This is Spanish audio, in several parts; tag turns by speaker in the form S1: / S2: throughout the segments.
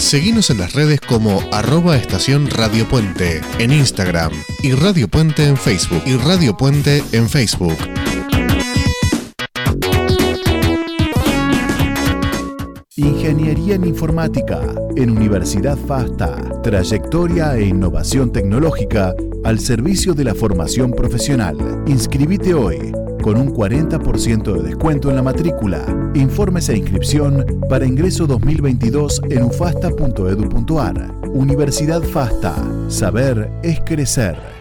S1: Seguimos en las redes como arroba estación Radio Puente en Instagram y Radio Puente en Facebook y Radio Puente en Facebook.
S2: Ingeniería en Informática en Universidad FASTA. Trayectoria e innovación tecnológica al servicio de la formación profesional. Inscribite hoy con un 40% de descuento en la matrícula. Informes e inscripción para ingreso 2022 en ufasta.edu.ar. Universidad FASTA. Saber es crecer.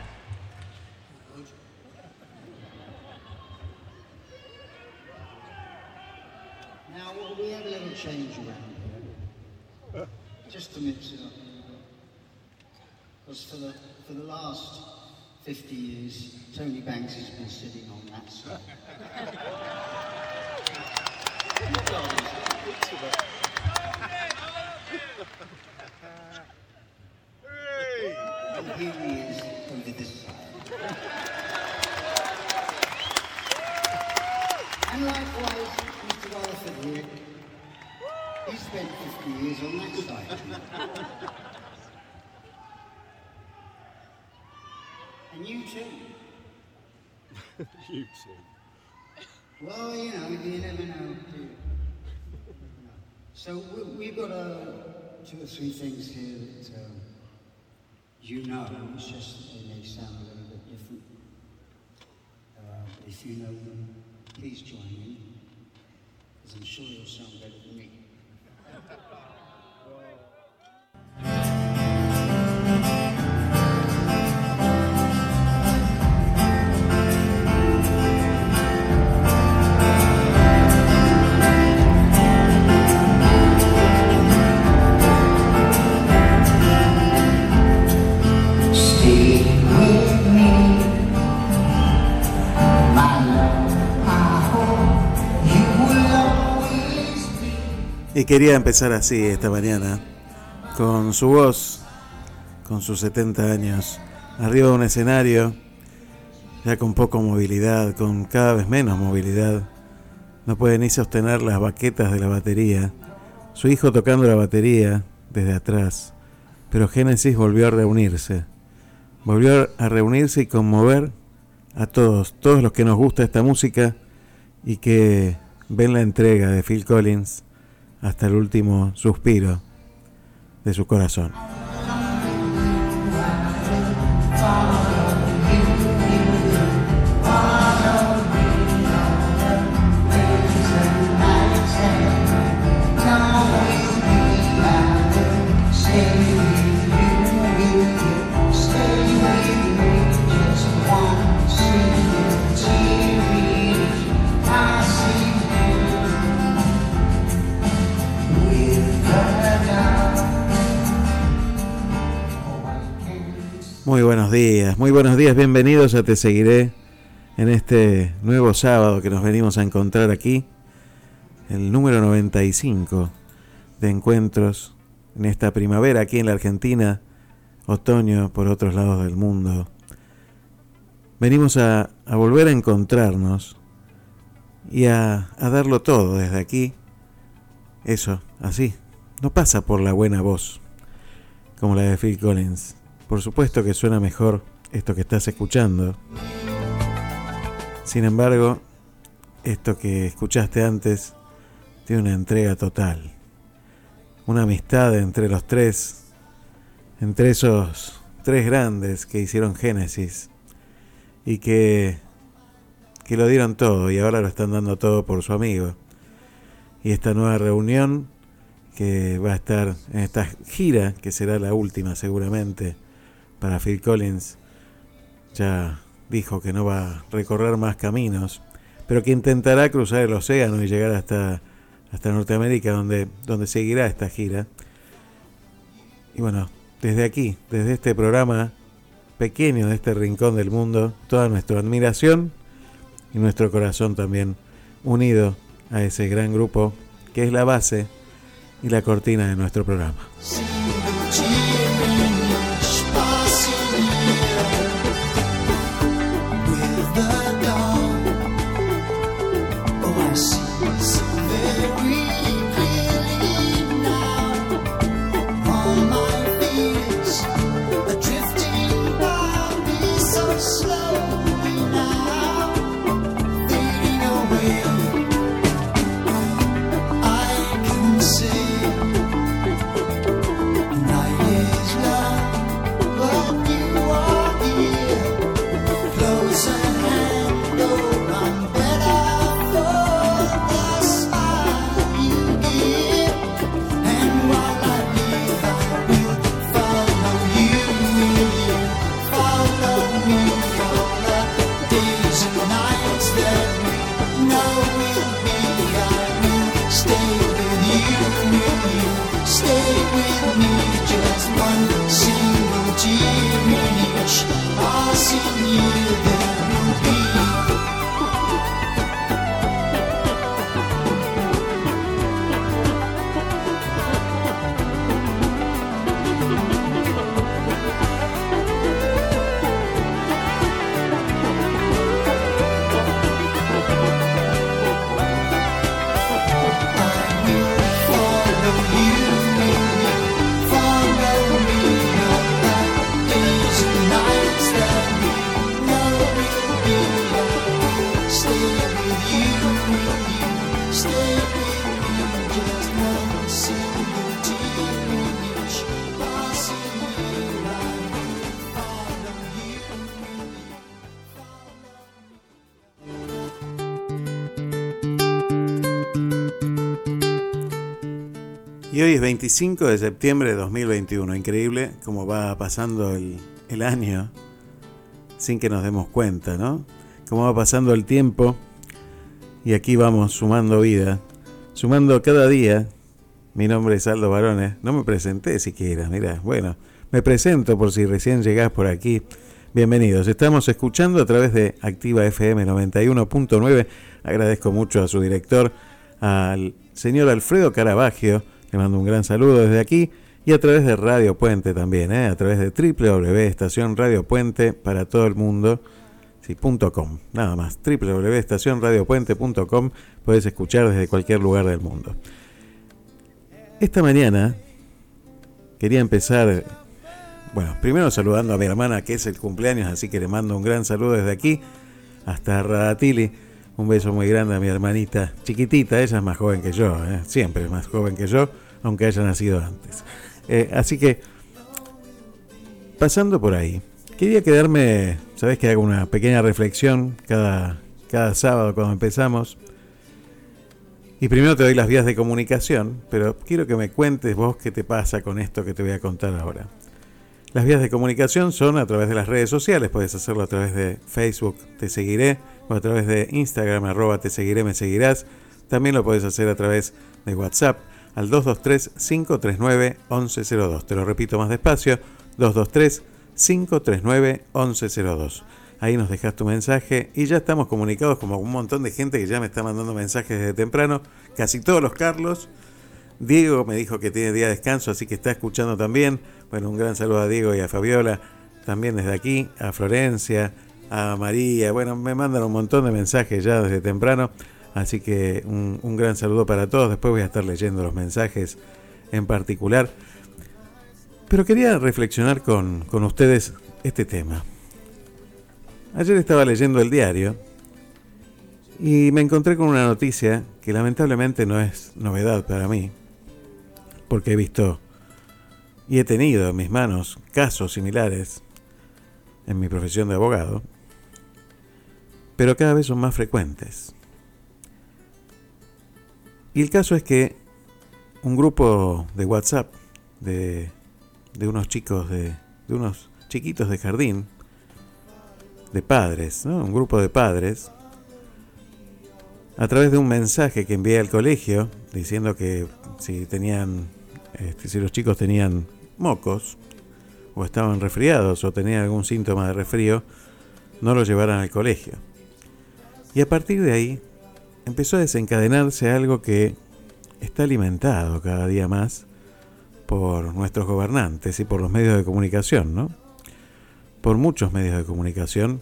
S3: Three things here that um, you know, it's just they may sound a little bit different. Uh, if you know them, please join me, because I'm sure you'll sound better
S4: Y quería empezar así esta mañana, con su voz, con sus 70 años, arriba de un escenario, ya con poca movilidad, con cada vez menos movilidad. No puede ni sostener las baquetas de la batería. Su hijo tocando la batería desde atrás. Pero Génesis volvió a reunirse. Volvió a reunirse y conmover a todos, todos los que nos gusta esta música y que ven la entrega de Phil Collins hasta el último suspiro de su corazón. Muy buenos días, muy buenos días, bienvenidos a Te Seguiré en este nuevo sábado que nos venimos a encontrar aquí, el número 95 de encuentros en esta primavera aquí en la Argentina, otoño por otros lados del mundo. Venimos a, volver a encontrarnos y a, a darlo todo desde aquí. Eso, así, no pasa por la buena voz, como la de Phil Collins por supuesto que suena mejor esto que estás escuchando. Sin embargo, esto que escuchaste antes tiene una entrega total. Una amistad entre los tres, entre esos tres grandes que hicieron Génesis y que, que lo dieron todo y ahora lo están dando todo por su amigo. Y esta nueva reunión que va a estar en esta gira, que será la última seguramente, para Phil Collins. Ya dijo que no va a recorrer más caminos, pero que intentará cruzar el océano y llegar hasta, hasta Norteamérica, donde, donde seguirá esta gira. Y bueno, desde aquí, desde este programa pequeño de este rincón del mundo, toda nuestra admiración y nuestro corazón también unido a ese gran grupo que es la base y la cortina de nuestro programa. 5 de septiembre de 2021. Increíble cómo va pasando el, el año sin que nos demos cuenta, ¿no? Cómo va pasando el tiempo y aquí vamos sumando vida, sumando cada día. Mi nombre es Aldo Barones. No me presenté siquiera, mira. Bueno, me presento por si recién llegás por aquí. Bienvenidos. Estamos escuchando a través de Activa FM 91.9. Agradezco mucho a su director, al señor Alfredo Caravaggio le mando un gran saludo desde aquí y a través de Radio Puente también, ¿eh? a través de www.estacionradiopuente para todo el mundo. Nada más. www.estacionradiopuente.com puedes escuchar desde cualquier lugar del mundo. Esta mañana quería empezar, bueno, primero saludando a mi hermana que es el cumpleaños, así que le mando un gran saludo desde aquí hasta Radatili un beso muy grande a mi hermanita chiquitita, ella es más joven que yo, ¿eh? siempre es más joven que yo, aunque haya nacido antes. Eh, así que, pasando por ahí, quería quedarme, sabes que hago una pequeña reflexión cada, cada sábado cuando empezamos. Y primero te doy las vías de comunicación, pero quiero que me cuentes vos qué te pasa con esto que te voy a contar ahora. Las vías de comunicación son a través de las redes sociales, puedes hacerlo a través de Facebook, te seguiré, o a través de Instagram, arroba te seguiré, me seguirás. También lo puedes hacer a través de WhatsApp al 223-539-1102. Te lo repito más despacio, 223-539-1102. Ahí nos dejas tu mensaje y ya estamos comunicados como un montón de gente que ya me está mandando mensajes desde temprano, casi todos los Carlos. Diego me dijo que tiene día de descanso, así que está escuchando también. Bueno, un gran saludo a Diego y a Fabiola, también desde aquí, a Florencia, a María. Bueno, me mandan un montón de mensajes ya desde temprano. Así que un, gran saludo para todos. Después voy a estar leyendo los mensajes en particular. Pero quería reflexionar con, con ustedes este tema. Ayer estaba leyendo el diario y me encontré con una noticia que lamentablemente no es novedad para mí, porque he visto y he tenido en mis manos casos similares en mi profesión de abogado pero cada vez son más frecuentes. Y el caso es que un grupo de WhatsApp de, unos chicos, de, de, unos chiquitos de jardín, de padres, un grupo de padres, a través de un mensaje que envié al colegio diciendo que si tenían, este, si los chicos tenían mocos, o estaban resfriados, o tenían algún síntoma de resfrío, no los llevaran al colegio. Y a partir de ahí empezó a desencadenarse algo que está alimentado cada día más por nuestros gobernantes y por los medios de comunicación, ¿no? Por muchos medios de comunicación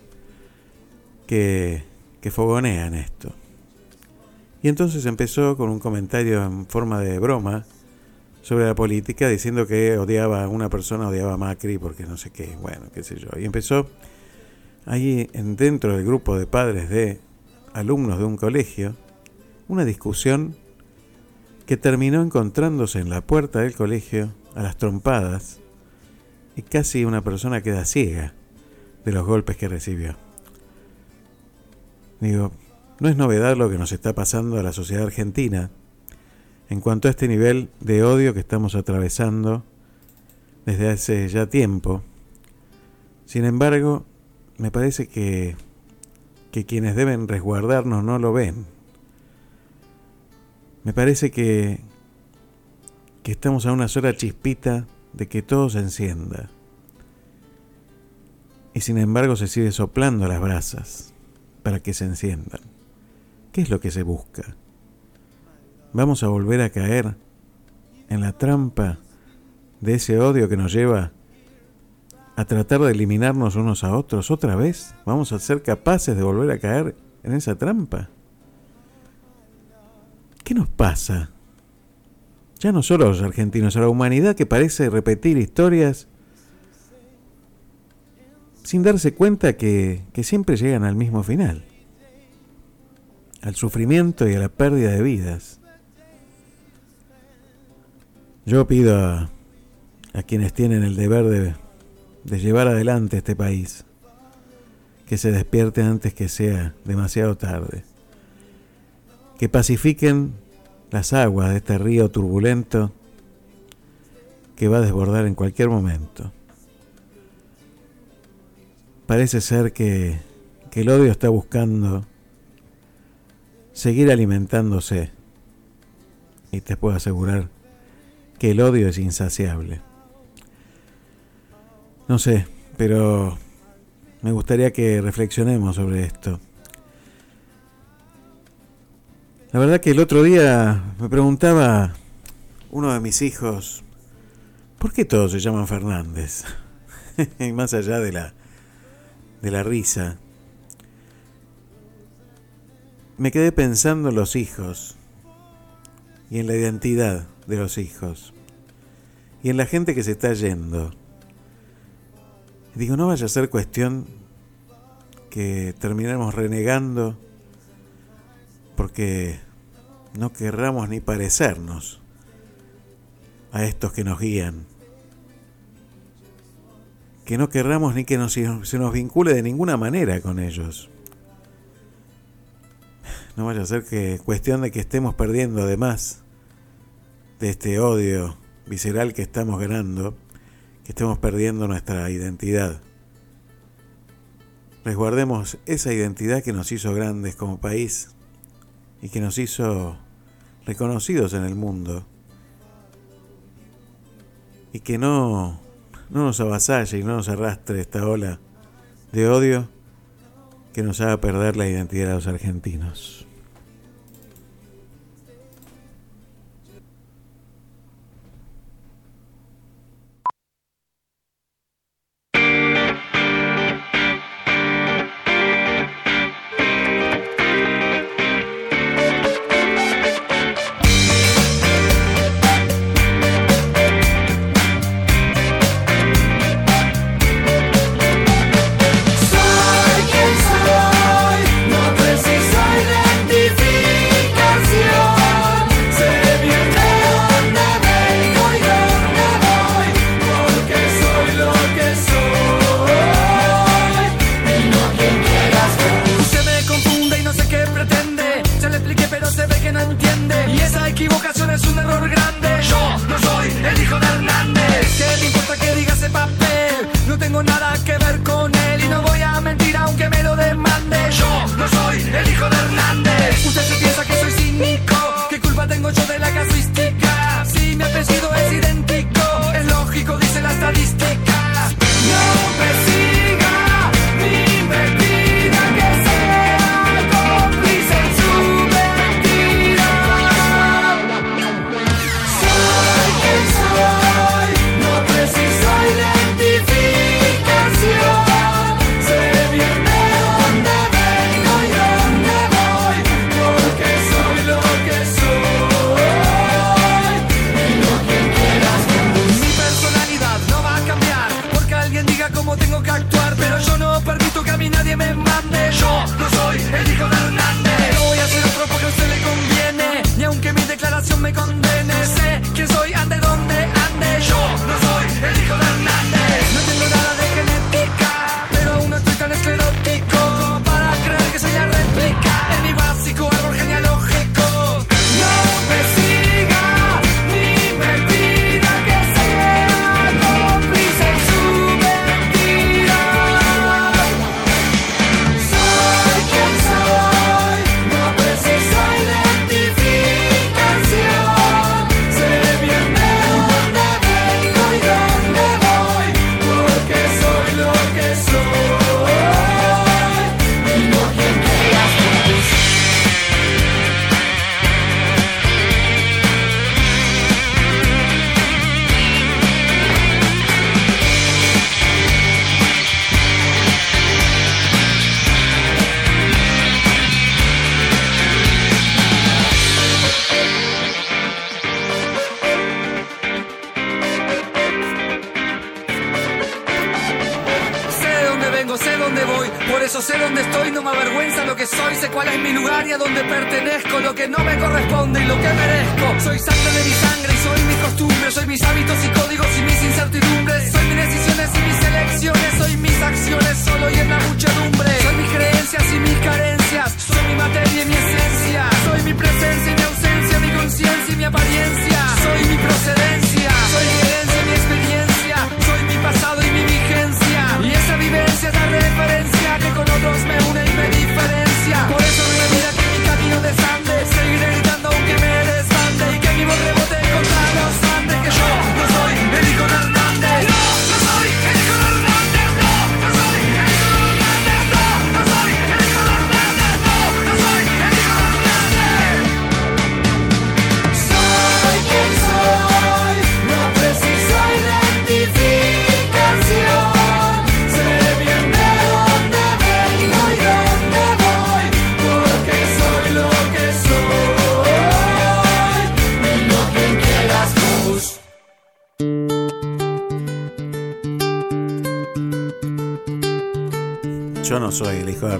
S4: que, que fogonean esto. Y entonces empezó con un comentario en forma de broma sobre la política, diciendo que odiaba a una persona, odiaba a Macri porque no sé qué, bueno, qué sé yo. Y empezó ahí dentro del grupo de padres de alumnos de un colegio una discusión que terminó encontrándose en la puerta del colegio a las trompadas y casi una persona queda ciega de los golpes que recibió. Digo, no es novedad lo que nos está pasando a la sociedad argentina en cuanto a este nivel de odio que estamos atravesando desde hace ya tiempo. Sin embargo, me parece que que quienes deben resguardarnos no lo ven. Me parece que, que estamos a una sola chispita de que todo se encienda. Y sin embargo se sigue soplando las brasas para que se enciendan. ¿Qué es lo que se busca? ¿Vamos a volver a caer en la trampa de ese odio que nos lleva a tratar de eliminarnos unos a otros otra vez? ¿Vamos a ser capaces de volver a caer en esa trampa? ¿Qué nos pasa? Ya no solo los argentinos, a la humanidad que parece repetir historias sin darse cuenta que, que siempre llegan al mismo final, al sufrimiento y a la pérdida de vidas. Yo pido a, a quienes tienen el deber de, de llevar adelante este país que se despierten antes que sea demasiado tarde, que pacifiquen las aguas de este río turbulento que va a desbordar en cualquier momento. Parece ser que, que el odio está buscando seguir alimentándose y te puedo asegurar que el odio es insaciable. No sé, pero me gustaría que reflexionemos sobre esto. La verdad que el otro día me preguntaba uno de mis hijos, ¿por qué todos se llaman Fernández? y más allá de la, de la risa, me quedé pensando en los hijos y en la identidad de los hijos y en la gente que se está yendo. Digo, no vaya a ser cuestión que terminemos renegando porque no querramos ni parecernos a estos que nos guían. Que no querramos ni que se nos vincule de ninguna manera con ellos. No vaya a ser que cuestión de que estemos perdiendo además de este odio visceral que estamos ganando, que estemos perdiendo nuestra identidad. Resguardemos esa identidad que nos hizo grandes como país y que nos hizo reconocidos en el mundo y que no, no nos avasalle y no nos arrastre esta ola de odio que nos haga perder la identidad de los argentinos.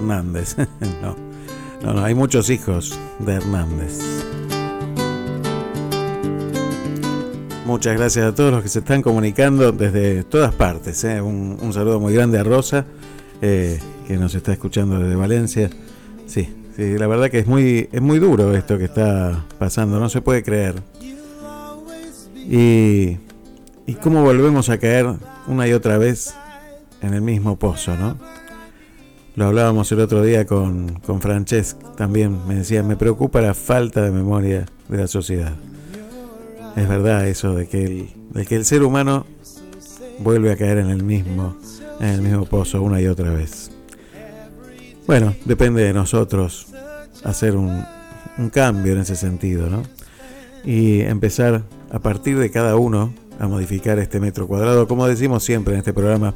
S5: Hernández. no. no, no,
S4: hay muchos hijos de Hernández. Muchas gracias a todos los que se están comunicando desde todas partes. ¿eh? Un, saludo muy grande a Rosa, eh, que nos está escuchando desde Valencia. Sí, sí, la verdad que es muy, es muy duro esto que está pasando, no se puede creer. Y, y cómo volvemos a caer una y otra vez en el mismo pozo, ¿no? Lo hablábamos el otro día con, con Francesc, también me decía, me preocupa la falta de memoria de la sociedad. Es verdad eso de que el, de que el ser humano vuelve a caer en el mismo, en el mismo pozo una y otra vez. Bueno, depende de nosotros hacer un, un cambio en ese sentido, ¿no? Y empezar a partir de cada uno a modificar este metro cuadrado, como decimos siempre en este programa.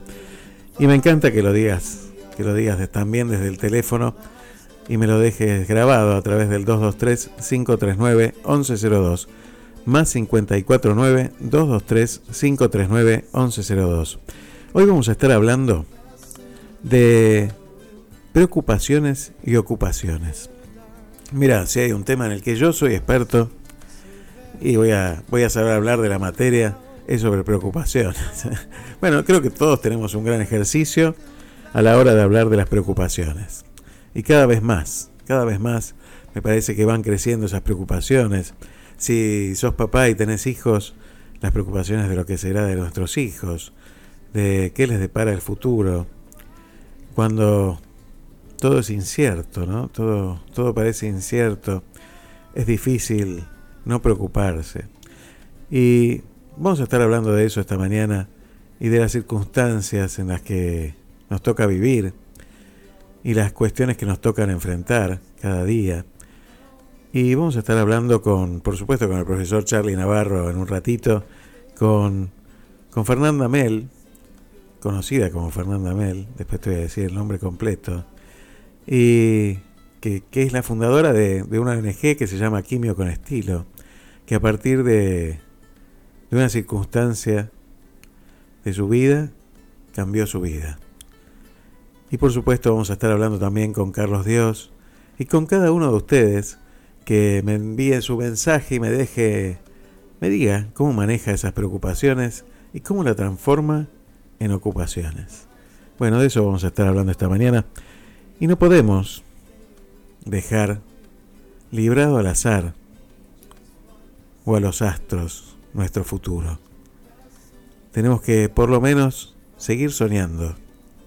S4: Y me encanta que lo digas, que lo digas también desde el teléfono y me lo dejes grabado a través del 223-539-1102, más 549-223-539-1102. Hoy vamos a estar hablando de preocupaciones y ocupaciones. Mira, si hay un tema en el que yo soy experto y voy a, voy a saber hablar de la materia, es sobre preocupaciones. bueno, creo que todos tenemos un gran ejercicio a la hora de hablar de las preocupaciones. Y cada vez más, cada vez más me parece que van creciendo esas preocupaciones. Si sos papá y tenés hijos, las preocupaciones de lo que será de nuestros hijos, de qué les depara el futuro, cuando todo es incierto, ¿no? Todo, todo parece incierto, es difícil no preocuparse. Y vamos a estar hablando de eso esta mañana y de las circunstancias en las que nos toca vivir y las cuestiones que nos tocan enfrentar cada día. Y vamos a estar hablando con, por supuesto, con el profesor Charlie Navarro en un ratito, con, con Fernanda Mel, conocida como Fernanda Mel, después te voy a decir el nombre completo, y que, que es la fundadora de, una ONG que se llama Quimio con Estilo, que a partir de, de una circunstancia de su vida, cambió su vida. Y por supuesto vamos a estar hablando también con Carlos Dios y con cada uno de ustedes que me envíe su mensaje y me deje, me diga cómo maneja esas preocupaciones y cómo la transforma en ocupaciones. Bueno, de eso vamos a estar hablando esta mañana y no podemos dejar librado al azar o a los astros nuestro futuro. Tenemos que por lo menos seguir soñando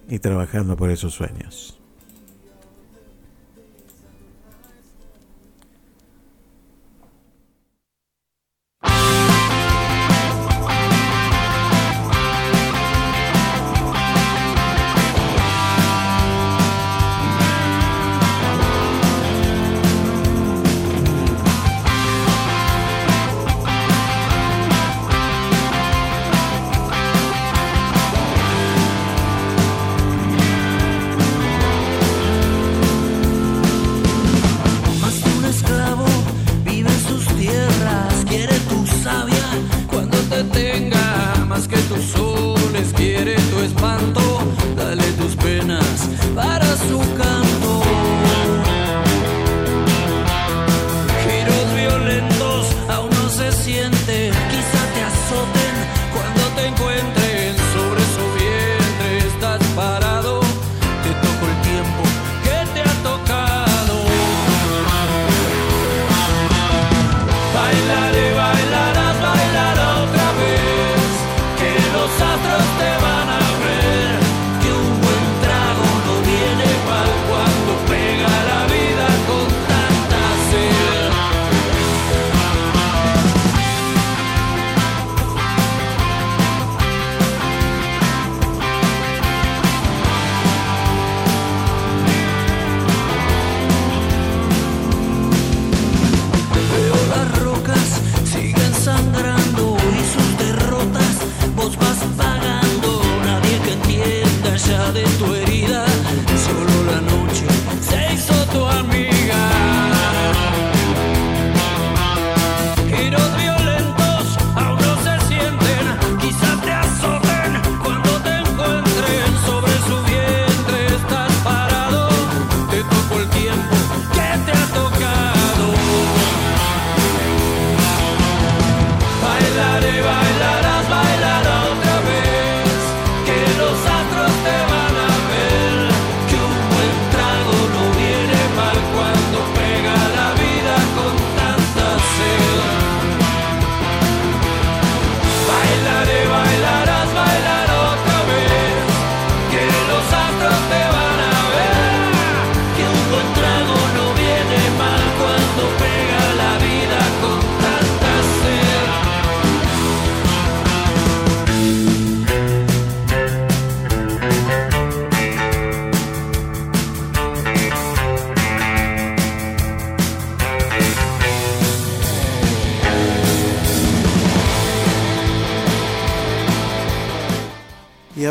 S4: y trabajando por esos sueños.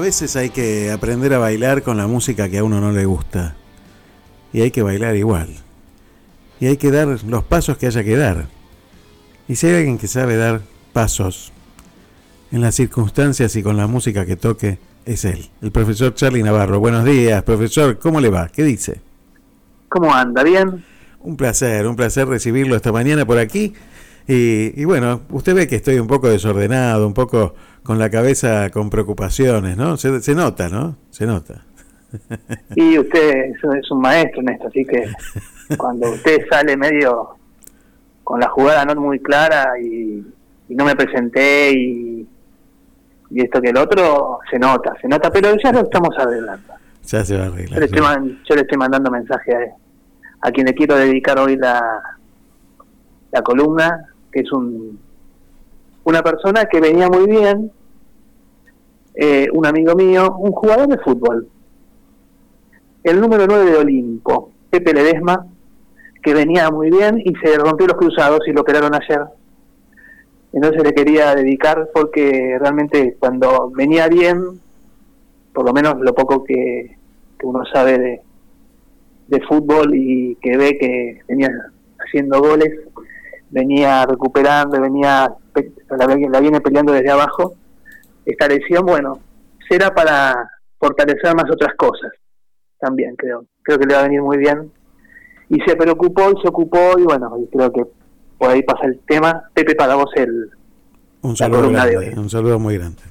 S4: Veces hay que aprender a bailar con la música que a uno no le gusta. Y hay que bailar igual. Y hay que dar los pasos que haya que dar. Y si hay alguien que sabe dar pasos en las circunstancias y con la música que toque, es él, el profesor Charlie Navarro. Buenos días, profesor, ¿cómo le va? ¿Qué dice?
S6: ¿Cómo anda? ¿Bien?
S4: Un placer, un placer recibirlo esta mañana por aquí. Y, y bueno, usted ve que estoy un poco desordenado, un poco con la cabeza con preocupaciones, ¿no? Se, se nota, ¿no? Se nota.
S6: Y usted es un maestro en esto, así que cuando usted sale medio con la jugada no muy clara y, y no me presenté y, y esto que el otro, se nota, se nota, pero ya lo estamos arreglando.
S4: Ya se va a
S6: Yo
S4: arreglar.
S6: le estoy, man- yo le estoy mandando mensaje a, a quien le quiero dedicar hoy la, la columna, que es un una persona que venía muy bien, eh, un amigo mío, un jugador de fútbol, el número 9 de Olimpo, Pepe Ledesma, que venía muy bien y se rompió los cruzados y lo operaron ayer. Entonces le quería dedicar porque realmente cuando venía bien, por lo menos lo poco que, uno sabe de fútbol y que ve que venía haciendo goles, venía recuperando, venía la, la viene peleando desde abajo. Esta lesión, bueno, será para fortalecer más otras cosas también, creo. Creo que le va a venir muy bien. Y se preocupó y se ocupó y bueno, y creo que por ahí pasa el tema. Pepe, para vos el,
S4: Un
S6: la
S4: saludo
S6: columna de hoy.
S4: un saludo muy grande.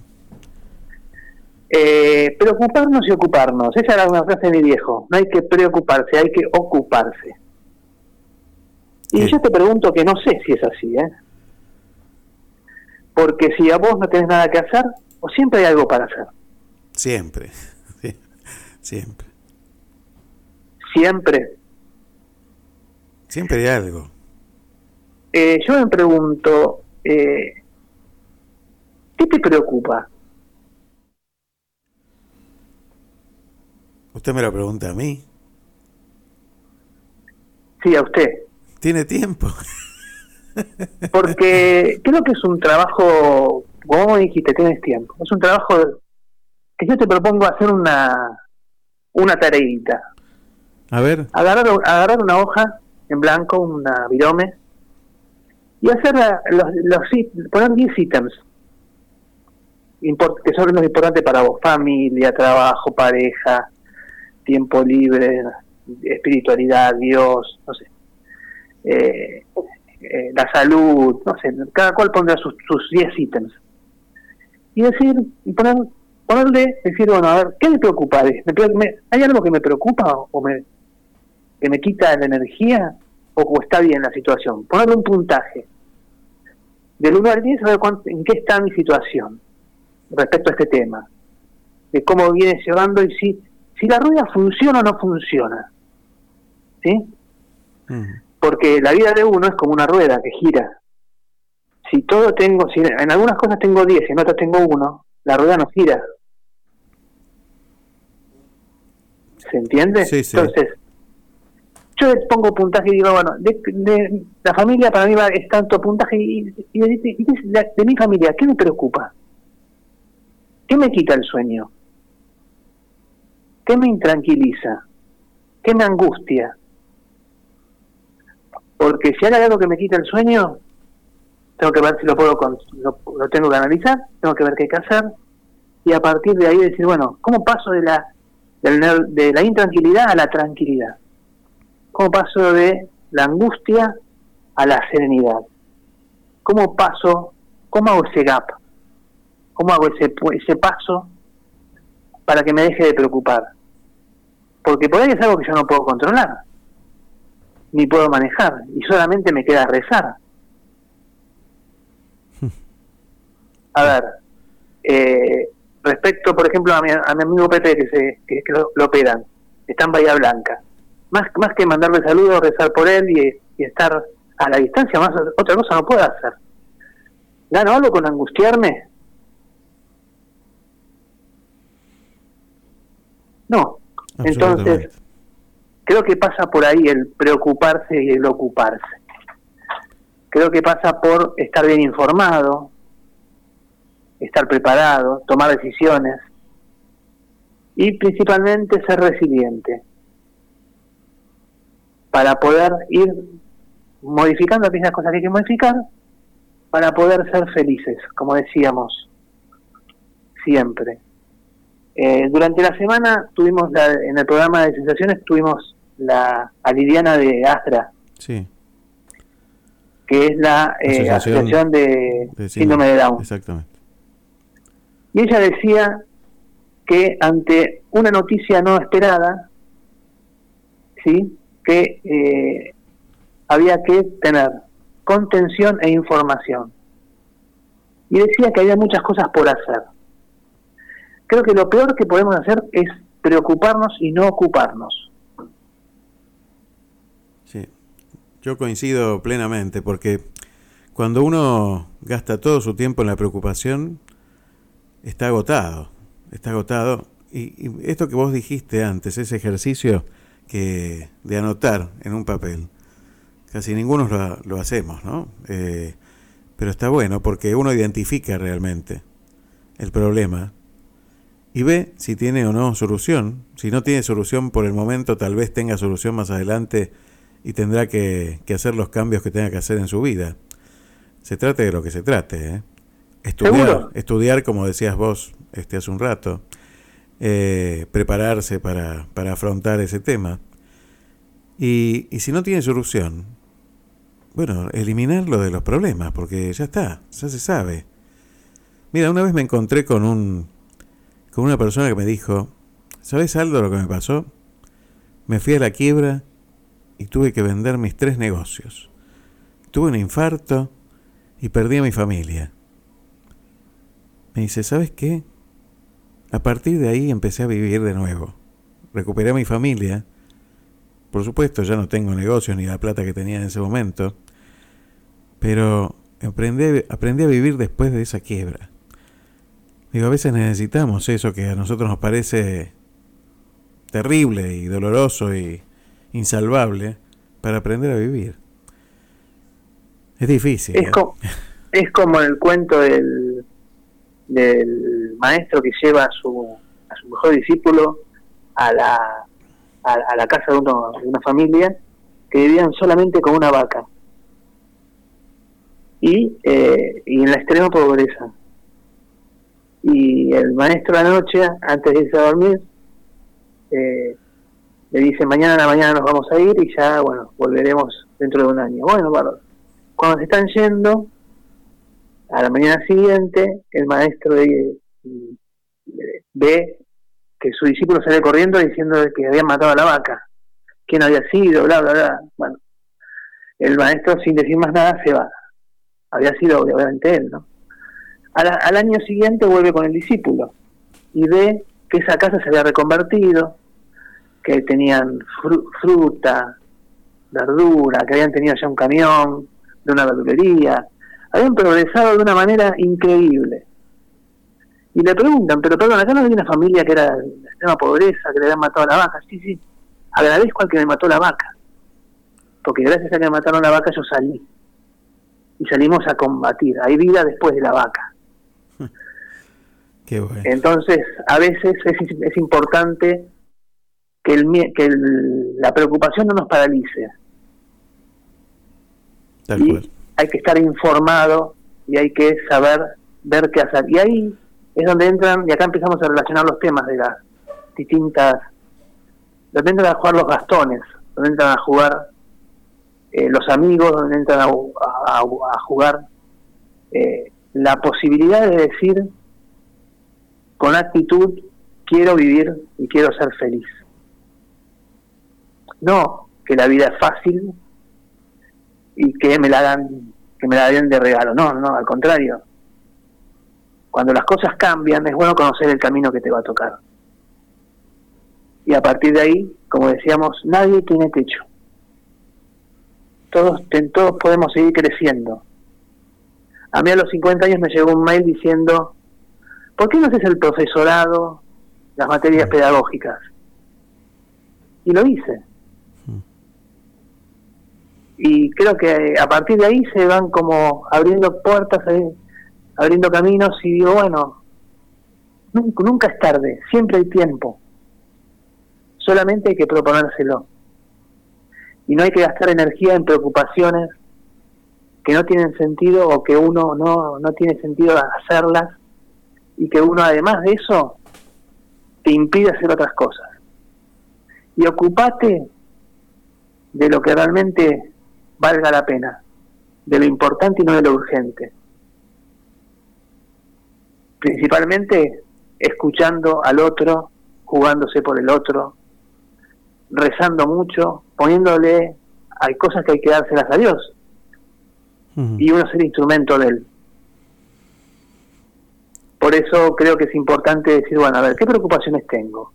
S6: Eh, preocuparnos y ocuparnos. Esa era una frase de mi viejo. No hay que preocuparse, hay que ocuparse. Y yo te pregunto que no sé si es así, ¿eh? Porque si a vos no tenés nada que hacer, o siempre hay algo para hacer.
S4: Siempre. Sí, Siempre.
S6: Siempre.
S4: Siempre hay algo.
S6: Eh, yo me pregunto, eh, ¿qué te preocupa?
S4: Usted me lo pregunta a mí.
S6: Sí, a usted.
S4: ¿Tiene tiempo?
S6: Porque creo que es un trabajo, como vos dijiste, tienes tiempo. Es un trabajo que yo te propongo hacer una, una tareita.
S4: A ver,
S6: Agarrar, agarrar una hoja en blanco, una virome, y hacer la- los, los poner 10 ítems que son los importantes para vos. Familia, trabajo, pareja, tiempo libre, espiritualidad, Dios, no sé. Eh, eh, la salud, no sé, cada cual pondrá sus, sus 10 ítems. Y decir, poner, ponerle, decir, bueno, a ver, ¿qué me preocupa? me me- ¿Hay algo que me preocupa o me, que me quita la energía o, está bien la situación? Ponerle un puntaje. Del 1 al 10, a ver cuánto- en qué está mi situación respecto a este tema. De cómo viene llevando y si, si la rueda funciona o no funciona. ¿Sí? Porque la vida de uno es como una rueda que gira. Si todo tengo, si en algunas cosas tengo 10 y en otras tengo uno, la rueda no gira. ¿Se entiende?
S4: Sí, sí.
S6: Entonces, yo le pongo puntaje y digo, bueno, de, de- la familia para mí va, es tanto puntaje y, y de, de- de- de mi familia, ¿qué me preocupa? ¿Qué me quita el sueño? ¿Qué me intranquiliza? ¿Qué me angustia? Porque si hay algo que me quita el sueño, tengo que ver si lo puedo lo, tengo que analizar, tengo que ver qué hay que hacer y a partir de ahí decir, bueno, ¿cómo paso de la de la intranquilidad a la tranquilidad? ¿Cómo paso de la angustia a la serenidad? ¿Cómo paso, cómo hago ese gap? ¿Cómo hago ese ese paso para que me deje de preocupar? Porque por ahí es algo que yo no puedo controlar ni puedo manejar y solamente me queda rezar. A ver, eh, respecto, por ejemplo, a mi, a mi amigo Pepe que, se, que, que lo, lo operan, está en Bahía Blanca. Más, más que mandarle saludos, rezar por él y, y estar a la distancia, más otra cosa no puedo hacer. ¿Gano algo con angustiarme? No. Entonces. Creo que pasa por ahí el preocuparse y el ocuparse. Creo que pasa por estar bien informado, estar preparado, tomar decisiones, y principalmente ser resiliente para poder ir modificando aquellas cosas que hay que modificar para poder ser felices, como decíamos siempre. Eh, durante la semana tuvimos en el programa de sensaciones tuvimos la Aliviana de Astra,
S4: sí.
S6: que es la eh, asociación, de, síndrome de Down.
S4: Exactamente.
S6: Y ella decía que ante una noticia no esperada, sí, que eh, había que tener contención e información. Y decía que había muchas cosas por hacer. Creo que lo peor que podemos hacer es preocuparnos y no ocuparnos.
S4: Sí, yo coincido plenamente porque cuando uno gasta todo su tiempo en la preocupación, está agotado, está agotado. Y, esto que vos dijiste antes, ese ejercicio que de anotar en un papel, casi ninguno lo, hacemos, ¿no? Eh, pero está bueno porque uno identifica realmente el problema y ve si tiene o no solución. Si no tiene solución por el momento, tal vez tenga solución más adelante y tendrá que, hacer los cambios que tenga que hacer en su vida. Se trate de lo que se trate. ¿eh? Estudiar, estudiar, como decías vos este, hace un rato. Eh, prepararse para, para, afrontar ese tema. Y, y si no tiene solución, bueno, eliminarlo de los problemas, porque ya está, ya se sabe. Mira, una vez me encontré con un con una persona que me dijo, ¿sabes algo lo que me pasó? Me fui a la quiebra y tuve que vender mis tres negocios. Tuve un infarto y perdí a mi familia. Me dice, ¿sabes qué? A partir de ahí empecé a vivir de nuevo. Recuperé a mi familia. Por supuesto, ya no tengo negocios ni la plata que tenía en ese momento. Pero aprendí a vivir después de esa quiebra. Digo, a veces necesitamos eso que a nosotros nos parece terrible y doloroso y insalvable para aprender a vivir. Es difícil.
S6: Es, como, es como el cuento del, del maestro que lleva a su, a su mejor discípulo a la, a, la casa de, uno, de una familia que vivían solamente con una vaca y, eh, y en la extrema pobreza y el maestro de la noche, antes de irse a dormir, eh, le dice, mañana a la mañana nos vamos a ir y ya, bueno, volveremos dentro de un año. Bueno, cuando se están yendo, a la mañana siguiente, el maestro ve que su discípulo sale corriendo diciendo que habían matado a la vaca, quién había sido, bla, bla, bla. Bueno, el maestro, sin decir más nada, se va. Había sido obviamente él, ¿no? Al, año siguiente vuelve con el discípulo y ve que esa casa se había reconvertido, que tenían fruta, verdura, que habían tenido ya un camión de una verdulería, habían progresado de una manera increíble. Y le preguntan, pero perdón, acá no había una familia que era de extrema pobreza, que le habían matado a la vaca. Sí, sí, agradezco al que me mató la vaca, porque gracias a que me mataron la vaca yo salí. Y salimos a combatir, hay vida después de la vaca. Entonces, a veces es, importante que, el, que la preocupación no nos paralice. y hay que estar informado y hay que saber ver qué hacer. Y ahí es donde entran, y acá empezamos a relacionar los temas de las distintas, donde entran a jugar los bastones, donde entran a jugar eh, los amigos, donde entran a, jugar eh, la posibilidad de decir con actitud quiero vivir y quiero ser feliz. No que la vida es fácil y que me la dan que me la den de regalo, no, no, al contrario. Cuando las cosas cambian es bueno conocer el camino que te va a tocar. Y a partir de ahí, como decíamos, nadie tiene techo. Todos, todos podemos seguir creciendo. A mí a los 50 años me llegó un mail diciendo, ¿por qué no haces el profesorado, las materias pedagógicas? Y lo hice. Y creo que a partir de ahí se van como abriendo puertas, eh, abriendo caminos y digo, bueno, nunca, nunca es tarde, siempre hay tiempo. solamente hay que proponérselo. Y no hay que gastar energía en preocupaciones que no tienen sentido o que uno no, no tiene sentido hacerlas y que uno además de eso te impide hacer otras cosas. Y ocupate de lo que realmente valga la pena, de lo importante y no de lo urgente. Principalmente escuchando al otro, jugándose por el otro, rezando mucho, poniéndole, hay cosas que hay que dárselas a Dios. Y uno es el instrumento de Él. Por eso creo que es importante decir, bueno, a ver, ¿qué preocupaciones tengo?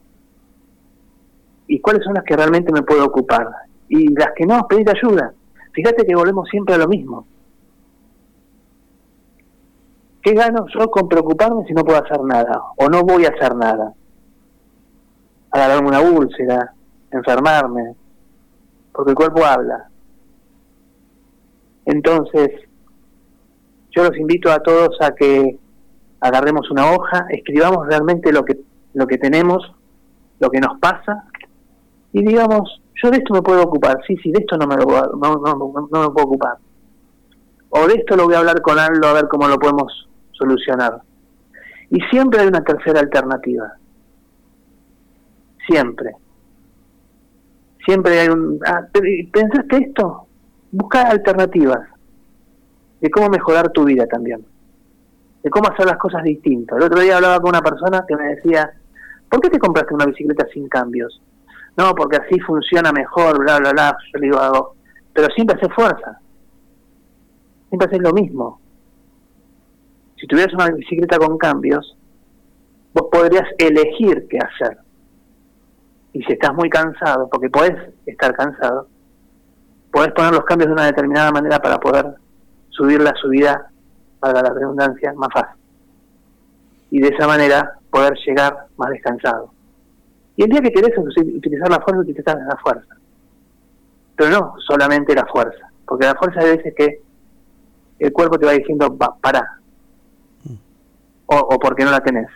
S6: ¿Y cuáles son las que realmente me puedo ocupar? Y las que no, pedir ayuda. Fíjate que volvemos siempre a lo mismo. ¿Qué gano yo con preocuparme si no puedo hacer nada? O no voy a hacer nada. Agarrarme una úlcera, enfermarme, porque el cuerpo habla. Entonces, yo los invito a todos a que agarremos una hoja, escribamos realmente lo que, lo que tenemos, lo que nos pasa, y digamos, yo de esto me puedo ocupar, sí, sí, de esto no me, lo, no, no, no me puedo ocupar. O de esto lo voy a hablar con Aldo a ver cómo lo podemos solucionar. Y siempre hay una tercera alternativa. Siempre. Siempre hay un... Ah, ¿Pensaste esto? Busca alternativas de cómo mejorar tu vida también de cómo hacer las cosas distintas. El otro día hablaba con una persona que me decía, ¿por qué te compraste una bicicleta sin cambios? No, porque así funciona mejor, bla, bla, bla. Yo le digo, hago, pero siempre haces fuerza. Siempre haces lo mismo. Si tuvieras una bicicleta con cambios, vos podrías elegir qué hacer. Y si estás muy cansado, porque podés estar cansado, podés poner los cambios de una determinada manera para poder subir la subida para la redundancia, más fácil. Y de esa manera poder llegar más descansado. Y el día que querés utilizar la fuerza, utilizar la fuerza. Pero no solamente la fuerza, porque la fuerza hay veces que el cuerpo te va diciendo, va, para, o, o porque no la tenés.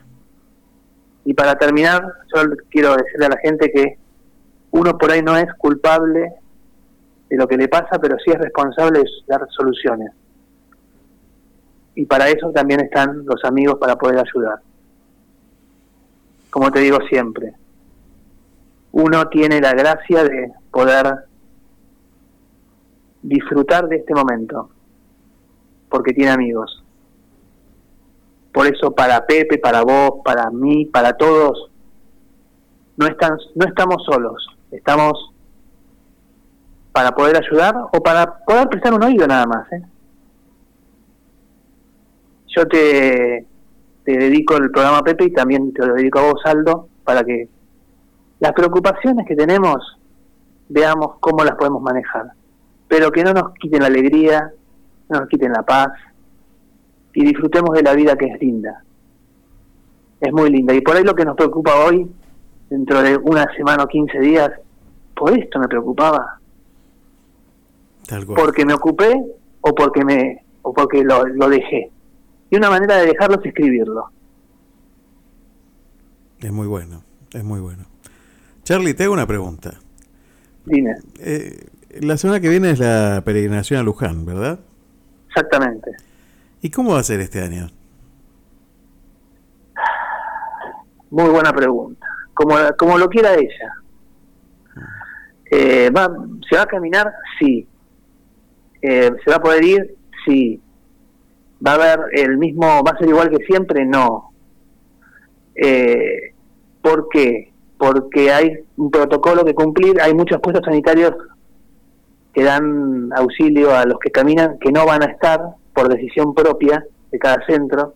S6: Y para terminar, yo quiero decirle a la gente que uno por ahí no es culpable de lo que le pasa, pero sí es responsable de dar soluciones y para eso también están los amigos para poder ayudar. Como te digo siempre, uno tiene la gracia de poder disfrutar de este momento, porque tiene amigos. Por eso para Pepe, para vos, para mí, para todos, no, están, no estamos solos, estamos para poder ayudar o para poder prestar un oído nada más. ¿eh? Yo te, te dedico el programa Pepe y también te lo dedico a vos, Aldo, para que las preocupaciones que tenemos veamos cómo las podemos manejar, pero que no nos quiten la alegría, no nos quiten la paz y disfrutemos de la vida que es linda. Es muy linda. Y por ahí lo que nos preocupa hoy, dentro de una semana o 15 días, por esto me preocupaba. Porque me ocupé o porque me o porque lo, lo dejé. Y una manera de dejarlo es escribirlo.
S4: Es muy bueno, es muy bueno. Charlie, te hago una pregunta.
S6: Dime.
S4: Eh, la semana que viene es la peregrinación a Luján, ¿verdad?
S6: Exactamente.
S4: ¿Y cómo va a ser este año?
S6: Muy buena pregunta. Como, como lo quiera ella. Eh, va, ¿Se va a caminar? Sí. Eh, ¿Se va a poder ir? Sí. ¿Va a haber el mismo, va a ser igual que siempre? No. Eh, ¿Por qué? Porque hay un protocolo que cumplir, hay muchos puestos sanitarios que dan auxilio a los que caminan, que no van a estar por decisión propia de cada centro,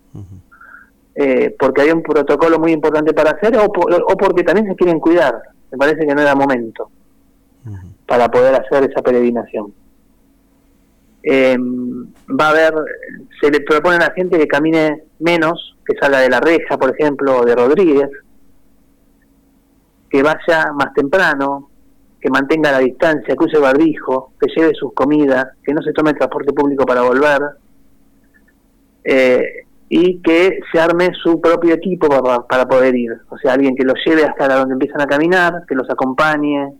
S6: eh, porque hay un protocolo muy importante para hacer o, o, porque también se quieren cuidar. Me parece que no era momento para poder hacer esa peregrinación. Eh, va a haber, se le propone a la gente que camine menos, que salga de la reja, por ejemplo, o de Rodríguez, que vaya más temprano, que mantenga la distancia, que use barbijo, que lleve sus comidas, que no se tome el transporte público para volver. Eh, y que se arme su propio equipo para, poder ir. O sea, alguien que los lleve hasta donde empiezan a caminar, que los acompañe,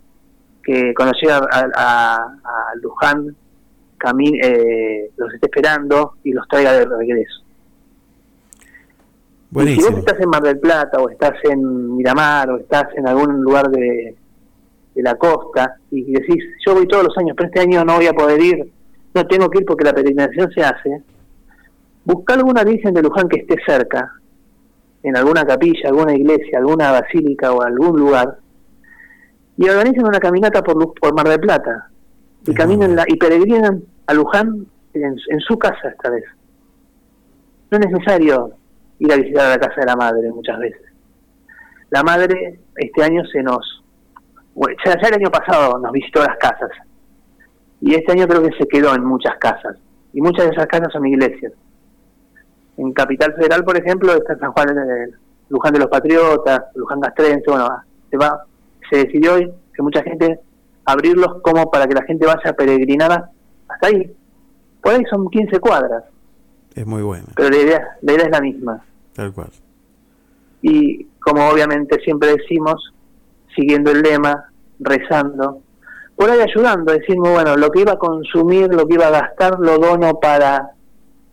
S6: que cuando llega a, Luján camine, eh, los esté esperando y los traiga de regreso. Y si vos estás en Mar del Plata o estás en Miramar o estás en algún lugar de, de la costa y decís, yo voy todos los años, pero este año no voy a poder ir, no tengo que ir porque la peregrinación se hace, busca alguna virgen de Luján que esté cerca, en alguna capilla, alguna iglesia, alguna basílica o algún lugar, y organizan una caminata por, por Mar del Plata, y caminan la, y peregrinan a Luján en, en su casa esta vez. No es necesario ir a visitar a la casa de la madre muchas veces. La madre este año se nos... ya, el año pasado nos visitó las casas y este año creo que se quedó en muchas casas y muchas de esas casas son iglesias. En Capital Federal, por ejemplo, está San Juan de Luján de los Patriotas, Luján Castrense, bueno, se va, se decidió hoy que mucha gente abrirlos como para que la gente vaya a peregrinar hasta ahí. Por ahí son 15 cuadras.
S4: Es muy bueno.
S6: Pero la idea, la idea es la misma.
S4: Tal cual.
S6: Y como obviamente siempre decimos, siguiendo el lema, rezando, por ahí ayudando, decimos, bueno, lo que iba a consumir, lo que iba a gastar, lo dono para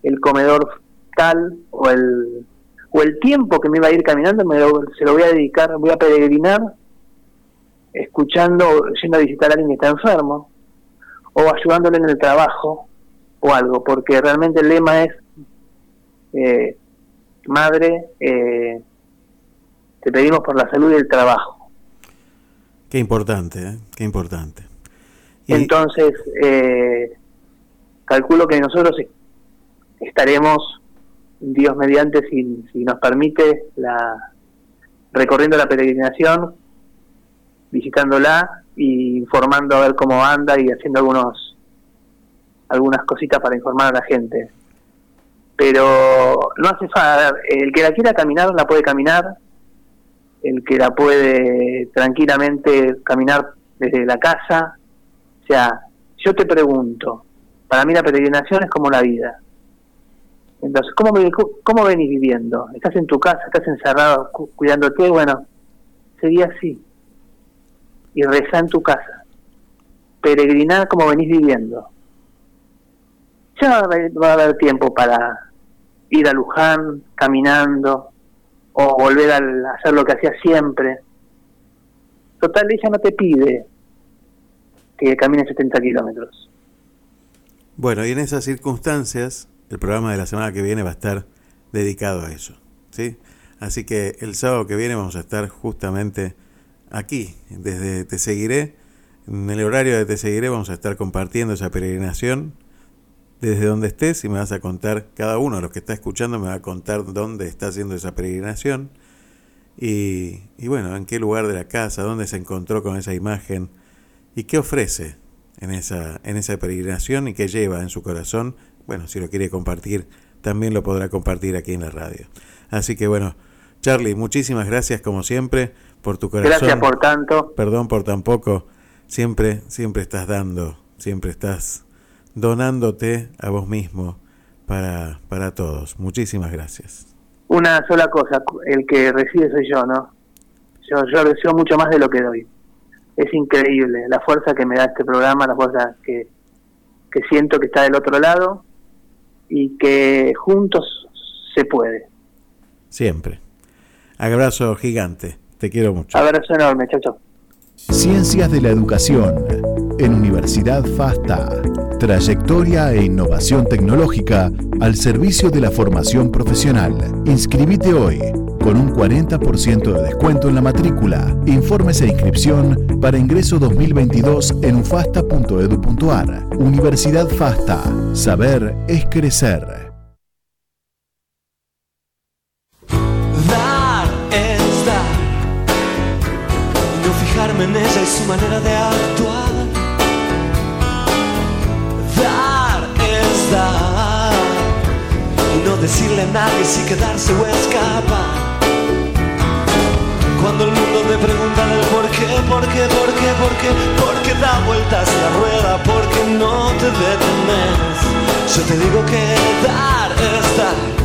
S6: el comedor tal o el, o el tiempo que me iba a ir caminando, me se lo voy a dedicar, voy a peregrinar, escuchando, yendo a visitar a alguien que está enfermo, o ayudándole en el trabajo, o algo, porque realmente el lema es eh, madre, eh, te pedimos por la salud y el trabajo.
S4: Qué importante, ¿eh? qué importante.
S6: Entonces, eh, calculo que nosotros estaremos, Dios mediante, si, si nos permite, la recorriendo la peregrinación, visitándola y informando a ver cómo anda y haciendo algunos algunas cositas para informar a la gente pero no hace falta, el que la quiera caminar la puede caminar, el que la puede tranquilamente caminar desde la casa, o sea, yo te pregunto, para mí la peregrinación es como la vida. Entonces, ¿cómo, venís viviendo? ¿Estás en tu casa, estás encerrado cuidándote? Bueno, sería así. Y reza en tu casa. Peregrinar como venís viviendo ya va a haber tiempo para ir a Luján caminando o volver a hacer lo que hacía siempre. Total, ella no te pide que camines 70 kilómetros.
S4: Bueno, y en esas circunstancias, el programa de la semana que viene va a estar dedicado a eso. ¿sí? Así que el sábado que viene vamos a estar justamente aquí, desde Te Seguiré. En el horario de Te Seguiré vamos a estar compartiendo esa peregrinación desde donde estés y me vas a contar, cada uno de los que está escuchando me va a contar dónde está haciendo esa peregrinación y, bueno, en qué lugar de la casa, dónde se encontró con esa imagen y qué ofrece en esa, en esa peregrinación y qué lleva en su corazón. Bueno, si lo quiere compartir, también lo podrá compartir aquí en la radio. Así que bueno, Charlie, muchísimas gracias como siempre por tu corazón.
S6: Gracias por tanto.
S4: Perdón por tan poco. Siempre, siempre estás dando, siempre estás donándote a vos mismo para, para todos. Muchísimas gracias.
S6: Una sola cosa, el que recibe soy yo, ¿no? Yo, yo recibo mucho más de lo que doy. Es increíble la fuerza que me da este programa, la fuerza que, que siento que está del otro lado y que juntos se puede.
S4: Siempre. Abrazo gigante. Te quiero mucho.
S6: Abrazo enorme. Chao, chao.
S2: Ciencias de la Educación en Universidad FASTA. Trayectoria e innovación tecnológica al servicio de la formación profesional. Inscribite hoy con un 40% de descuento en la matrícula. Informes e inscripción para ingreso 2022 en ufasta.edu.ar. Universidad FASTA. Saber es crecer.
S7: En ella y su manera de actuar. Dar es dar y no decirle a nadie si quedarse o escapar. Cuando el mundo te pregunta del por qué, por qué, por qué, por qué, por qué da vueltas la rueda, porque no te detenes. Yo te digo que dar es dar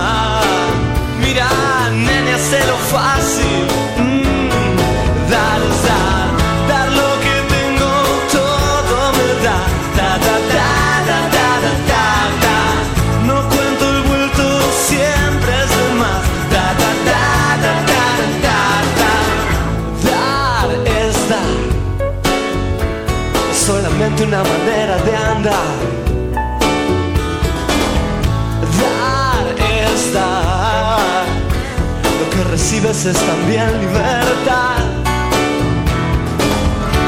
S8: Nene, lo fácil. Mm, dar es dar. Dar lo que tengo, todo me da. Da, da, da, da, da, da, da, da. No cuento el vuelto, siempre es de más. Da, da, da, da, da, da, da, da. Dar es dar. Es solamente una manera de andar. También libertad.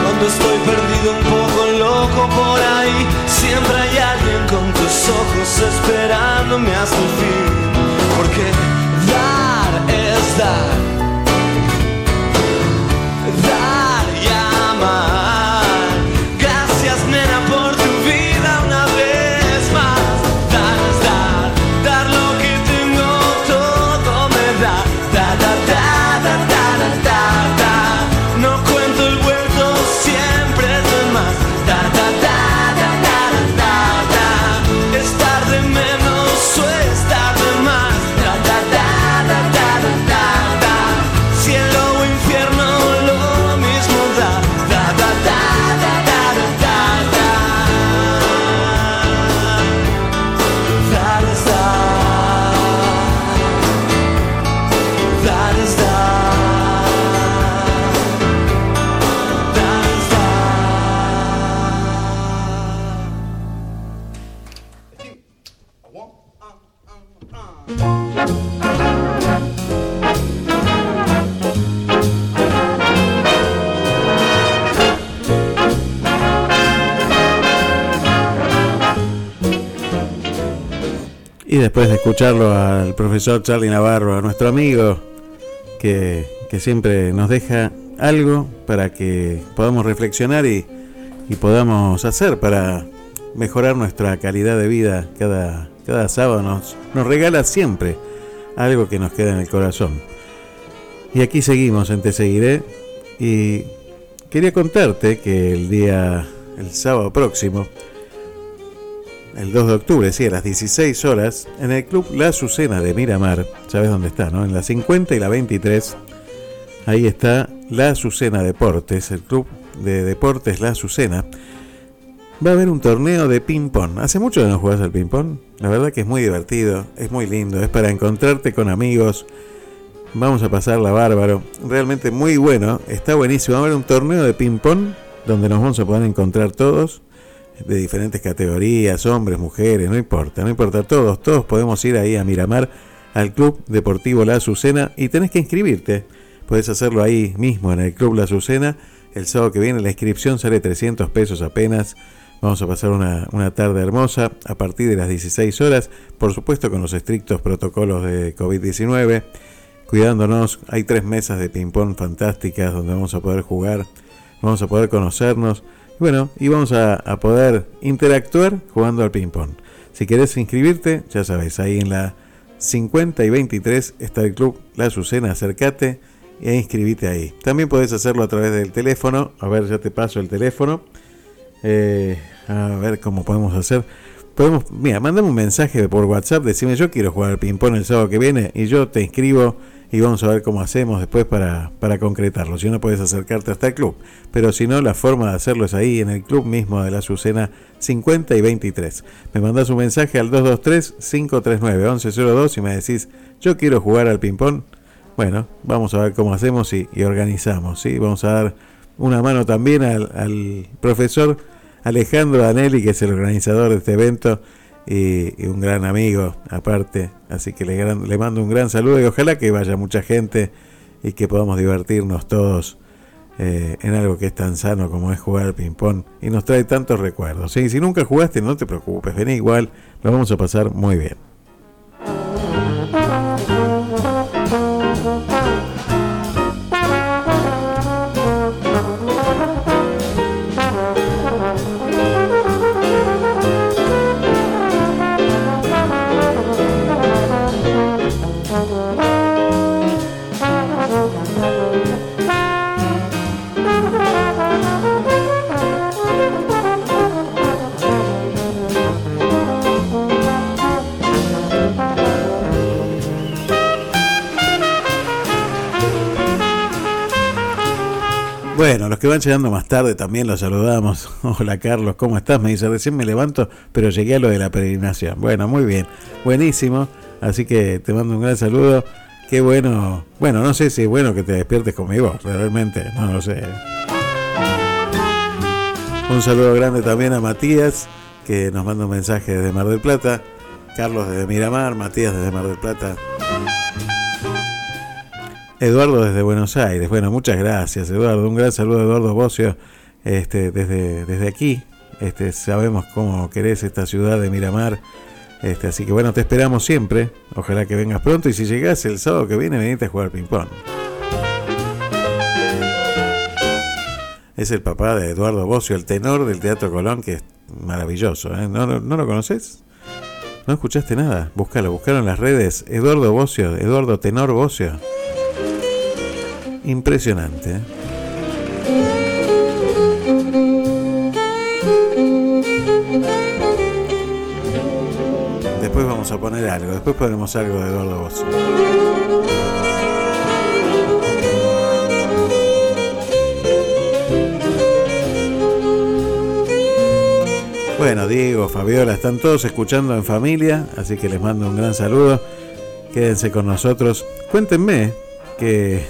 S8: Cuando estoy perdido un poco loco por ahí, siempre hay alguien con tus ojos esperándome hasta el fin. Porque dar es. Dar
S4: después de escucharlo al profesor Charlie Navarro, a nuestro amigo, que, que siempre nos deja algo para que podamos reflexionar y, y podamos hacer para mejorar nuestra calidad de vida cada, cada sábado, nos, nos regala siempre algo que nos queda en el corazón. Y aquí seguimos en Te Seguiré y quería contarte que el día, el sábado próximo, el 2 de octubre, sí, a las 16 horas, en el Club La Azucena de Miramar, ¿sabes dónde está, no? En la 50 y la 23, ahí está La Azucena Deportes, el Club de Deportes La Azucena. Va a haber un torneo de ping-pong. ¿Hace mucho que no jugás al ping-pong? La verdad que es muy divertido, es muy lindo, es para encontrarte con amigos. Vamos a pasarla bárbaro. Realmente muy bueno, está buenísimo. Va a haber un torneo de ping-pong donde nos vamos a poder encontrar todos de diferentes categorías, hombres, mujeres, no importa, no importa, todos, todos podemos ir ahí a Miramar, al Club Deportivo La Azucena y tenés que inscribirte. Puedes hacerlo ahí mismo en el Club La Azucena. El sábado que viene la inscripción sale 300 pesos apenas. Vamos a pasar una, una tarde hermosa a partir de las 16 horas, por supuesto con los estrictos protocolos de COVID-19, cuidándonos. Hay tres mesas de ping-pong fantásticas donde vamos a poder jugar, vamos a poder conocernos. Bueno, y vamos a, a poder interactuar jugando al ping-pong. Si querés inscribirte, ya sabes, ahí en la 50 y 23 está el club La Azucena, acércate e inscribite ahí. También podés hacerlo a través del teléfono. A ver, ya te paso el teléfono. Eh, a ver cómo podemos hacer. Podemos, mira, mandame un mensaje por WhatsApp, decime yo quiero jugar al ping-pong el sábado que viene y yo te inscribo y vamos a ver cómo hacemos después para, para concretarlo. Si no puedes acercarte hasta el club, pero si no, la forma de hacerlo es ahí en el club mismo de la Azucena 50 y 23. Me mandas un mensaje al 223-539-1102 y me decís yo quiero jugar al ping-pong. Bueno, vamos a ver cómo hacemos y, organizamos. ¿sí? Vamos a dar una mano también al profesor Alejandro Danelli, que es el organizador de este evento y, un gran amigo aparte. Así que le, mando un gran saludo y ojalá que vaya mucha gente y que podamos divertirnos todos eh, en algo que es tan sano como es jugar ping-pong y nos trae tantos recuerdos. Si nunca jugaste, no te preocupes, vení igual, lo vamos a pasar muy bien. Bueno, los que van llegando más tarde también los saludamos. Hola Carlos, ¿cómo estás? Me dice, recién me levanto, pero llegué a lo de la peregrinación. Bueno, muy bien, buenísimo. Así que te mando un gran saludo. Qué bueno. Bueno, no sé si es bueno que te despiertes conmigo, realmente, no lo sé. Un saludo grande también a Matías, que nos manda un mensaje desde Mar del Plata. Carlos desde Miramar, Matías desde Mar del Plata. Eduardo desde Buenos Aires. Bueno, muchas gracias, Eduardo. Un gran saludo Eduardo Bocio este, desde, desde aquí. Este, sabemos cómo querés esta ciudad de Miramar. Este, así que bueno, te esperamos siempre. Ojalá que vengas pronto y si llegás el sábado que viene, venite a jugar ping-pong. Es el papá de Eduardo Bocio, el tenor del Teatro Colón, que es maravilloso. ¿eh? ¿No, no, lo conoces? ¿No escuchaste nada? Búscalo, buscaron en las redes. Eduardo Bocio, Eduardo Tenor Bocio. Impresionante. ¿eh? Después vamos a poner algo, después ponemos algo de Eduardo Bosso. Bueno, Diego, Fabiola, están todos escuchando en familia, así que les mando un gran saludo. Quédense con nosotros. Cuéntenme que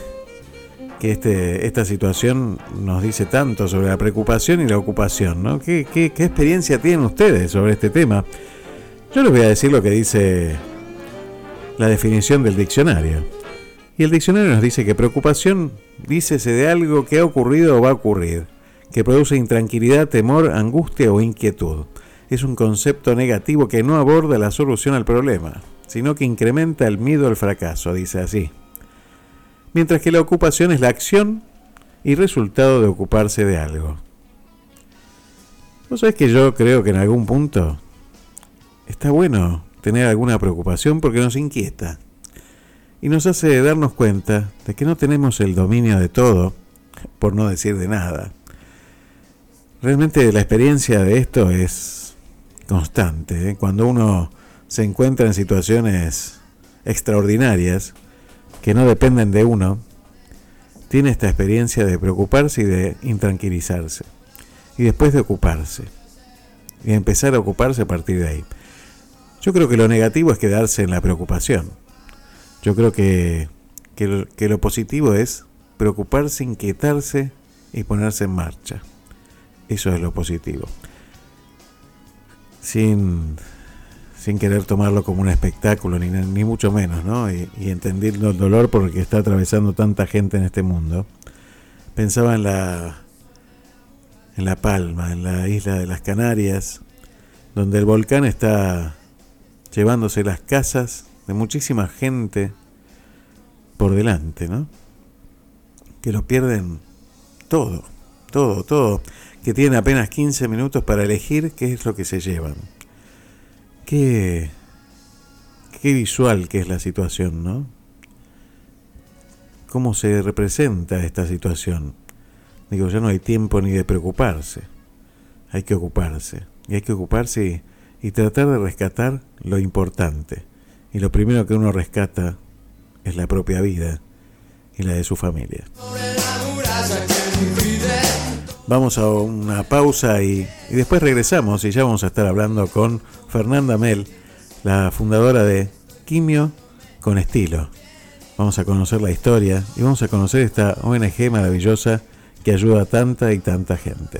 S4: este, esta situación nos dice tanto sobre la preocupación y la ocupación, ¿no? ¿Qué, qué, experiencia tienen ustedes sobre este tema? Yo les voy a decir lo que dice la definición del diccionario. Y el diccionario nos dice que preocupación dícese de algo que ha ocurrido o va a ocurrir, que produce intranquilidad, temor, angustia o inquietud. Es un concepto negativo que no aborda la solución al problema, sino que incrementa el miedo al fracaso, dice así mientras que la ocupación es la acción y resultado de ocuparse de algo. ¿Vos sabés que yo creo que en algún punto está bueno tener alguna preocupación porque nos inquieta y nos hace darnos cuenta de que no tenemos el dominio de todo, por no decir de nada. Realmente la experiencia de esto es constante. ¿eh? Cuando uno se encuentra en situaciones extraordinarias, que no dependen de uno, tiene esta experiencia de preocuparse y de intranquilizarse. Y después de ocuparse. Y empezar a ocuparse a partir de ahí. Yo creo que lo negativo es quedarse en la preocupación. Yo creo que, que, lo, positivo es preocuparse, inquietarse y ponerse en marcha. Eso es lo positivo. Sin sin querer tomarlo como un espectáculo, ni, ni mucho menos, ¿no? Y, entendiendo el dolor por el que está atravesando tanta gente en este mundo. Pensaba en la, en La Palma, en la isla de las Canarias, donde el volcán está llevándose las casas de muchísima gente por delante, ¿no? Que lo pierden todo, todo, todo, que tienen apenas 15 minutos para elegir qué es lo que se llevan. Qué, qué visual que es la situación, ¿no? ¿Cómo se representa esta situación? Digo, ya no hay tiempo ni de preocuparse. Hay que ocuparse. Y hay que ocuparse y, y tratar de rescatar lo importante. Y lo primero que uno rescata es la propia vida y la de su familia. Vamos a una pausa y, después regresamos y ya vamos a estar hablando con Fernanda Mel, la fundadora de Quimio con Estilo. Vamos a conocer la historia y vamos a conocer esta ONG maravillosa que ayuda a tanta y tanta gente.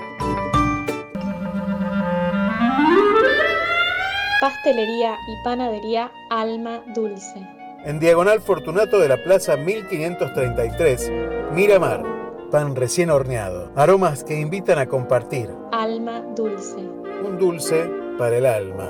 S9: Pastelería y panadería Alma Dulce.
S4: En Diagonal Fortunato de la Plaza 1533, Miramar. Pan recién horneado. Aromas que invitan a compartir.
S9: Alma Dulce.
S4: Un dulce para el alma.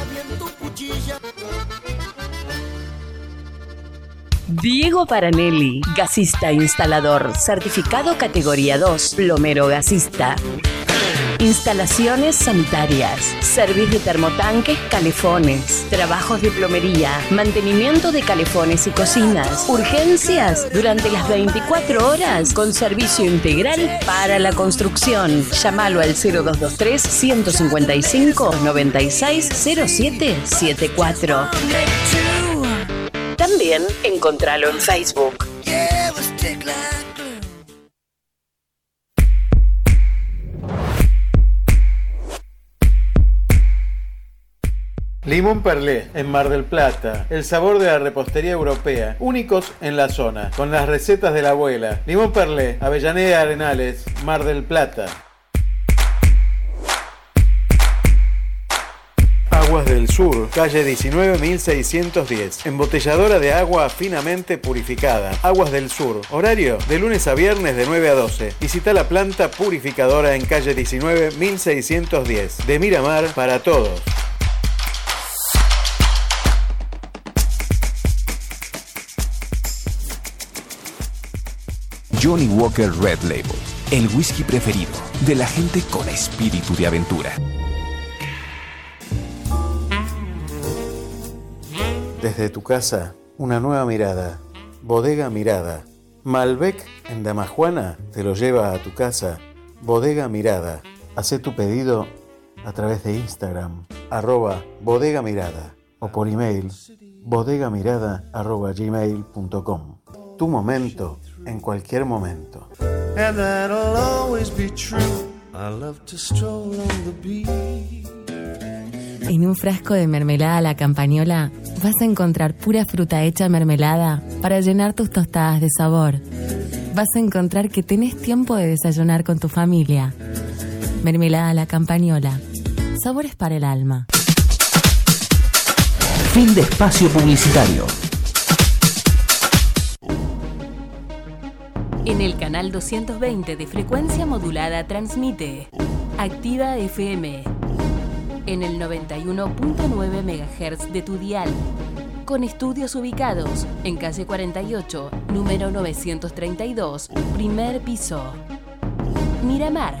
S10: Diego Paranelli, gasista instalador, certificado categoría 2, plomero gasista. Instalaciones sanitarias, servicio de termotanques, calefones, trabajos de plomería, mantenimiento de calefones y cocinas, urgencias durante las 24 horas con servicio integral para la construcción. Llámalo al 0223 155 96 0774. También encontralo en Facebook.
S4: Limón Perlé, en Mar del Plata. El sabor de la repostería europea. Únicos en la zona. Con las recetas de la abuela. Limón Perlé, Avellaneda Arenales, Mar del Plata. Aguas del Sur, calle 19610. Embotelladora de agua finamente purificada. Aguas del Sur. Horario de lunes a viernes de 9 a 12. Visita la planta purificadora en calle 19610. De Miramar para todos.
S11: Johnny Walker Red Label, el whisky preferido de la gente con espíritu de aventura.
S4: Desde tu casa, una nueva mirada. Bodega Mirada. Malbec en Damajuana te lo lleva a tu casa. Bodega Mirada. Hacé tu pedido a través de Instagram, arroba bodega mirada o por email bodegamirada arroba. Tu momento en cualquier momento.
S7: And that'll always be true. I love to stroll on the beach.
S12: En un frasco de mermelada a la campañola vas a encontrar pura fruta hecha mermelada para llenar tus tostadas de sabor. Vas a encontrar que tenés tiempo de desayunar con tu familia. Mermelada a la campañola. Sabores para el alma.
S11: Fin de espacio publicitario.
S10: En el canal 220 de frecuencia modulada transmite Activa FM en el 91.9 MHz de tu dial, con estudios ubicados en calle 48, número 932, primer piso. Miramar,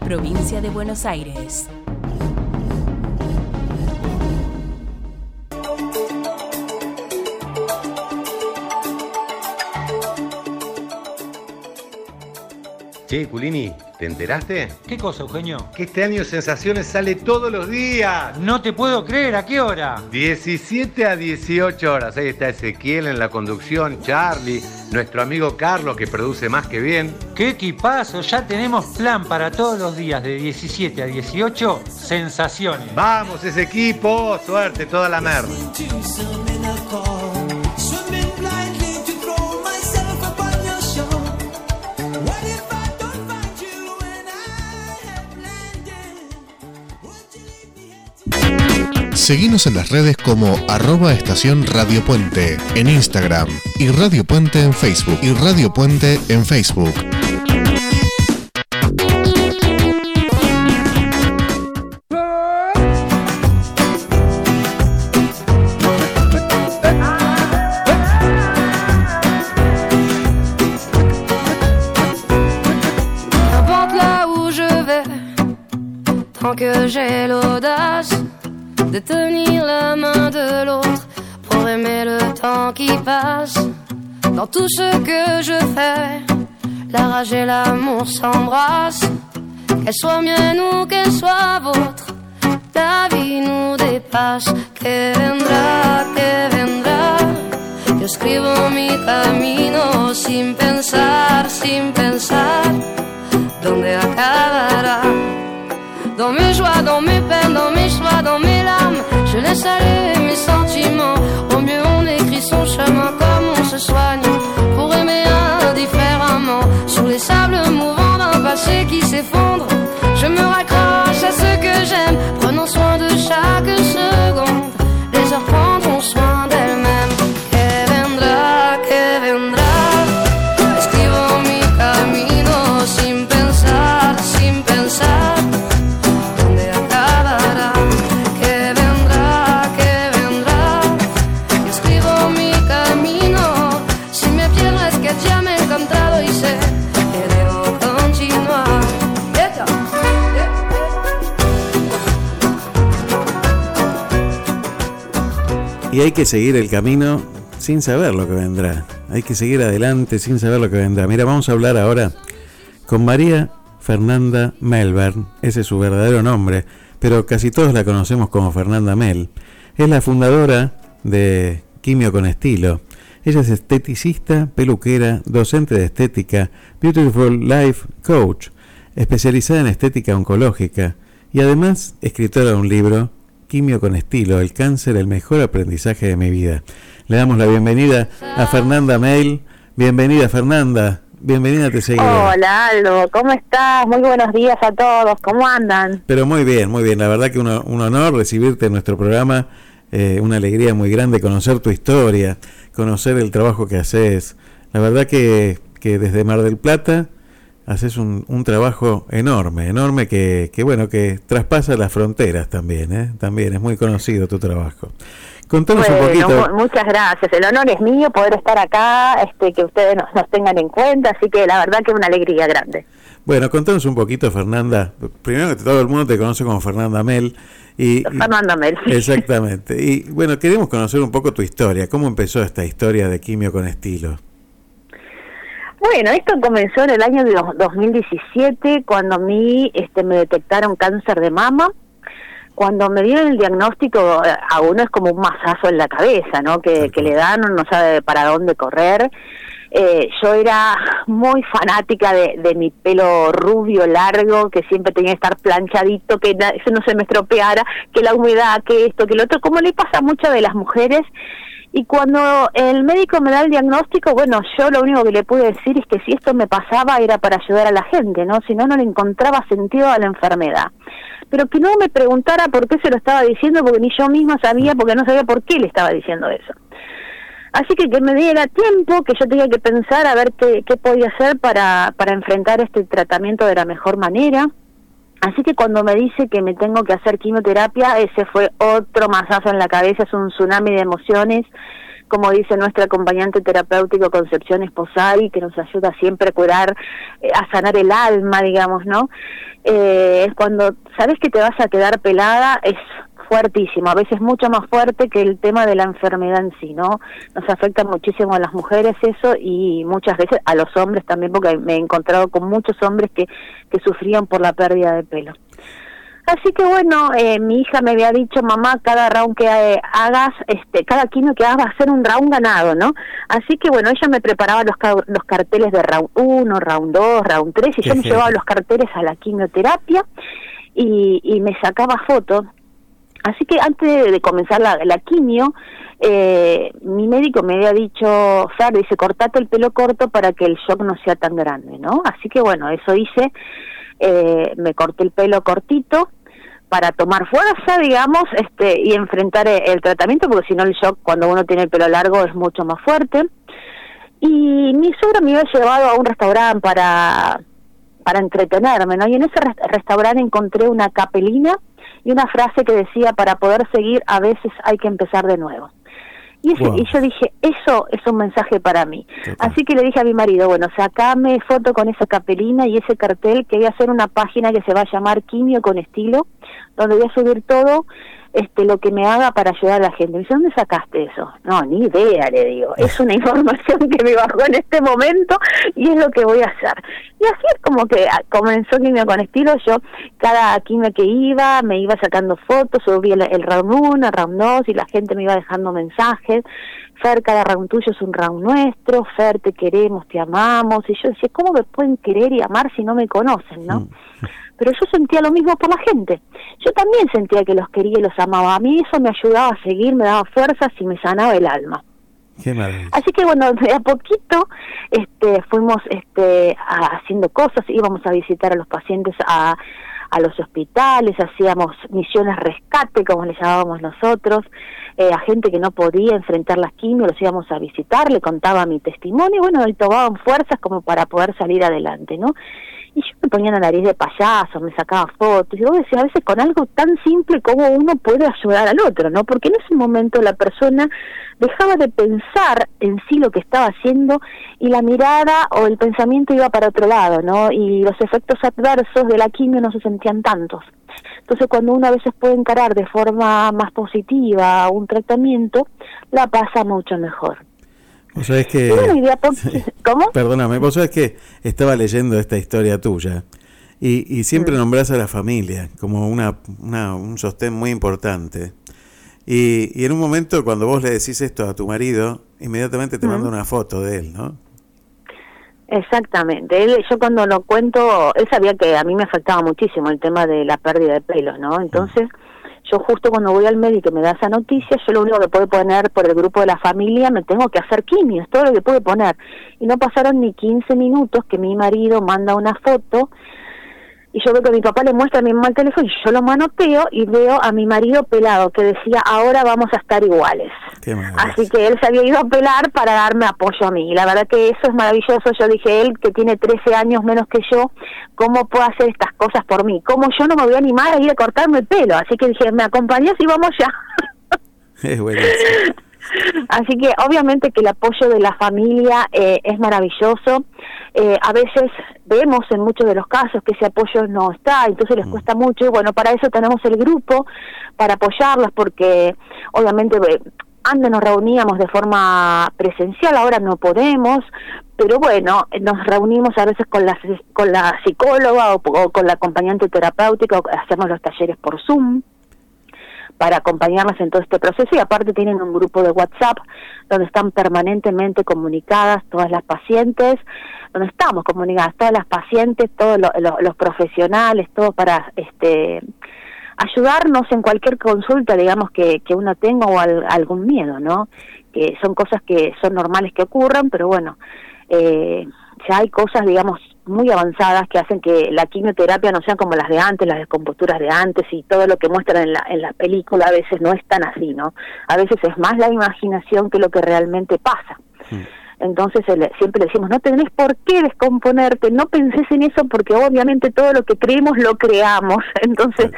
S10: provincia de Buenos Aires.
S13: Che, Culini, ¿te enteraste?
S14: ¿Qué cosa, Eugenio?
S13: Que este año Sensaciones sale todos los días.
S14: No te puedo creer, ¿a qué hora?
S13: 17 a 18 horas. Ahí está Ezequiel en la conducción, Charlie, nuestro amigo Carlos que produce más que bien.
S14: ¡Qué equipazo! Ya tenemos plan para todos los días de 17 a 18. Sensaciones.
S13: Vamos, ese equipo. Suerte, toda la merda.
S1: Seguimos en las redes como arroba estación Radio Puente en Instagram y Radio Puente en Facebook y Radio Puente en Facebook.
S15: Dans tout ce que je fais, la rage et l'amour s'embrassent. Qu'elle soit mienne ou qu'elle soit vôtre, la vie nous dépasse. Que vendrá, que vendrá. Yo escribo mi camino sin pensar, sin pensar dónde acabará? Dans mes joies, dans mes peines, dans mes choix, dans mes larmes, je laisse aller mes sentiments. Au mieux, on écrit son chemin pour aimer indifféremment. Sur les sables mouvants d'un passé qui s'effondre, je me raccroche à ce que j'aime, prenant soin
S4: Hay que seguir el camino sin saber lo que vendrá. Hay que seguir adelante sin saber lo que vendrá. Mira, vamos a hablar ahora con María Fernanda Melbourne. Ese es su verdadero nombre, pero casi todos la conocemos como Fernanda Mel. Es la fundadora de Quimio con Estilo. Ella es esteticista, peluquera, docente de estética, Beautiful Life Coach, especializada en estética oncológica y además escritora de un libro, Quimio con Estilo, el cáncer, el mejor aprendizaje de mi vida. Le damos la bienvenida a Fernanda Mail. Bienvenida Fernanda, bienvenida te seguiré.
S16: Hola Aldo, ¿cómo estás? Muy buenos días a todos, ¿cómo andan?
S4: Pero muy bien, muy bien. La verdad que uno- un honor recibirte en nuestro programa. eh, una alegría muy grande conocer tu historia, conocer el trabajo que haces. La verdad que, que desde Mar del Plata haces un, un trabajo enorme, enorme que, que, bueno, que traspasa las fronteras también, ¿eh? También es muy conocido tu trabajo. Contanos un poquito.
S16: mu- muchas gracias. El honor es mío poder estar acá, este, que ustedes nos, nos tengan en cuenta, así que la verdad que es una alegría grande.
S4: Bueno, contanos un poquito, Fernanda. Primero que todo el mundo te conoce como Fernanda Mel. Y, y-
S16: Fernanda Mel.
S4: Exactamente. Y bueno, queremos conocer un poco tu historia. ¿Cómo empezó esta historia de quimio con estilo?
S16: Bueno, esto comenzó en el año de dos- 2017 cuando a mí este, me detectaron cáncer de mama. Cuando me dieron el diagnóstico, a uno es como un mazazo en la cabeza, ¿no? Que, que le dan, uno no sabe para dónde correr. Eh, yo era muy fanática de, de mi pelo rubio largo, que siempre tenía que estar planchadito, que eso no se me estropeara, que la humedad, que esto, que lo otro, como le pasa a muchas de las mujeres. Y cuando el médico me da el diagnóstico, bueno, yo lo único que le pude decir es que si esto me pasaba era para ayudar a la gente, ¿no? Si no, no le encontraba sentido a la enfermedad. Pero que no me preguntara por qué se lo estaba diciendo, porque ni yo misma sabía, porque no sabía por qué le estaba diciendo eso. Así que que me diera tiempo, que yo tenía que pensar a ver qué, qué podía hacer para, para enfrentar este tratamiento de la mejor manera. Así que cuando me dice que me tengo que hacer quimioterapia, ese fue otro masazo en la cabeza, es un tsunami de emociones, como dice nuestra acompañante terapéutico Concepción Esposari, que nos ayuda siempre a curar, eh, a sanar el alma, digamos, ¿no? Eh, cuando sabes que te vas a quedar pelada, es fuertísimo, a veces mucho más fuerte que el tema de la enfermedad en sí, ¿no? Nos afecta muchísimo a las mujeres eso y muchas veces a los hombres también, porque me he encontrado con muchos hombres que, que sufrían por la pérdida de pelo. Así que bueno, eh, mi hija me había dicho, mamá, cada round que eh, hagas, este, cada quimio que hagas va a ser un round ganado, ¿no? Así que bueno, ella me preparaba los, los carteles de round 1, round 2, round 3, y yo me llevaba los carteles a la quimioterapia y, y me sacaba fotos. Así que antes de comenzar la, quimio, eh, mi médico me había dicho, Fer, dice, cortate el pelo corto para que el shock no sea tan grande, ¿no? Así que bueno, eso hice, eh, me corté el pelo cortito, para tomar fuerza, digamos, este, y enfrentar e-, el, tratamiento, porque si no el shock cuando uno tiene el pelo largo es mucho más fuerte. Y mi suegra me había llevado a un restaurante para, para entretenerme, ¿no? Y en ese restaurante encontré una capelina y una frase que decía, para poder seguir a veces hay que empezar de nuevo. Y, y yo dije, eso es un mensaje para mí. Así que le dije a mi marido, bueno, sacame foto con esa capelina y ese cartel que voy a hacer una página que se va a llamar Quimio con Estilo, donde voy a subir todo este lo que me haga para ayudar a la gente. Me dice, ¿dónde sacaste eso? No, ni idea, le digo. Es una información que me bajó en este momento y es lo que voy a hacer. Y así es como que ah, comenzó Quimio con estilo. Yo, cada quimio que iba, me iba sacando fotos, subía el, round 1, el round 2 y la gente me iba dejando mensajes. Fer, cada round tuyo es un round nuestro, Fer, te queremos, te amamos. Y yo decía, ¿cómo me pueden querer y amar si no me conocen, no? Mm pero yo sentía lo mismo por la gente. Yo también sentía que los quería y los amaba. A mí eso me ayudaba a seguir, me daba fuerzas y me sanaba el alma.
S4: Qué
S16: Así que bueno, de a poquito este, fuimos este, haciendo cosas, íbamos a visitar a los pacientes a, a los hospitales, hacíamos misiones rescate, como le llamábamos nosotros, eh, a gente que no podía enfrentar las quimios, los íbamos a visitar, le contaba mi testimonio, y bueno, y tomaban fuerzas como para poder salir adelante, ¿no? Y yo me ponía la nariz de payaso, me sacaba fotos, y vos decía, a veces con algo tan simple como uno puede ayudar al otro, ¿no? Porque en ese momento la persona dejaba de pensar en sí lo que estaba haciendo y la mirada o el pensamiento iba para otro lado, ¿no? Y los efectos adversos de la quimio no se sentían tantos. Entonces, cuando uno a veces puede encarar de forma más positiva un tratamiento, la pasa mucho mejor.
S4: Vos sabés que.
S16: ¿Cómo?
S4: Perdóname, vos sabés que estaba leyendo esta historia tuya y, y siempre mm. nombras a la familia como una, una, un sostén muy importante. Y, y, en un momento, cuando vos le decís esto a tu marido, inmediatamente te manda una foto de él, ¿no?
S16: Exactamente. Él, yo cuando lo cuento, él sabía que a mí me afectaba muchísimo el tema de la pérdida de pelo, ¿no? Entonces yo justo cuando voy al médico y me da esa noticia, yo lo único que puedo poner por el grupo de la familia, me tengo que hacer quimio, es todo lo que puedo poner. Y no pasaron ni 15 minutos que mi marido manda una foto y yo veo que mi papá le muestra a mi mamá el teléfono y yo lo manoteo y veo a mi marido pelado que decía ahora vamos a estar iguales. Así que él se había ido a pelar para darme apoyo a mí. Y la verdad que eso es maravilloso. Yo dije, él que tiene 13 años menos que yo, ¿cómo puede hacer estas cosas por mí? ¿Cómo yo no me voy a animar a ir a cortarme el pelo? Así que dije, ¿me acompañas y vamos ya?
S4: Es
S16: Así que obviamente que el apoyo de la familia eh, es maravilloso. Eh, a veces vemos en muchos de los casos que ese apoyo no está, entonces les mm. cuesta mucho. Y bueno, para eso tenemos el grupo, para apoyarlos, porque obviamente eh, antes nos reuníamos de forma presencial, ahora no podemos, pero bueno, nos reunimos a veces con la, con la psicóloga o, o con la acompañante terapéutica, hacemos los talleres por Zoom para acompañarlas en todo este proceso y aparte tienen un grupo de WhatsApp donde están permanentemente comunicadas todas las pacientes, donde estamos comunicadas todas las pacientes, todos los profesionales, todo para este ayudarnos en cualquier consulta, digamos, que, que uno tenga o algún miedo, ¿no? Que son cosas que son normales que ocurran, pero bueno, eh, ya hay cosas, digamos, muy avanzadas que hacen que la quimioterapia no sea como las de antes, las descomposturas de antes y todo lo que muestran en la, en la película a veces no es tan así, ¿no? A veces es más la imaginación que lo que realmente pasa. Entonces siempre decimos, no tenés por qué descomponerte, no penses en eso porque obviamente todo lo que creemos lo creamos. Entonces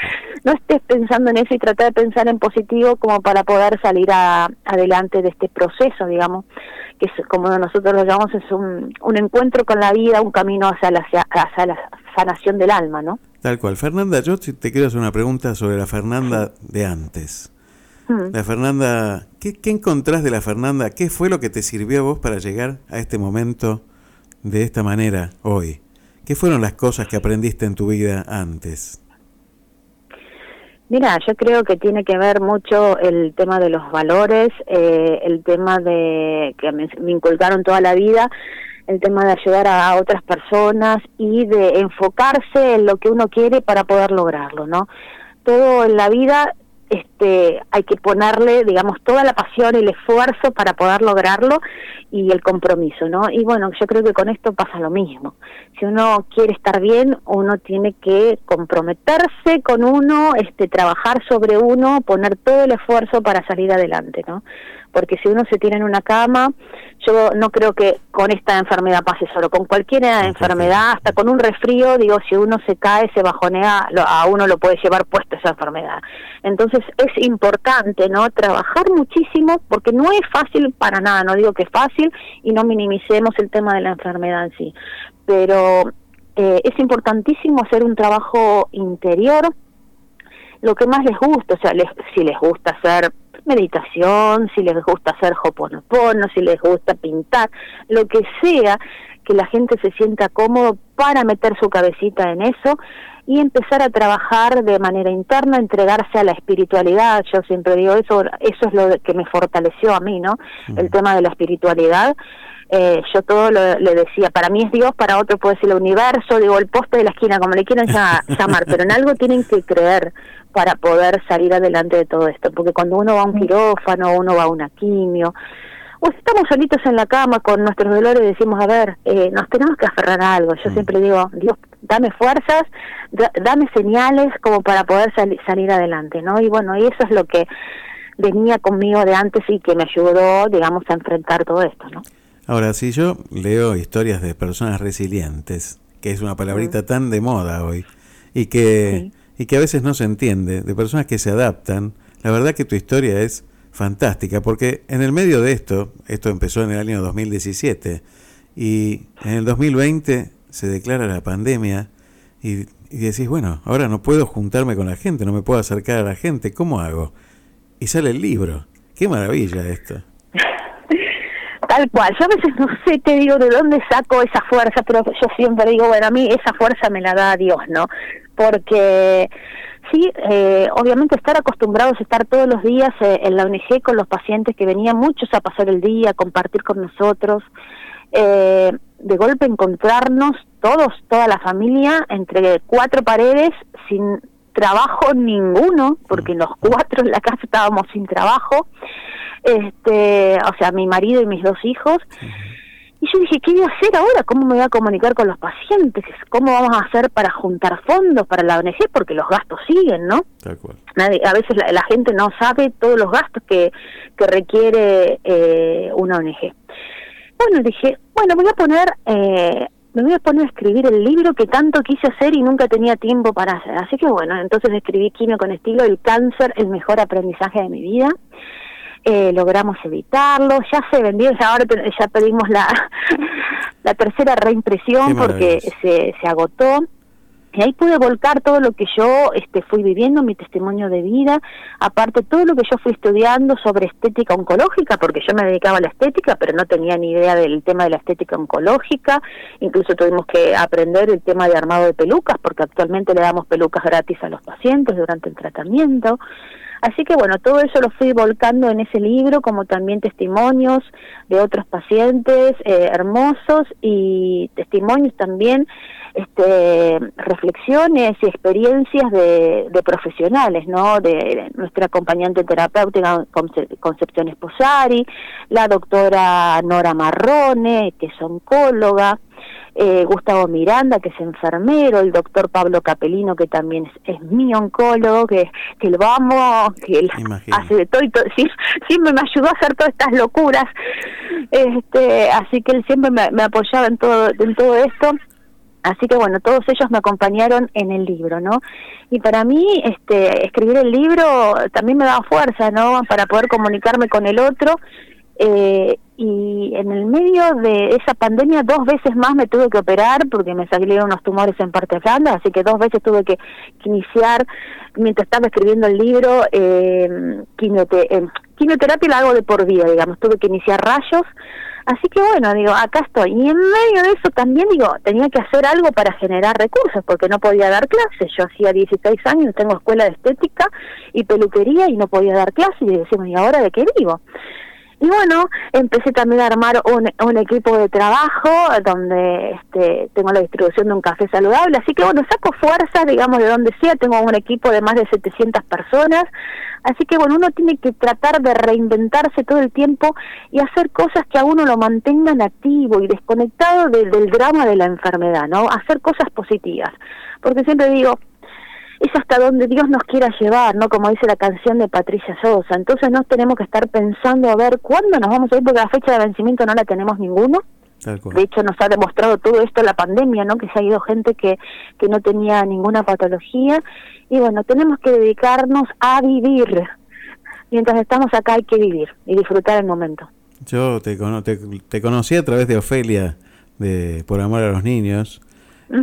S16: no estés pensando en eso y trata de pensar en positivo como para poder salir adelante de este proceso, digamos, que es como nosotros lo llamamos, es un, un encuentro con la vida, un camino hacia la, hacia la sanación del alma, ¿no?
S4: Tal cual. Fernanda, yo te quiero hacer una pregunta sobre la Fernanda de antes.
S16: Mm.
S4: La Fernanda, ¿qué, ¿qué encontrás de la Fernanda? ¿Qué fue lo que te sirvió a vos para llegar a este momento de esta manera hoy? ¿Qué fueron las cosas que aprendiste en tu vida antes?
S16: Mira, yo creo que tiene que ver mucho el tema de los valores, eh, el tema de que me, me inculcaron toda la vida, el tema de ayudar a otras personas y de enfocarse en lo que uno quiere para poder lograrlo, ¿no? Todo en la vida este, hay que ponerle, digamos, toda la pasión el esfuerzo para poder lograrlo y el compromiso, ¿no? Y bueno, yo creo que con esto pasa lo mismo. Si uno quiere estar bien, uno tiene que comprometerse con uno, este, trabajar sobre uno, poner todo el esfuerzo para salir adelante, ¿no? Porque si uno se tiene en una cama, yo no creo que con esta enfermedad pase solo, con cualquier enfermedad, hasta con un resfrío, digo, si uno se cae, se bajonea, lo- a uno lo puede llevar puesto esa enfermedad. Entonces es importante, ¿no? Trabajar muchísimo, porque no es fácil para nada, no digo que es fácil y no minimicemos el tema de la enfermedad en sí, pero eh, es importantísimo hacer un trabajo interior, lo que más les gusta, o sea, les- si les gusta hacer meditación, si les gusta hacer hoponopono, si les gusta pintar, lo que sea, que la gente se sienta cómodo para meter su cabecita en eso y empezar a trabajar de manera interna, entregarse a la espiritualidad. Yo siempre digo eso, eso es lo que me fortaleció a mí, ¿no? El tema de la espiritualidad. Eh, yo todo lo- le decía, para mí es Dios, para otro puede ser el universo, digo, el poste de la esquina, como le quieran lla- llamar, pero en algo tienen que creer para poder salir adelante de todo esto, porque cuando uno va a un quirófano, uno va a una quimio, o estamos solitos en la cama con nuestros dolores decimos, a ver, eh, nos tenemos que aferrar a algo. Yo siempre digo, Dios, dame fuerzas, da- dame señales como para poder sali- salir adelante, ¿no? Y bueno, y eso es lo que venía conmigo de antes y que me ayudó, digamos, a enfrentar todo esto, ¿no?
S4: Ahora, si yo leo historias de personas resilientes, que es una palabrita tan de moda hoy, y que, y que a veces no se entiende, de personas que se adaptan, la verdad que tu historia es fantástica, porque en el medio de esto, esto empezó en el año 2017, y en el 2020 se declara la pandemia, y, y decís, bueno, ahora no puedo juntarme con la gente, no me puedo acercar a la gente, ¿cómo hago? Y sale el libro. Qué maravilla esto.
S16: Tal cual, yo a veces no sé, te digo, de dónde saco esa fuerza, pero yo siempre digo, bueno, a mí esa fuerza me la da Dios, ¿no? Porque sí, eh, obviamente estar acostumbrados a estar todos los días eh, en la ONG con los pacientes que venían muchos a pasar el día, a compartir con nosotros, eh, de golpe encontrarnos todos, toda la familia, entre cuatro paredes, sin trabajo ninguno, porque los cuatro en la casa estábamos sin trabajo, este, o sea, mi marido y mis dos hijos. Y yo dije, ¿qué voy a hacer ahora? ¿Cómo me voy a comunicar con los pacientes? ¿Cómo vamos a hacer para juntar fondos para la ONG? Porque los gastos siguen, ¿no?
S4: Tal cual.
S16: Nadie, a veces la, la gente no sabe todos los gastos que, que requiere eh, una ONG. Bueno, dije, bueno, voy a poner, eh, me voy a poner a escribir el libro que tanto quise hacer y nunca tenía tiempo para hacer. Así que bueno, entonces escribí Quimio con estilo, el cáncer, el mejor aprendizaje de mi vida. Eh, logramos evitarlo, ya se vendió, ya ahora ya pedimos la, la tercera reimpresión porque se, se agotó. Y ahí pude volcar todo lo que yo este, fui viviendo, mi testimonio de vida, aparte todo lo que yo fui estudiando sobre estética oncológica, porque yo me dedicaba a la estética, pero no tenía ni idea del tema de la estética oncológica, incluso tuvimos que aprender el tema de armado de pelucas, porque actualmente le damos pelucas gratis a los pacientes durante el tratamiento. Así que bueno, todo eso lo fui volcando en ese libro, como también testimonios de otros pacientes eh, hermosos y testimonios también, este, reflexiones y experiencias de, de profesionales, ¿no? De nuestra acompañante terapéutica Conce- Concepción Esposari, la doctora Nora Marrone, que es oncóloga, eh, Gustavo Miranda, que es enfermero, el doctor Pablo Capelino, que también es, es mi oncólogo, que, que lo amo, que él hace de todo y todo, sí, siempre me ayudó a hacer todas estas locuras, este, así que él siempre me, me apoyaba en todo, en todo esto. Así que bueno, todos ellos me acompañaron en el libro, ¿no? Y para mí, este, escribir el libro también me daba fuerza, ¿no? Para poder comunicarme con el otro Eh, y en el medio de esa pandemia dos veces más me tuve que operar porque me salieron unos tumores en parte blanda, así que dos veces tuve que, iniciar, mientras estaba escribiendo el libro, eh, quimiote eh, quimioterapia la hago de por vida, digamos, tuve que iniciar rayos, así que bueno, digo, acá estoy. Y en medio de eso también, digo, tenía que hacer algo para generar recursos, porque no podía dar clases. Yo hacía 16 años, tengo escuela de estética y peluquería y no podía dar clases y decimos, ¿y ahora de qué vivo? Y bueno, empecé también a armar un, un equipo de trabajo donde este, tengo la distribución de un café saludable. Así que bueno, saco fuerza, digamos, de donde sea. Tengo un equipo de más de 700 personas. Así que bueno, uno tiene que tratar de reinventarse todo el tiempo y hacer cosas que a uno lo mantengan activo y desconectado del drama de la enfermedad, ¿no? Hacer cosas positivas. Porque siempre digo, es hasta donde Dios nos quiera llevar, ¿no? Como dice la canción de Patricia Sosa. Entonces no tenemos que estar pensando a ver cuándo nos vamos a ir, porque la fecha de vencimiento no la tenemos ninguno. De hecho, nos ha demostrado todo esto la pandemia, ¿no? Que se ha ido gente que, que no tenía ninguna patología. Y bueno, tenemos que dedicarnos a vivir. Mientras estamos acá hay que vivir y disfrutar el momento.
S4: Yo te, te, conocí a través de Ofelia, de Por Amor a los Niños.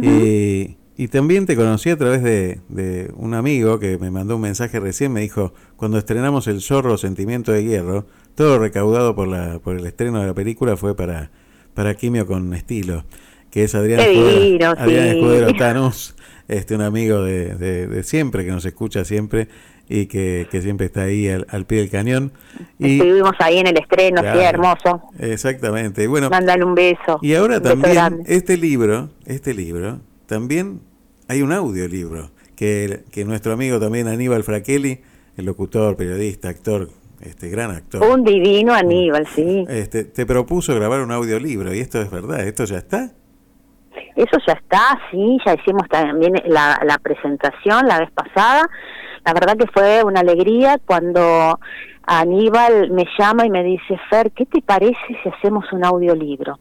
S4: Y y también te conocí a través de, de, un amigo que me mandó un mensaje recién, me dijo, cuando estrenamos El Zorro Sentimiento de Hierro, todo recaudado por, la, por el estreno de la película fue para, para Quimio con Estilo, que es Adrián Escudero, Adrián Escudero Tanus, este, un amigo de, de, siempre, que nos escucha siempre y que, que siempre está ahí al, pie del cañón.
S16: Y, Estuvimos ahí en el estreno, sí, hermoso.
S4: Exactamente. Y bueno,
S16: Mándale un beso.
S4: Y ahora también, este libro, este libro, también hay un audiolibro que, que nuestro amigo también Aníbal Fraquelli, el locutor, periodista, actor, este gran actor.
S16: Un divino Aníbal, sí.
S4: Este, te propuso grabar un audiolibro y esto es verdad, ¿esto ya está?
S16: Eso ya está, sí, ya hicimos también la, la presentación la vez pasada. La verdad que fue una alegría cuando Aníbal me llama y me dice, Fer, ¿qué te parece si hacemos un audiolibro?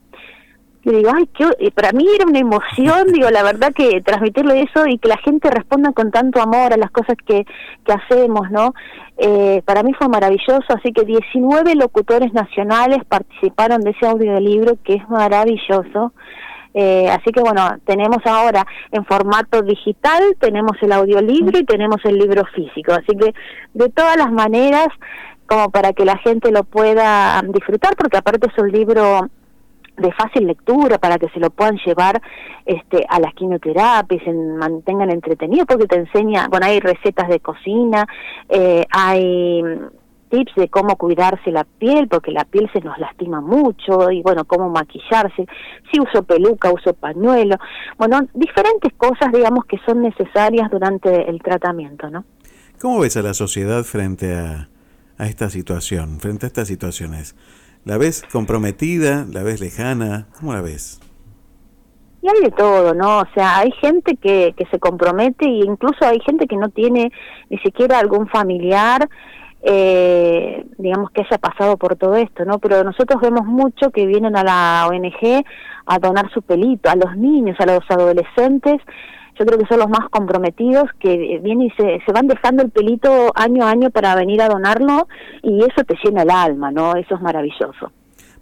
S16: Y digo, ay, qué, para mí era una emoción, digo, la verdad que transmitirle eso y que la gente responda con tanto amor a las cosas que, que hacemos, ¿no? Eh, para mí fue maravilloso, así que 19 locutores nacionales participaron de ese audiolibro que es maravilloso. Eh, así que bueno, tenemos ahora en formato digital, tenemos el audiolibro y tenemos el libro físico. Así que de todas las maneras, como para que la gente lo pueda disfrutar, porque aparte es un libro de fácil lectura para que se lo puedan llevar este, a las quimioterapias, se mantengan entretenidos, porque te enseña, bueno, hay recetas de cocina, eh, hay tips de cómo cuidarse la piel, porque la piel se nos lastima mucho, y bueno, cómo maquillarse, si uso peluca, uso pañuelo, bueno, diferentes cosas, digamos, que son necesarias durante el tratamiento, ¿no?
S4: ¿Cómo ves a la sociedad frente a, a esta situación, frente a estas situaciones? ¿La ves comprometida? ¿La ves lejana? ¿Cómo la ves?
S16: Y hay de todo, ¿no? O sea, hay gente que, que se compromete e incluso hay gente que no tiene ni siquiera algún familiar, eh, digamos, que haya pasado por todo esto, ¿no? Pero nosotros vemos mucho que vienen a la ONG a donar su pelito, a los niños, a los adolescentes, yo creo que son los más comprometidos que vienen y se, se van dejando el pelito año a año para venir a donarlo y eso te llena el alma, ¿no? Eso es maravilloso.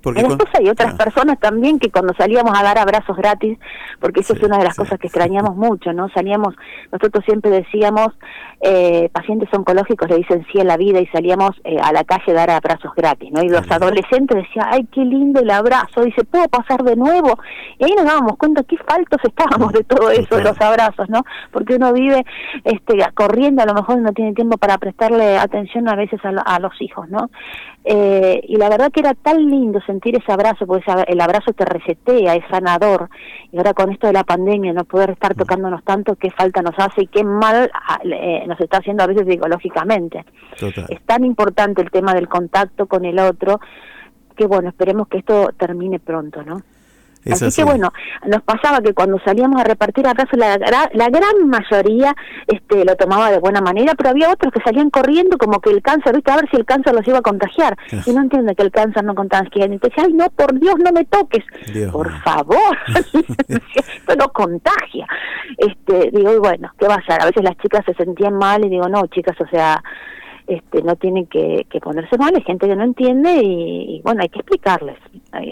S16: Porque después hay otras ah. personas también que cuando salíamos a dar abrazos gratis, porque eso es una de las cosas que extrañamos mucho, ¿no? Salíamos, nosotros siempre decíamos, eh, pacientes oncológicos le dicen sí a la vida y salíamos eh, a la calle a dar abrazos gratis, ¿no? Y los adolescentes decían, ay, qué lindo el abrazo, dice, ¿puedo pasar de nuevo? Y ahí nos dábamos cuenta qué faltos estábamos de todo eso, de los abrazos, ¿no? Porque uno vive este, corriendo, a lo mejor no tiene tiempo para prestarle atención a veces a, a los hijos, ¿no? Eh, y la verdad que era tan lindo sentir ese abrazo, porque el abrazo te resetea, es sanador. Y ahora con esto de la pandemia, no poder estar tocándonos tanto, qué falta nos hace y qué mal ah, eh, nos está haciendo a veces psicológicamente. Es tan importante el tema del contacto con el otro, que bueno, esperemos que esto termine pronto, ¿no? Así, que bueno, nos pasaba que cuando salíamos a repartir abrazos, la, la gran mayoría este, lo tomaba de buena manera, pero había otros que salían corriendo como que el cáncer, viste, a ver si el cáncer los iba a contagiar. Y no entiende que el cáncer no contagia. Y te decía, ay, no, por Dios, no me toques. por favor, esto no contagia. Este, digo, y bueno, ¿qué va a ser? A veces las chicas se sentían mal y digo, no, chicas, o sea, este, no tienen que, que ponerse mal, hay gente que no entiende y, y, bueno, hay que explicarles.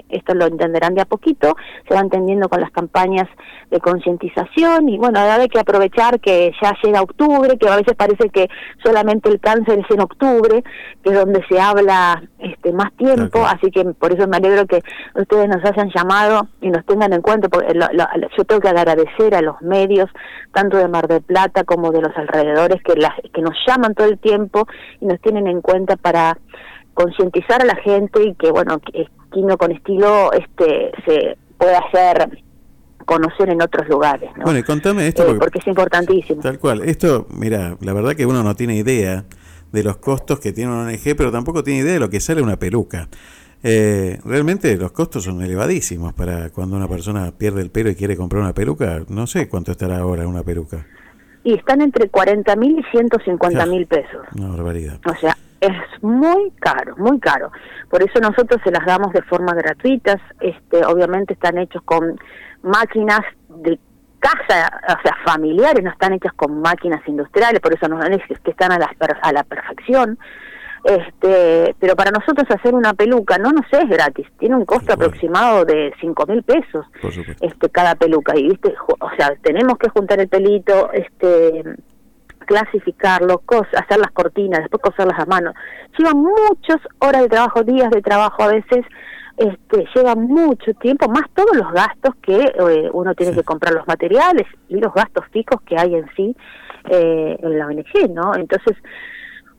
S16: Esto lo entenderán de a poquito, se va entendiendo con las campañas de concientización y bueno, ahora hay que aprovechar que ya llega octubre, que a veces parece que solamente el cáncer es en octubre, que es donde se habla este más tiempo, así que por eso me alegro que ustedes nos hayan llamado y nos tengan en cuenta, porque lo- lo- yo tengo que agradecer a los medios, tanto de Mar del Plata como de los alrededores, que, las, que nos llaman todo el tiempo y nos tienen en cuenta para concientizar a la gente y que, bueno, que Quino con estilo este se pueda hacer conocer en otros lugares, ¿no?
S4: Bueno, y contame esto
S16: Eh,
S4: porque,
S16: porque es importantísimo.
S4: tal cual. Esto, mira, la verdad que uno no tiene idea de los costos que tiene una ONG, pero tampoco tiene idea de lo que sale una peluca. Eh, realmente los costos son elevadísimos para cuando una persona pierde el pelo y quiere comprar una peluca. No sé cuánto estará ahora una peluca.
S16: Y están entre 40 mil y 150 mil pesos.
S4: Una barbaridad.
S16: O sea, es muy caro, muy caro. Por eso nosotros se las damos de forma gratuitas. Este, obviamente están hechos con máquinas de casa, o sea, familiares, no están hechas con máquinas industriales, por eso no es que están a la, a la perfección. Este, pero para nosotros hacer una peluca no nos es gratis, tiene un costo aproximado de cinco mil pesos este cada peluca. Y viste o sea tenemos que juntar el pelito este clasificarlo cos hacer las cortinas después coserlas a mano. Lleva muchas horas de trabajo días de trabajo a veces este lleva mucho tiempo más todos los gastos que eh, uno tiene que comprar los materiales y los gastos fijos que hay en sí eh, en la ONG no entonces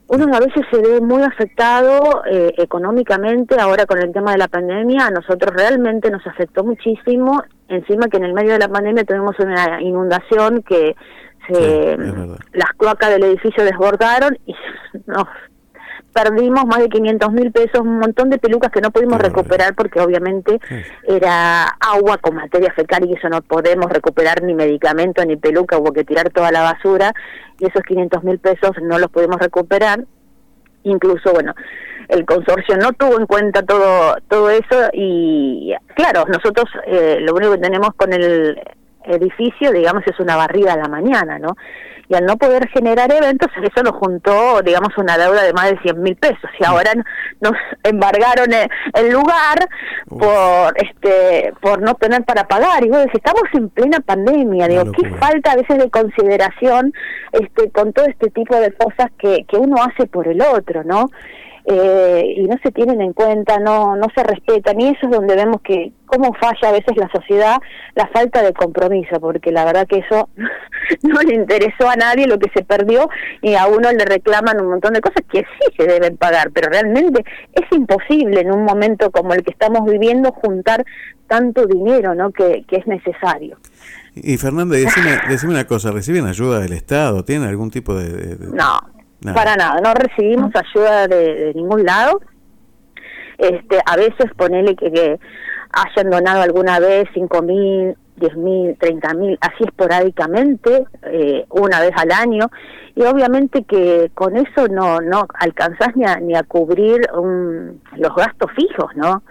S16: uno a veces se ve muy afectado eh, económicamente ahora con el tema de la pandemia. A nosotros realmente nos afectó muchísimo. Encima que en el medio de la pandemia tuvimos una inundación que se, las cloacas del edificio desbordaron y nos perdimos más de 500 mil pesos, un montón de pelucas que no pudimos recuperar porque obviamente era agua con materia fecal y eso no podemos recuperar ni medicamento ni peluca, hubo que tirar toda la basura y esos 500 mil pesos no los pudimos recuperar. Incluso, bueno, el consorcio no tuvo en cuenta todo todo eso y claro, nosotros eh, lo único que tenemos con el edificio, digamos, es una barrida a la mañana, ¿no? Y al no poder generar eventos, eso nos juntó, digamos, una deuda de más de 100 mil pesos. Y ahora nos embargaron el, el lugar por este por no tener para pagar. Y bueno, si estamos en plena pandemia, digo, qué falta a veces de consideración este con todo este tipo de cosas que, que uno hace por el otro, ¿no? Eh, y no se tienen en cuenta, no no se respetan y eso es donde vemos que cómo falla a veces la sociedad la falta de compromiso, porque la verdad que eso no le interesó a nadie lo que se perdió y a uno le reclaman un montón de cosas que sí se deben pagar, pero realmente es imposible en un momento como el que estamos viviendo juntar tanto dinero, ¿no? Que, que es necesario.
S4: Y Fernanda, decime, decime una cosa, ¿reciben ayuda del Estado? ¿Tienen algún tipo de...? de- de-
S16: No, para nada, no recibimos ayuda de, de ningún lado. Este, a veces ponele que, que hayan donado alguna vez cinco mil, diez mil, treinta mil, así esporádicamente, eh, una vez al año, y obviamente que con eso no no alcanzás ni a, ni a cubrir un- los gastos fijos, ¿no?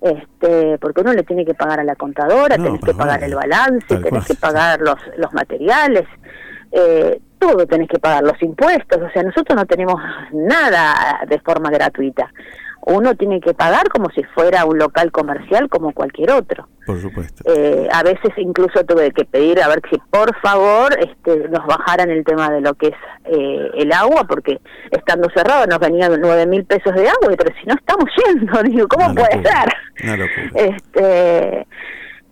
S16: Este, porque uno le tiene que pagar a la contadora, tenés que pagar el balance,
S4: Tal
S16: tenés
S4: cual.
S16: que pagar los, los materiales, eh, todo tenés que pagar, los impuestos, o sea, nosotros no tenemos nada de forma gratuita. Uno tiene que pagar como si fuera un local comercial como cualquier otro.
S4: Por supuesto.
S16: Eh, a veces incluso tuve que pedir a ver si por favor este, nos bajaran el tema de lo que es eh, el agua, porque estando cerrado nos venían nueve mil pesos de agua, y pero si no estamos yendo, digo, ¿cómo puede ser?
S4: Locura.
S16: Este,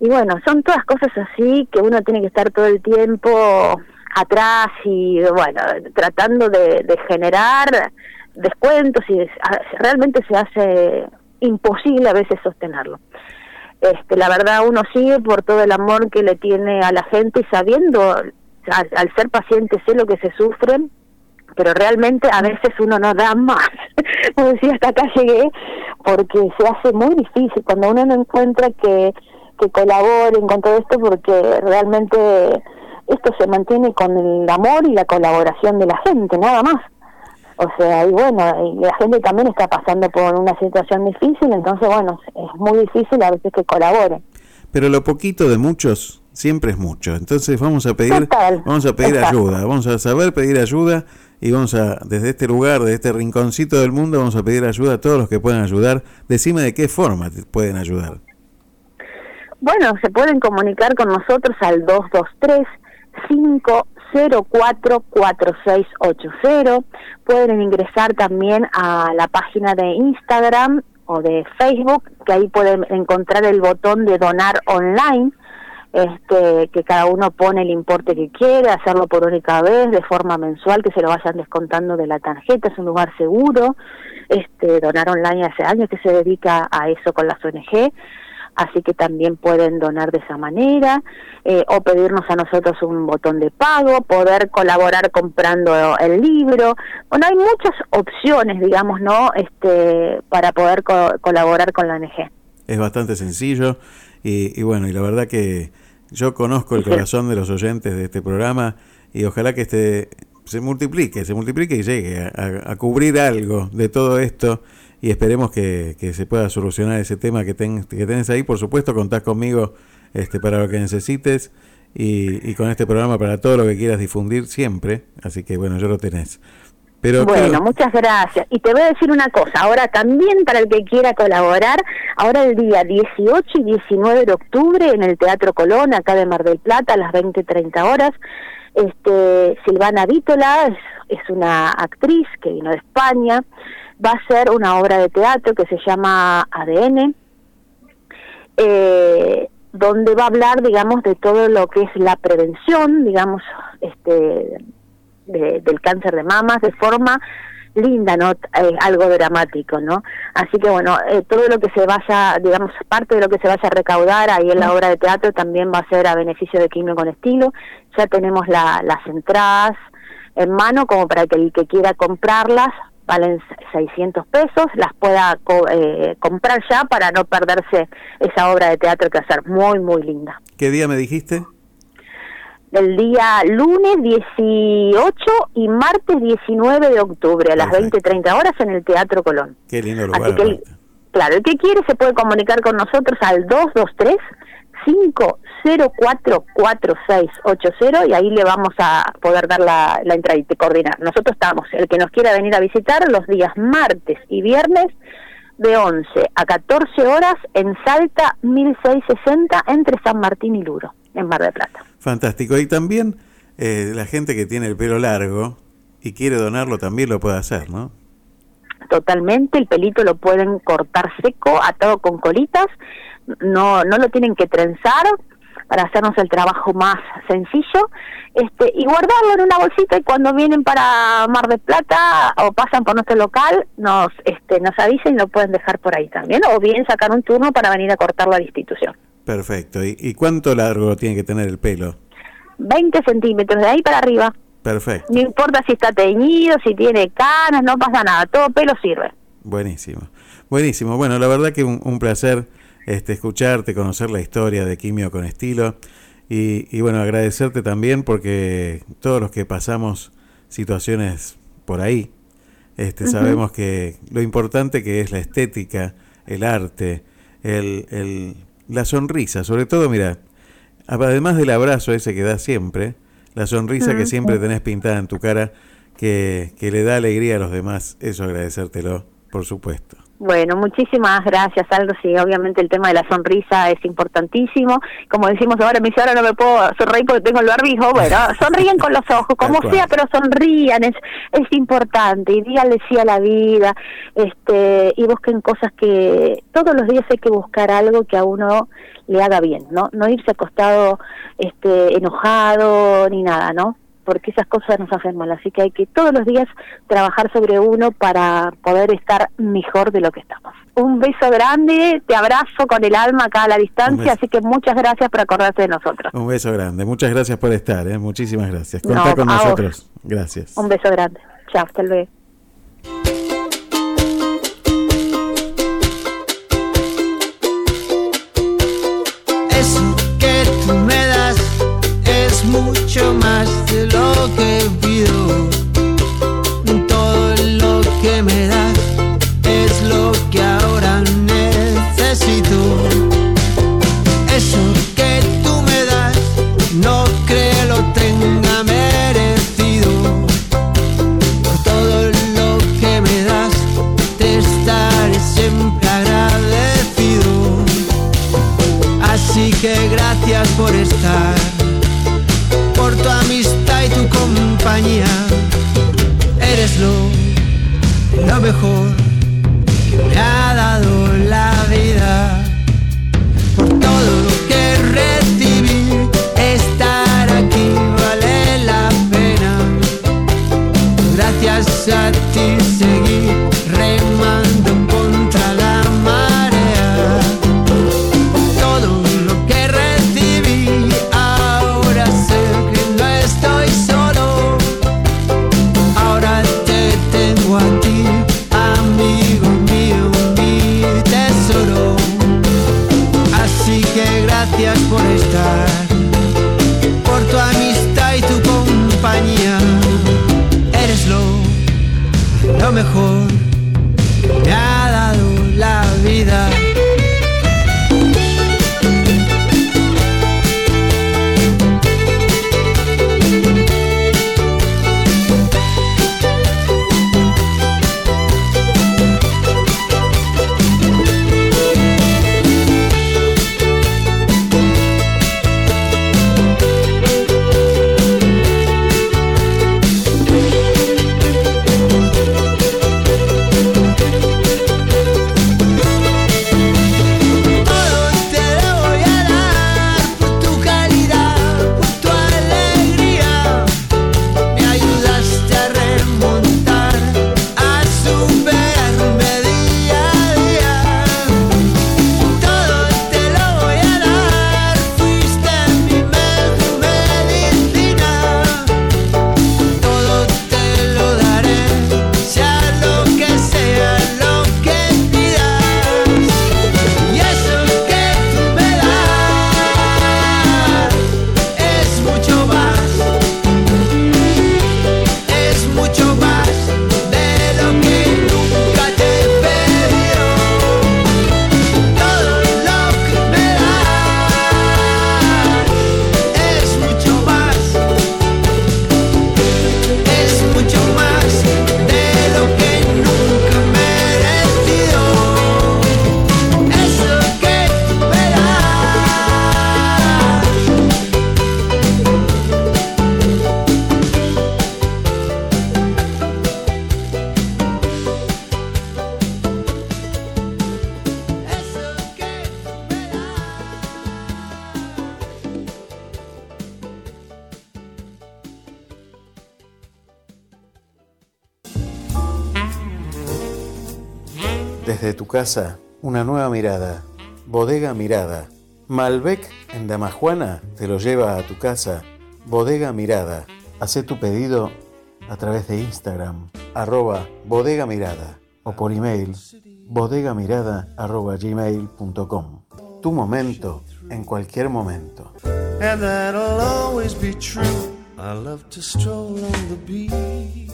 S16: y bueno, son todas cosas así que uno tiene que estar todo el tiempo atrás y bueno, tratando de, de generar descuentos y a- realmente se hace imposible a veces sostenerlo. Este, la verdad uno sigue por todo el amor que le tiene a la gente y sabiendo, al, al ser paciente sé lo que se sufren, pero realmente a veces uno no da más. Como decía, hasta acá llegué, porque se hace muy difícil cuando uno no encuentra que, que colaboren con todo esto, porque realmente esto se mantiene con el amor y la colaboración de la gente, nada más. O sea, y bueno, y la gente también está pasando por una situación difícil, entonces bueno, es muy difícil a veces que colaboren.
S4: Pero lo poquito de muchos siempre es mucho. Entonces vamos a pedir,
S16: Total,
S4: vamos a pedir
S16: exacto.
S4: ayuda, vamos a saber pedir ayuda y vamos a, desde este lugar, de este rinconcito del mundo, vamos a pedir ayuda a todos los que puedan ayudar. Decime de qué forma te pueden ayudar.
S16: Bueno, se pueden comunicar con nosotros al 223 504 4680. Pueden ingresar también a la página de Instagram o de Facebook, que ahí pueden encontrar el botón de donar online, este, que cada uno pone el importe que quiere, hacerlo por única vez, de forma mensual, que se lo vayan descontando de la tarjeta, es un lugar seguro. Este, donar online hace años que se dedica a eso con las ONG así que también pueden donar de esa manera eh, o pedirnos a nosotros un botón de pago, poder colaborar comprando el libro. Bueno, hay muchas opciones, digamos, ¿no? Este, para poder colaborar con la ONG.
S4: Es bastante sencillo y, y, bueno, y la verdad que yo conozco el corazón de los oyentes de este programa y ojalá que este se multiplique, se multiplique y llegue a, a cubrir algo de todo esto y esperemos que, se pueda solucionar ese tema que, ten, que tenés ahí. Por supuesto, contás conmigo este, para lo que necesites y, con este programa para todo lo que quieras difundir siempre. Así que bueno, yo lo tenés.
S16: Pero bueno, muchas gracias. Y te voy a decir una cosa, ahora también para el que quiera colaborar, ahora el día 18 y 19 de octubre en el Teatro Colón, acá de Mar del Plata, a las 20.30 horas, este, Silvana Vítola es, una actriz que vino de España, va a ser una obra de teatro que se llama ADN, eh, donde va a hablar, digamos, de todo lo que es la prevención, digamos, este, del cáncer de mamas de forma linda, ¿no? Eh, algo dramático, ¿no? Así que bueno, eh, todo lo que se vaya, digamos, parte de lo que se vaya a recaudar ahí en la obra de teatro también va a ser a beneficio de Quimio con Estilo. Ya tenemos la, las entradas en mano como para que el que quiera comprarlas valen 600 pesos, las pueda eh, comprar ya para no perderse esa obra de teatro que va a ser muy, muy linda.
S4: ¿Qué día me dijiste?
S16: El día lunes 18 y martes 19 de octubre a las 20-30 horas en el Teatro Colón.
S4: Qué lindo lugar.
S16: claro, el que quiere se puede comunicar con nosotros al 223 5044680 y ahí le vamos a poder dar la, la entrada y coordinar. Nosotros estamos, el que nos quiera venir a visitar los días martes y viernes de 11 a 14 horas en Salta 1660 entre San Martín y Luro, en Mar de Plata.
S4: Fantástico. Y también eh, la gente que tiene el pelo largo y quiere donarlo también lo puede hacer, ¿no?
S16: Totalmente, el pelito lo pueden cortar seco, atado con colitas no, no lo tienen que trenzar para hacernos el trabajo más sencillo este y guardarlo en una bolsita y cuando vienen para Mar del Plata o pasan por nuestro local nos este nos avisen y lo pueden dejar por ahí también o bien sacar un turno para venir a cortarlo a la institución
S4: perfecto. Y, y cuánto largo tiene que tener el pelo
S16: 20 centímetros de ahí para arriba.
S4: Perfecto.
S16: No importa si está teñido si tiene canas no pasa nada todo pelo sirve.
S4: Buenísimo. Buenísimo. Bueno la verdad que un, un placer este, escucharte, conocer la historia de Quimio con estilo. Y, bueno, agradecerte también porque todos los que pasamos situaciones por ahí, este, sabemos que lo importante que es la estética, el arte, el, el, la sonrisa, sobre todo, mira, además del abrazo ese que da siempre, la sonrisa que siempre tenés pintada en tu cara, que, que le da alegría a los demás, eso agradecértelo, por supuesto.
S16: Bueno, muchísimas gracias, Aldo. Sí, obviamente el tema de la sonrisa es importantísimo. Como decimos ahora, me dice, ahora no me puedo sonreír porque tengo el barbijo. Bueno, sonríen con los ojos, como sea, pero sonrían, es, es importante. Y díganle sí a la vida, este, y busquen cosas que todos los días hay que buscar algo que a uno le haga bien, ¿no? No irse acostado este, enojado ni nada, ¿no? Porque esas cosas nos hacen mal. Así que hay que todos los días trabajar sobre uno para poder estar mejor de lo que estamos. Un beso grande, te abrazo con el alma acá a la distancia, así que muchas gracias por acordarte de nosotros.
S4: Un beso grande, muchas gracias por estar, ¿eh? muchísimas gracias. Contá con nosotros. Gracias.
S16: Un beso grande. Chao, hasta luego.
S7: Que me
S8: ha dado la vida. Por todo lo que recibí, estar aquí vale la pena. Gracias a ti seguí remando mejor
S4: casa, una nueva mirada. Bodega Mirada. Malbec en Damajuana te lo lleva a tu casa. Bodega Mirada. Haz tu pedido a través de Instagram, arroba bodega mirada o por email bodegamirada arroba gmail.com. Tu momento en cualquier momento.
S17: and that'll always be true. I love to stroll on the beach.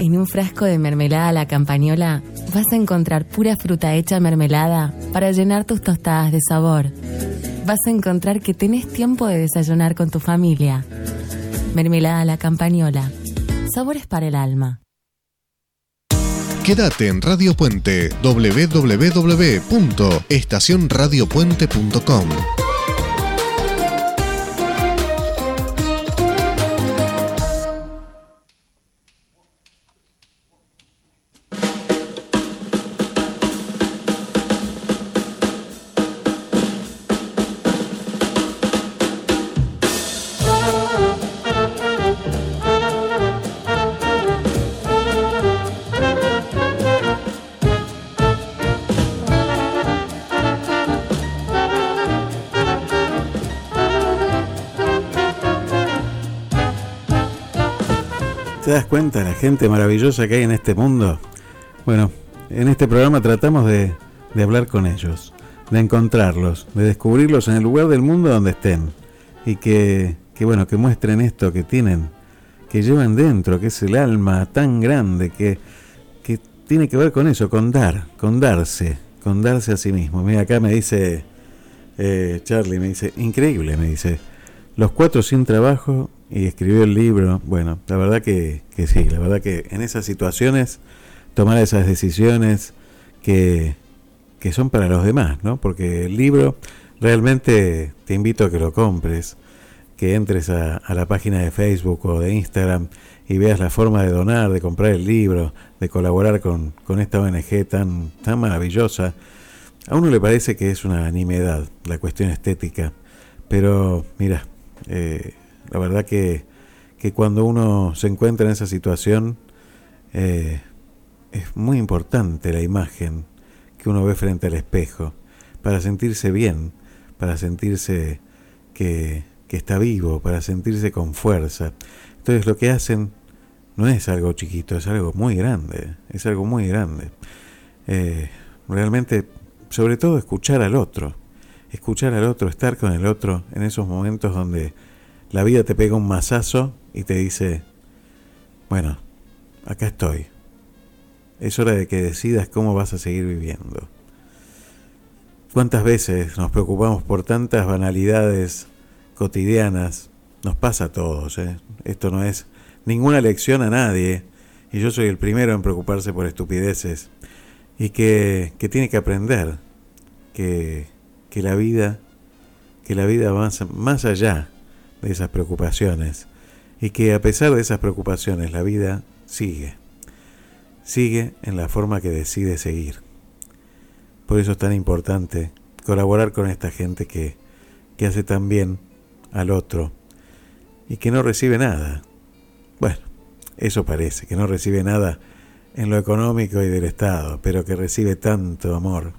S12: En un frasco de mermelada la campañola vas a encontrar pura fruta hecha mermelada para llenar tus tostadas de sabor. Vas a encontrar que tenés tiempo de desayunar con tu familia. Mermelada la campañola. Sabores para el alma.
S1: Quédate en Radio Puente www.estacionradiopuente.com.
S4: das cuenta la gente maravillosa que hay en este mundo? Bueno, en este programa tratamos de, de hablar con ellos, de encontrarlos, de descubrirlos en el lugar del mundo donde estén. Y que, que bueno, que muestren esto que tienen, que llevan dentro, que es el alma tan grande, que, que tiene que ver con eso, con dar, con darse, con darse a sí mismo. Mira, acá me dice eh, Charlie, me dice, increíble, me dice, los cuatro sin trabajo y escribió el libro. Bueno, la verdad que, que sí, la verdad que en esas situaciones tomar esas decisiones que, que son para los demás, ¿no? Porque el libro realmente te invito a que lo compres, que entres a, a la página de Facebook o de Instagram y veas la forma de donar, de comprar el libro, de colaborar con, con esta ONG tan, tan maravillosa. A uno le parece que es una nimiedad la cuestión estética, pero mira, eh, la verdad que, que cuando uno se encuentra en esa situación, eh, es muy importante la imagen que uno ve frente al espejo para sentirse bien, para sentirse que, que está vivo, para sentirse con fuerza. Entonces lo que hacen no es algo chiquito, es algo muy grande, es algo muy grande. Eh, realmente, sobre todo escuchar al otro, escuchar al otro, estar con el otro en esos momentos donde la vida te pega un mazazo y te dice, bueno, acá estoy. Es hora de que decidas cómo vas a seguir viviendo. ¿Cuántas veces nos preocupamos por tantas banalidades cotidianas? Nos pasa a todos. ¿eh? Esto no es ninguna lección a nadie. Y yo soy el primero en preocuparse por estupideces. Y que, que tiene que aprender que, que la vida, que la vida va más, más allá de esas preocupaciones. Y que a pesar de esas preocupaciones, la vida sigue. Sigue en la forma que decide seguir. Por eso es tan importante colaborar con esta gente que, que hace tan bien al otro y que no recibe nada. Bueno, eso parece, que no recibe nada en lo económico y del Estado, pero que recibe tanto amor,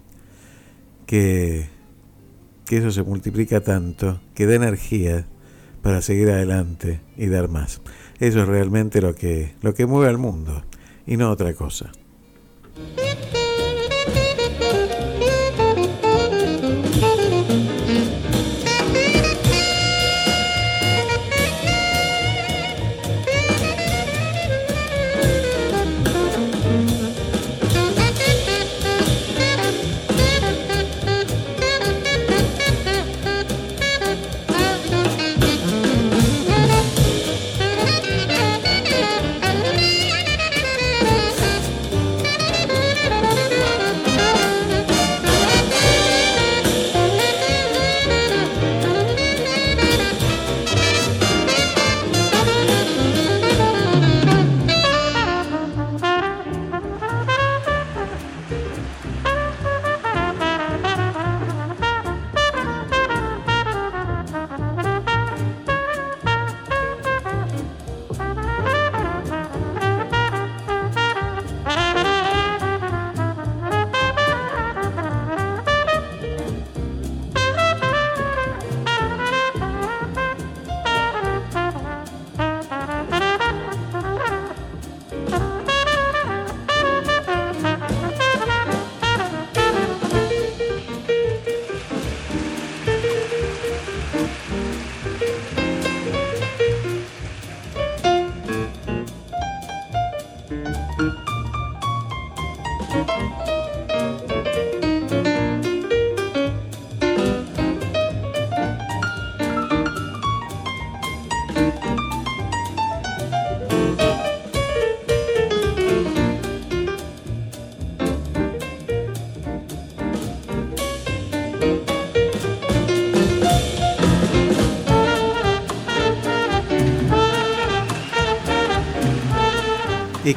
S4: que, que eso se multiplica tanto, que da energía para seguir adelante y dar más. Eso es realmente lo que, lo que mueve al mundo y no otra cosa.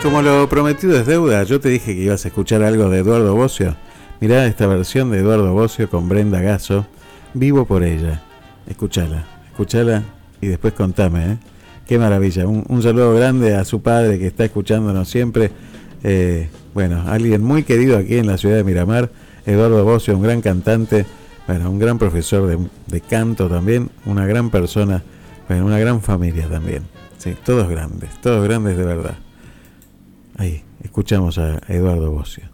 S4: Como lo prometido es deuda, yo te dije que ibas a escuchar algo de Eduardo Bocio. Mirá esta versión de Eduardo Bocio con Brenda Gaso, Vivo por ella. Escúchala, escúchala y después contame, ¿eh? Qué maravilla. Un, un saludo grande a su padre que está escuchándonos siempre. Eh, bueno, alguien muy querido aquí en la ciudad de Miramar, Eduardo Bocio, un gran cantante, bueno, un gran profesor de, de canto también, una gran persona, bueno, una gran familia también. Sí, todos grandes, todos grandes de verdad. Ahí, escuchamos a Eduardo Bocio.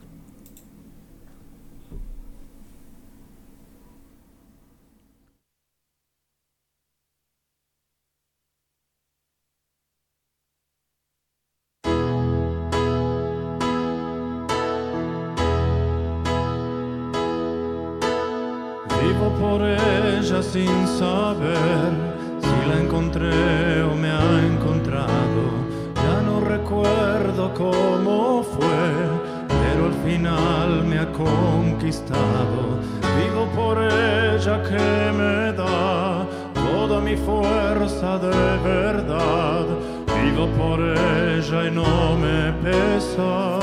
S18: Vivo por ella sin saber si la encontré o me ha encontrado recuerdo cómo fue, pero al final me ha conquistado. Vivo por ella que me da toda mi fuerza de verdad. Vivo por ella y no me pesa.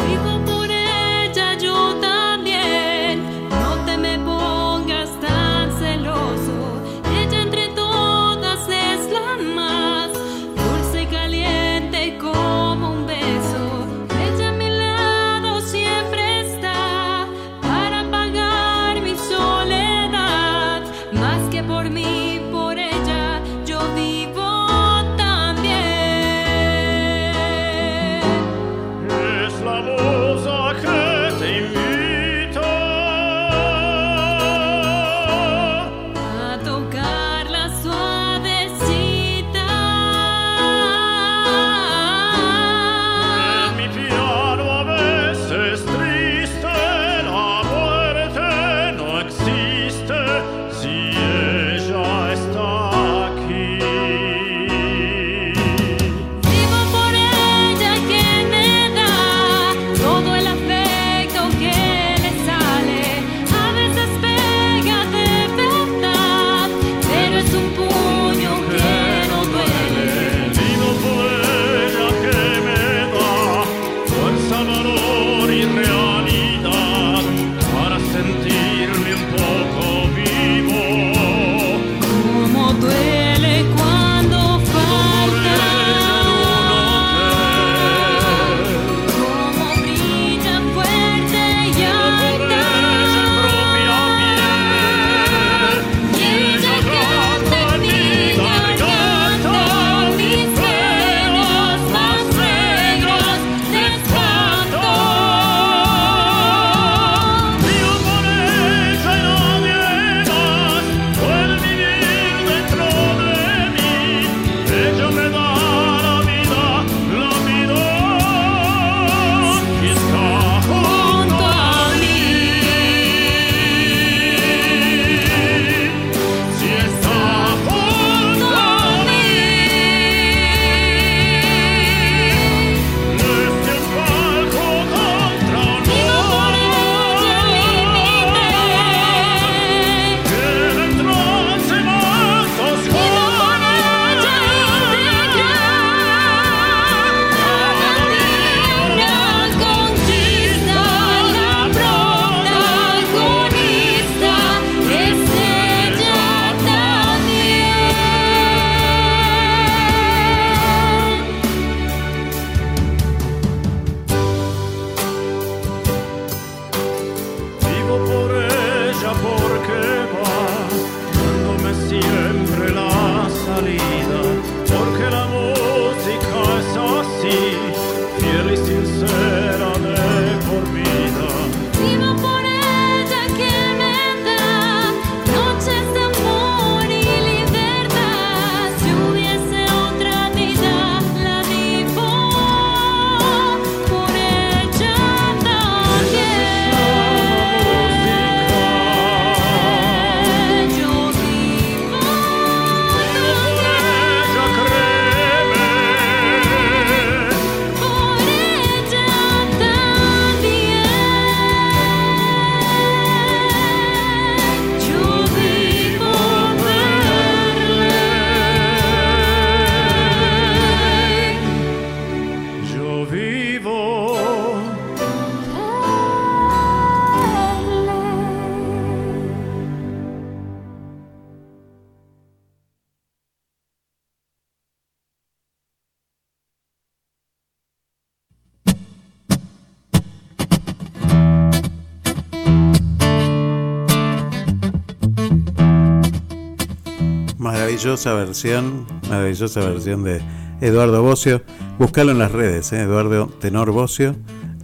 S4: maravillosa versión, maravillosa versión de Eduardo Bocio. Buscalo en las redes, ¿eh? Eduardo Tenor Bocio,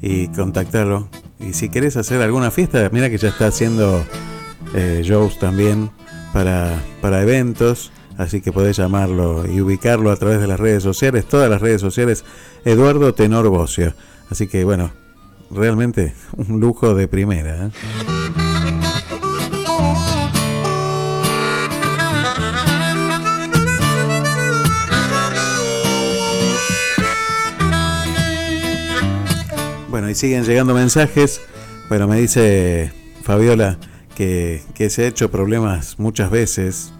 S4: y contactalo. Y si querés hacer alguna fiesta, mira que ya está haciendo eh, shows también para, para eventos, así que podés llamarlo y ubicarlo a través de las redes sociales, todas las redes sociales, Eduardo Tenor Bocio. Así que bueno, realmente un lujo de primera. ¿eh? Bueno, y siguen llegando mensajes. Bueno, me dice Fabiola que, se ha hecho problemas muchas veces,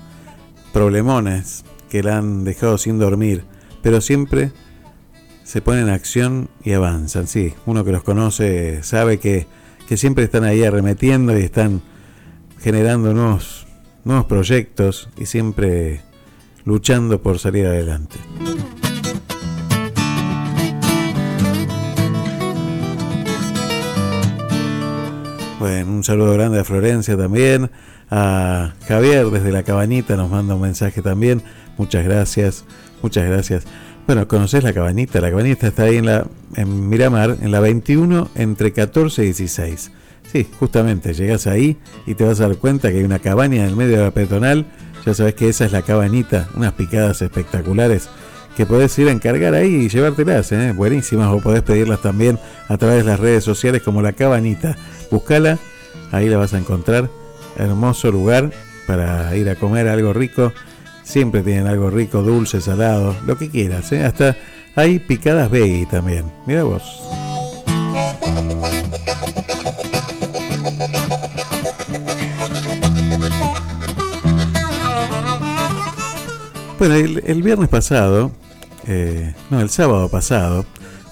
S4: problemones que la han dejado sin dormir, pero siempre se ponen en acción y avanzan. Sí, uno que los conoce sabe que, que siempre están ahí arremetiendo y están generando nuevos, nuevos proyectos y siempre luchando por salir adelante. Bueno, un saludo grande a Florencia también, a Javier desde la cabanita nos manda un mensaje también. Muchas gracias, muchas gracias. Bueno, ¿conoces la cabanita? La cabanita está ahí en la en Miramar, en la 21 entre 14 y 16. Sí, justamente, llegas ahí y te vas a dar cuenta que hay una cabaña en el medio de la peatonal. Ya sabes que esa es la cabanita, unas picadas espectaculares que podés ir a encargar ahí y llevártelas, ¿eh? buenísimas, o podés pedirlas también a través de las redes sociales como la cabanita. Búscala, ahí la vas a encontrar. Hermoso lugar para ir a comer algo rico. Siempre tienen algo rico, dulce, salado, lo que quieras. ¿eh? Hasta hay picadas veggie también. Mira vos. Bueno, el, el viernes pasado, eh, no, el sábado pasado,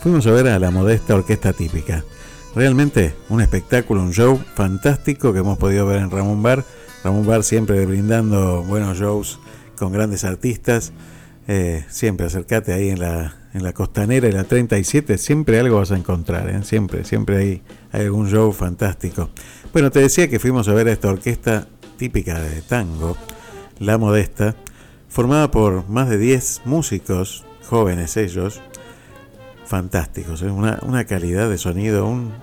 S4: fuimos a ver a la modesta orquesta típica. Realmente un espectáculo, un show fantástico que hemos podido ver en Ramón Bar. Ramón Bar siempre brindando buenos shows con grandes artistas. Eh, siempre acércate ahí en la, en la costanera y la 37, siempre algo vas a encontrar, ¿eh? siempre, siempre hay, algún show fantástico. Bueno, te decía que fuimos a ver a esta orquesta típica de tango, La Modesta, formada por más de 10 músicos, jóvenes ellos, fantásticos, ¿eh? una, una calidad de sonido, un-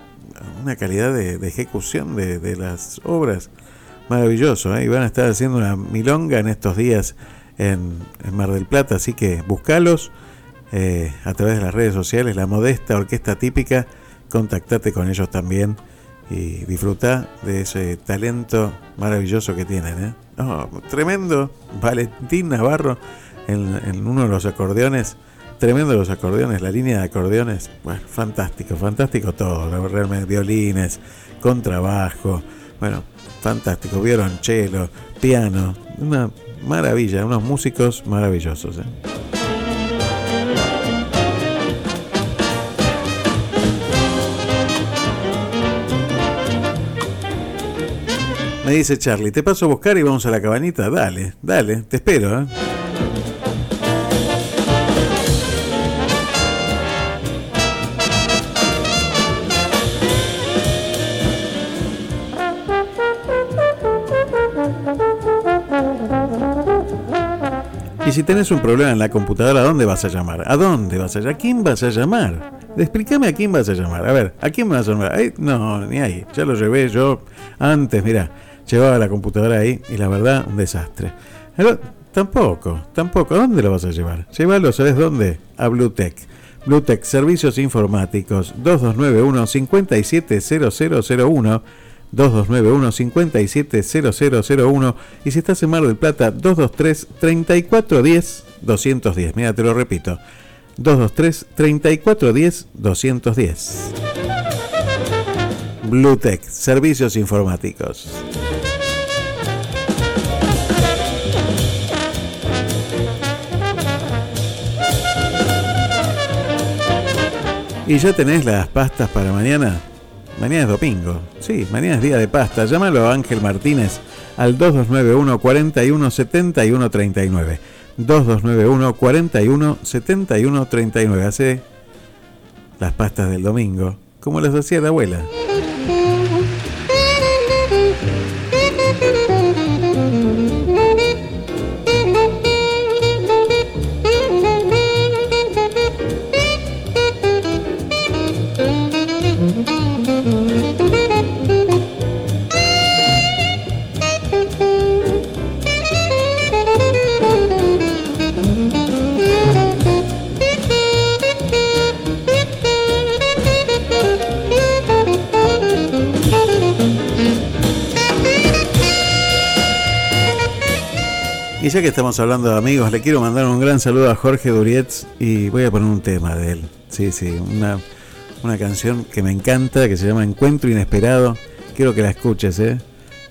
S4: una calidad de, ejecución de, las obras maravilloso. ¿eh? Y van a estar haciendo una milonga en estos días en, en Mar del Plata, así que buscalos eh, a través de las redes sociales, la modesta orquesta típica, contactate con ellos también y disfruta de ese talento maravilloso que tienen. ¿eh? No, tremendo, Valentín Navarro en uno de los acordeones, tremendo los acordeones, la línea de acordeones, bueno, fantástico, fantástico todo, realmente violines, contrabajo, bueno, fantástico, violonchelo, piano, una maravilla, unos músicos maravillosos. ¿eh? Me dice Charlie, te paso a buscar y vamos a la cabanita. Dale, dale, te espero. ¿eh? Si tenés un problema en la computadora, ¿a dónde vas a llamar? ¿A dónde vas a llamar? ¿A quién vas a llamar? Explícame a quién vas a llamar. A ver, ¿a quién vas a llamar? Ay, no, ni ahí. Ya lo llevé yo antes, mira. Llevaba la computadora ahí y la verdad, un desastre. Pero, tampoco, tampoco. ¿A dónde lo vas a llevar? Llévalo, ¿sabes dónde? A Bluetech. Bluetech Servicios Informáticos 2291 570001 2291 570001 y si estás en Mar del Plata 223 3410 210. Mira, te lo repito. 223 3410 210. Bluetech Servicios Informáticos. ¿Y ya tenés las pastas para mañana? Mañana es domingo. Sí, mañana es día de pasta. Llámalo a Ángel Martínez al 2291 41 71 39. 2291 41 71 39. Hace las pastas del domingo, como las hacía la abuela. Ya que estamos hablando de amigos, le quiero mandar un gran saludo a Jorge Durietz y voy a poner un tema de él. Sí, sí, una, una canción que me encanta, que se llama Encuentro Inesperado
S19: Quiero que la escuches, ¿eh?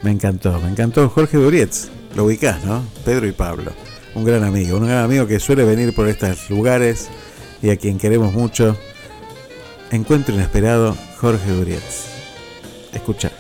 S19: Me encantó, me encantó Jorge Durietz. Lo ubicás, ¿no? Pedro y Pablo. Un gran amigo, un gran amigo que suele venir por estos lugares y a quien queremos mucho. Encuentro inesperado, Jorge Durietz. Escucha.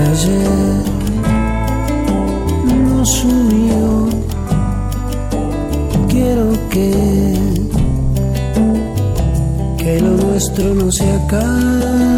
S20: Ayer nos unió? Quiero que que lo nuestro no se acabe.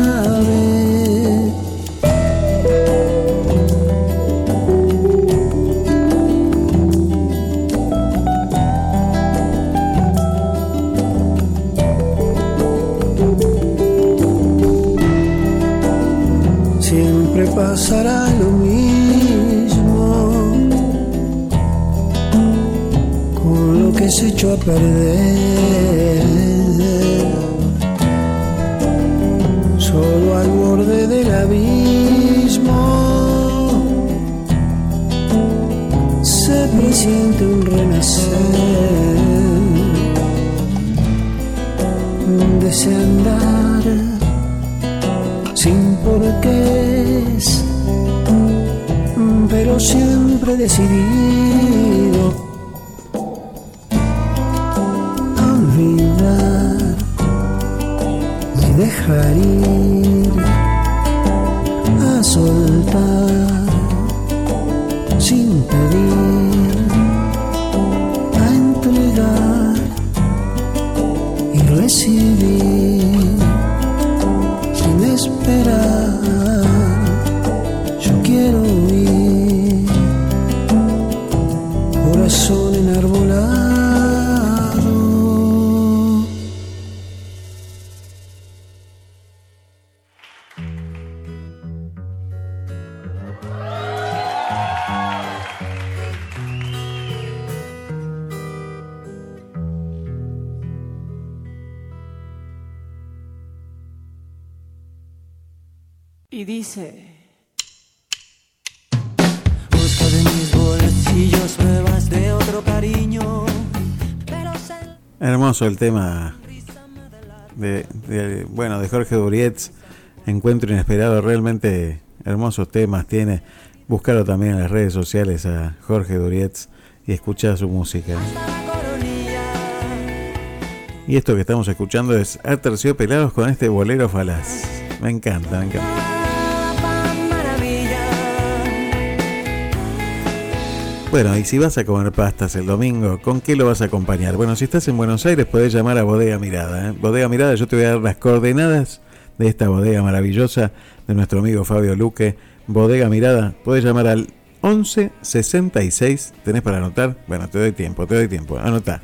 S20: Echó a perder. Solo al borde del abismo se presiente un renacer de ese andar sin porqués, pero siempre decidido
S19: dejar
S4: El tema de, bueno de Jorge Durietz, Encuentro Inesperado, realmente hermosos temas tiene. Buscarlo también en las redes sociales a Jorge Durietz y escuchar su música. Y esto que estamos escuchando es Aterciopelados con este bolero falaz. Me encanta, me encanta. Bueno, y si vas a comer pastas el domingo, ¿con qué lo vas a acompañar? Bueno, si estás en Buenos Aires, podés llamar a Bodega Mirada. ¿eh? Bodega Mirada, yo te voy a dar las coordenadas de esta bodega maravillosa de nuestro amigo Fabio Luque. Bodega Mirada, podés llamar al 11 66. ¿Tenés para anotar? Bueno, te doy tiempo, te doy tiempo. Anotá.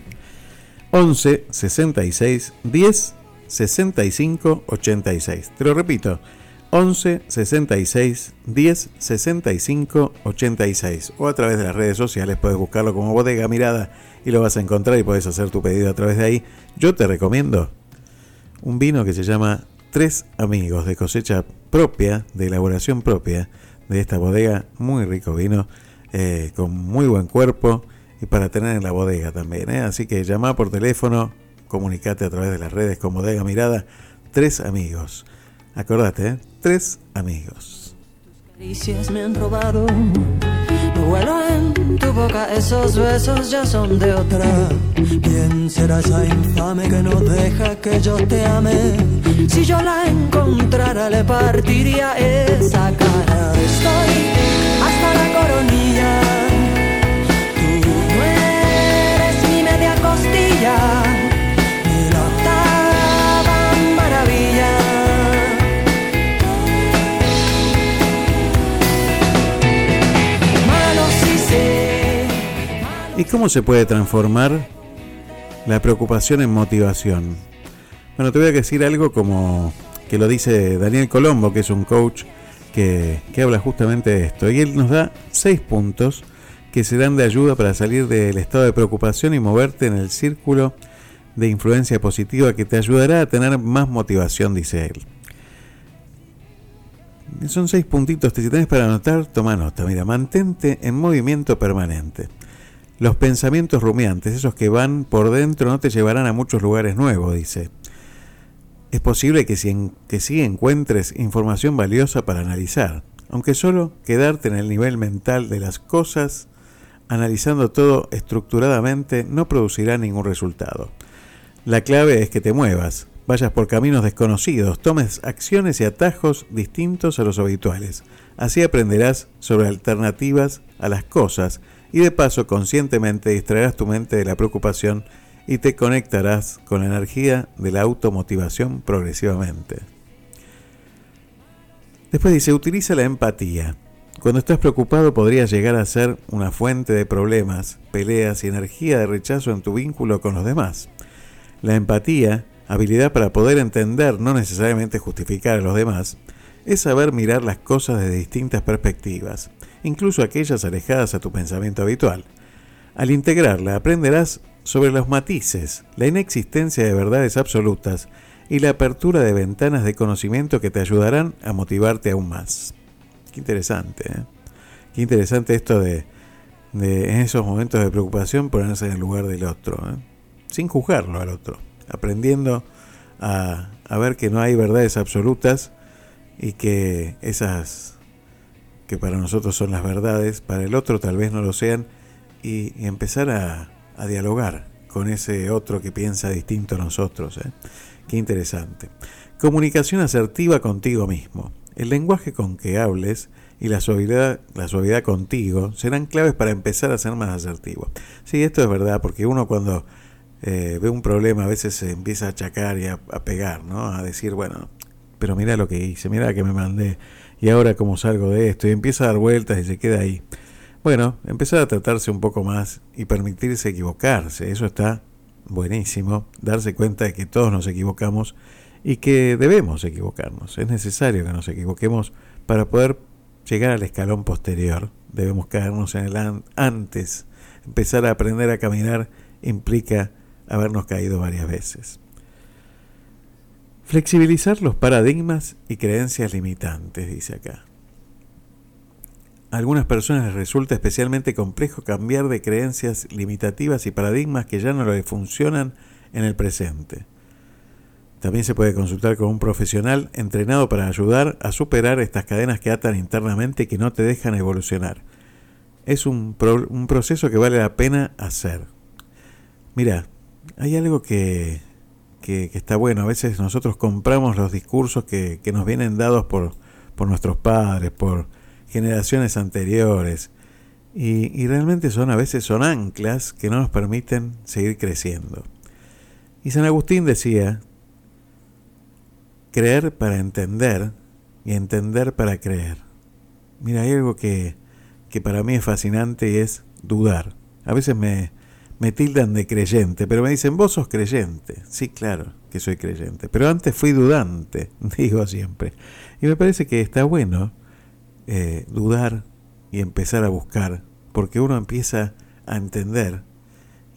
S4: 11 66 10 65 86. Te lo repito. 11 66 10 65 86 o a través de las redes sociales puedes buscarlo como Bodega Mirada y lo vas a encontrar y puedes hacer tu pedido a través de ahí. Yo te recomiendo un vino que se llama Tres Amigos de cosecha propia, de elaboración propia de esta bodega, muy rico vino, eh, con muy buen cuerpo y para tener en la bodega también. ¿eh? Así que llama por teléfono, comunicate a través de las redes con Bodega Mirada, Tres Amigos. Acordate, ¿eh? Tres Amigos.
S19: Caricias me han robado. No vuelo en tu boca, esos besos ya son de otra. ¿Quién será esa infame que no deja que yo te ame? Si yo la encontrara, le partiría esa cara. Estoy hasta la coronilla. Tú no eres mi media costilla. ¿Y
S4: cómo se puede transformar la preocupación en motivación? Bueno, te voy a decir algo como que lo dice Daniel Colombo, que es un coach que, habla justamente de esto. Y él nos da seis puntos que serán de ayuda para salir del estado de preocupación y moverte en el círculo de influencia positiva que te ayudará a tener más motivación, dice él. Son seis puntitos si tenés para anotar, toma nota. Mira, mantente en movimiento permanente. Los pensamientos rumiantes, esos que van por dentro, no te llevarán a muchos lugares nuevos, dice. Es posible que, si sí encuentres información valiosa para analizar, aunque solo quedarte en el nivel mental de las cosas, analizando todo estructuradamente, no producirá ningún resultado. La clave es que te muevas, vayas por caminos desconocidos, tomes acciones y atajos distintos a los habituales. Así aprenderás sobre alternativas a las cosas y de paso conscientemente distraerás tu mente de la preocupación y te conectarás con la energía de la automotivación progresivamente. Después dice, utiliza la empatía. Cuando estás preocupado podrías llegar a ser una fuente de problemas, peleas y energía de rechazo en tu vínculo con los demás. La empatía, habilidad para poder entender, no necesariamente justificar a los demás, es saber mirar las cosas desde distintas perspectivas, incluso aquellas alejadas a tu pensamiento habitual. Al integrarla aprenderás sobre los matices, la inexistencia de verdades absolutas y la apertura de ventanas de conocimiento que te ayudarán a motivarte aún más. Qué interesante, ¿eh? Qué interesante esto de, de en esos momentos de preocupación ponerse en el lugar del otro, ¿eh? sin juzgarlo al otro, aprendiendo a, a ver que no hay verdades absolutas y que esas que para nosotros son las verdades, para el otro tal vez no lo sean, y, empezar a, a dialogar con ese otro que piensa distinto a nosotros. ¿eh? Qué interesante. Comunicación asertiva contigo mismo. El lenguaje con que hables y la suavidad, la suavidad contigo serán claves para empezar a ser más asertivo. Sí, esto es verdad, porque uno cuando eh, ve un problema a veces se empieza a achacar y a, a pegar, ¿no? A decir, bueno, pero mira lo que hice, mira que me mandé, y ahora cómo salgo de esto, y empieza a dar vueltas y se queda ahí. Bueno, empezar a tratarse un poco más y permitirse equivocarse, eso está buenísimo, darse cuenta de que todos nos equivocamos y que debemos equivocarnos, es necesario que nos equivoquemos para poder llegar al escalón posterior, debemos caernos en el an- antes, empezar a aprender a caminar implica habernos caído varias veces. Flexibilizar los paradigmas y creencias limitantes, dice acá. A algunas personas les resulta especialmente complejo cambiar de creencias limitativas y paradigmas que ya no les funcionan en el presente. También se puede consultar con un profesional entrenado para ayudar a superar estas cadenas que atan internamente y que no te dejan evolucionar. Es un, un proceso que vale la pena hacer. Mira, hay algo que, que, está bueno. A veces nosotros compramos los discursos que, que nos vienen dados por, por nuestros padres, por generaciones anteriores. Y, y realmente son a veces son anclas que no nos permiten seguir creciendo. Y San Agustín decía, creer para entender y entender para creer. Mira, hay algo que, que para mí es fascinante y es dudar. A veces me, me tildan de creyente, pero me dicen, vos sos creyente. Sí, claro que soy creyente, pero antes fui dudante, digo siempre. Y me parece que está bueno eh, dudar y empezar a buscar, porque uno empieza a entender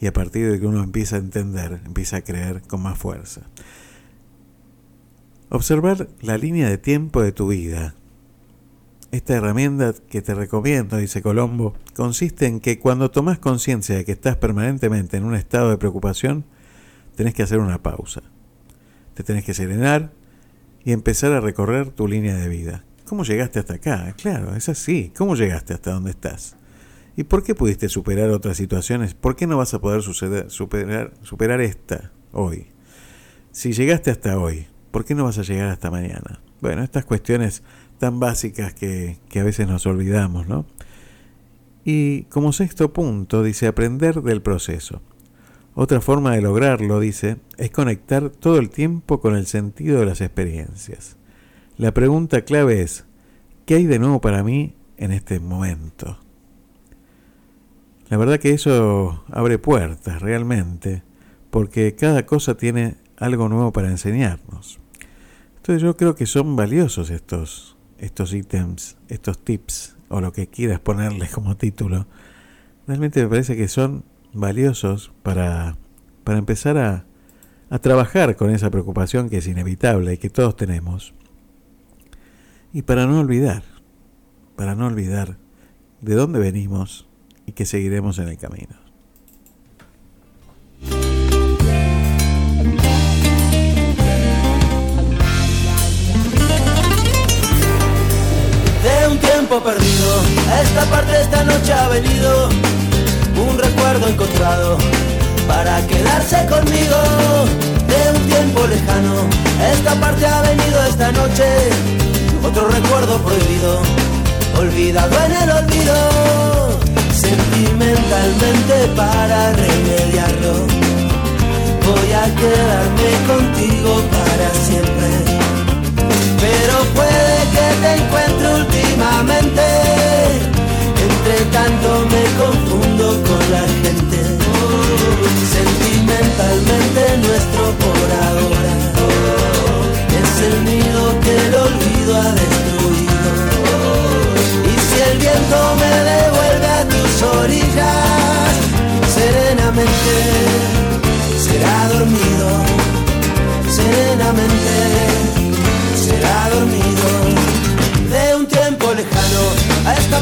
S4: y a partir de que uno empieza a entender, empieza a creer con más fuerza. Observar la línea de tiempo de tu vida. Esta herramienta que te recomiendo, dice Colombo, consiste en que cuando tomas conciencia de que estás permanentemente en un estado de preocupación, tenés que hacer una pausa. Te tenés que serenar y empezar a recorrer tu línea de vida. ¿Cómo llegaste hasta acá? Claro, es así. ¿Cómo llegaste hasta donde estás? ¿Y por qué pudiste superar otras situaciones? ¿Por qué no vas a poder superar, superar esta hoy? Si llegaste hasta hoy, ¿por qué no vas a llegar hasta mañana? Bueno, estas cuestiones tan básicas que, que a veces nos olvidamos, ¿no? Y como sexto punto, dice aprender del proceso. Otra forma de lograrlo, dice, es conectar todo el tiempo con el sentido de las experiencias. La pregunta clave es, ¿qué hay de nuevo para mí en este momento? La verdad que eso abre puertas realmente, porque cada cosa tiene algo nuevo para enseñarnos. Entonces yo creo que son valiosos estos, estos ítems, estos tips, o lo que quieras ponerles como título. Realmente me parece que son valiosos para, para empezar a, a trabajar con esa preocupación que es inevitable y que todos tenemos. Y para no olvidar, para no olvidar de dónde venimos y que seguiremos en el camino.
S8: Perdido. A esta parte esta noche ha venido un recuerdo encontrado para quedarse conmigo. De un tiempo lejano, esta parte ha venido esta noche otro recuerdo prohibido, olvidado en el olvido. Sentimentalmente para remediarlo, voy a quedarme contigo para siempre pero puede que te encuentre últimamente. Entre tanto me confundo con la gente. Sentimentalmente nuestro por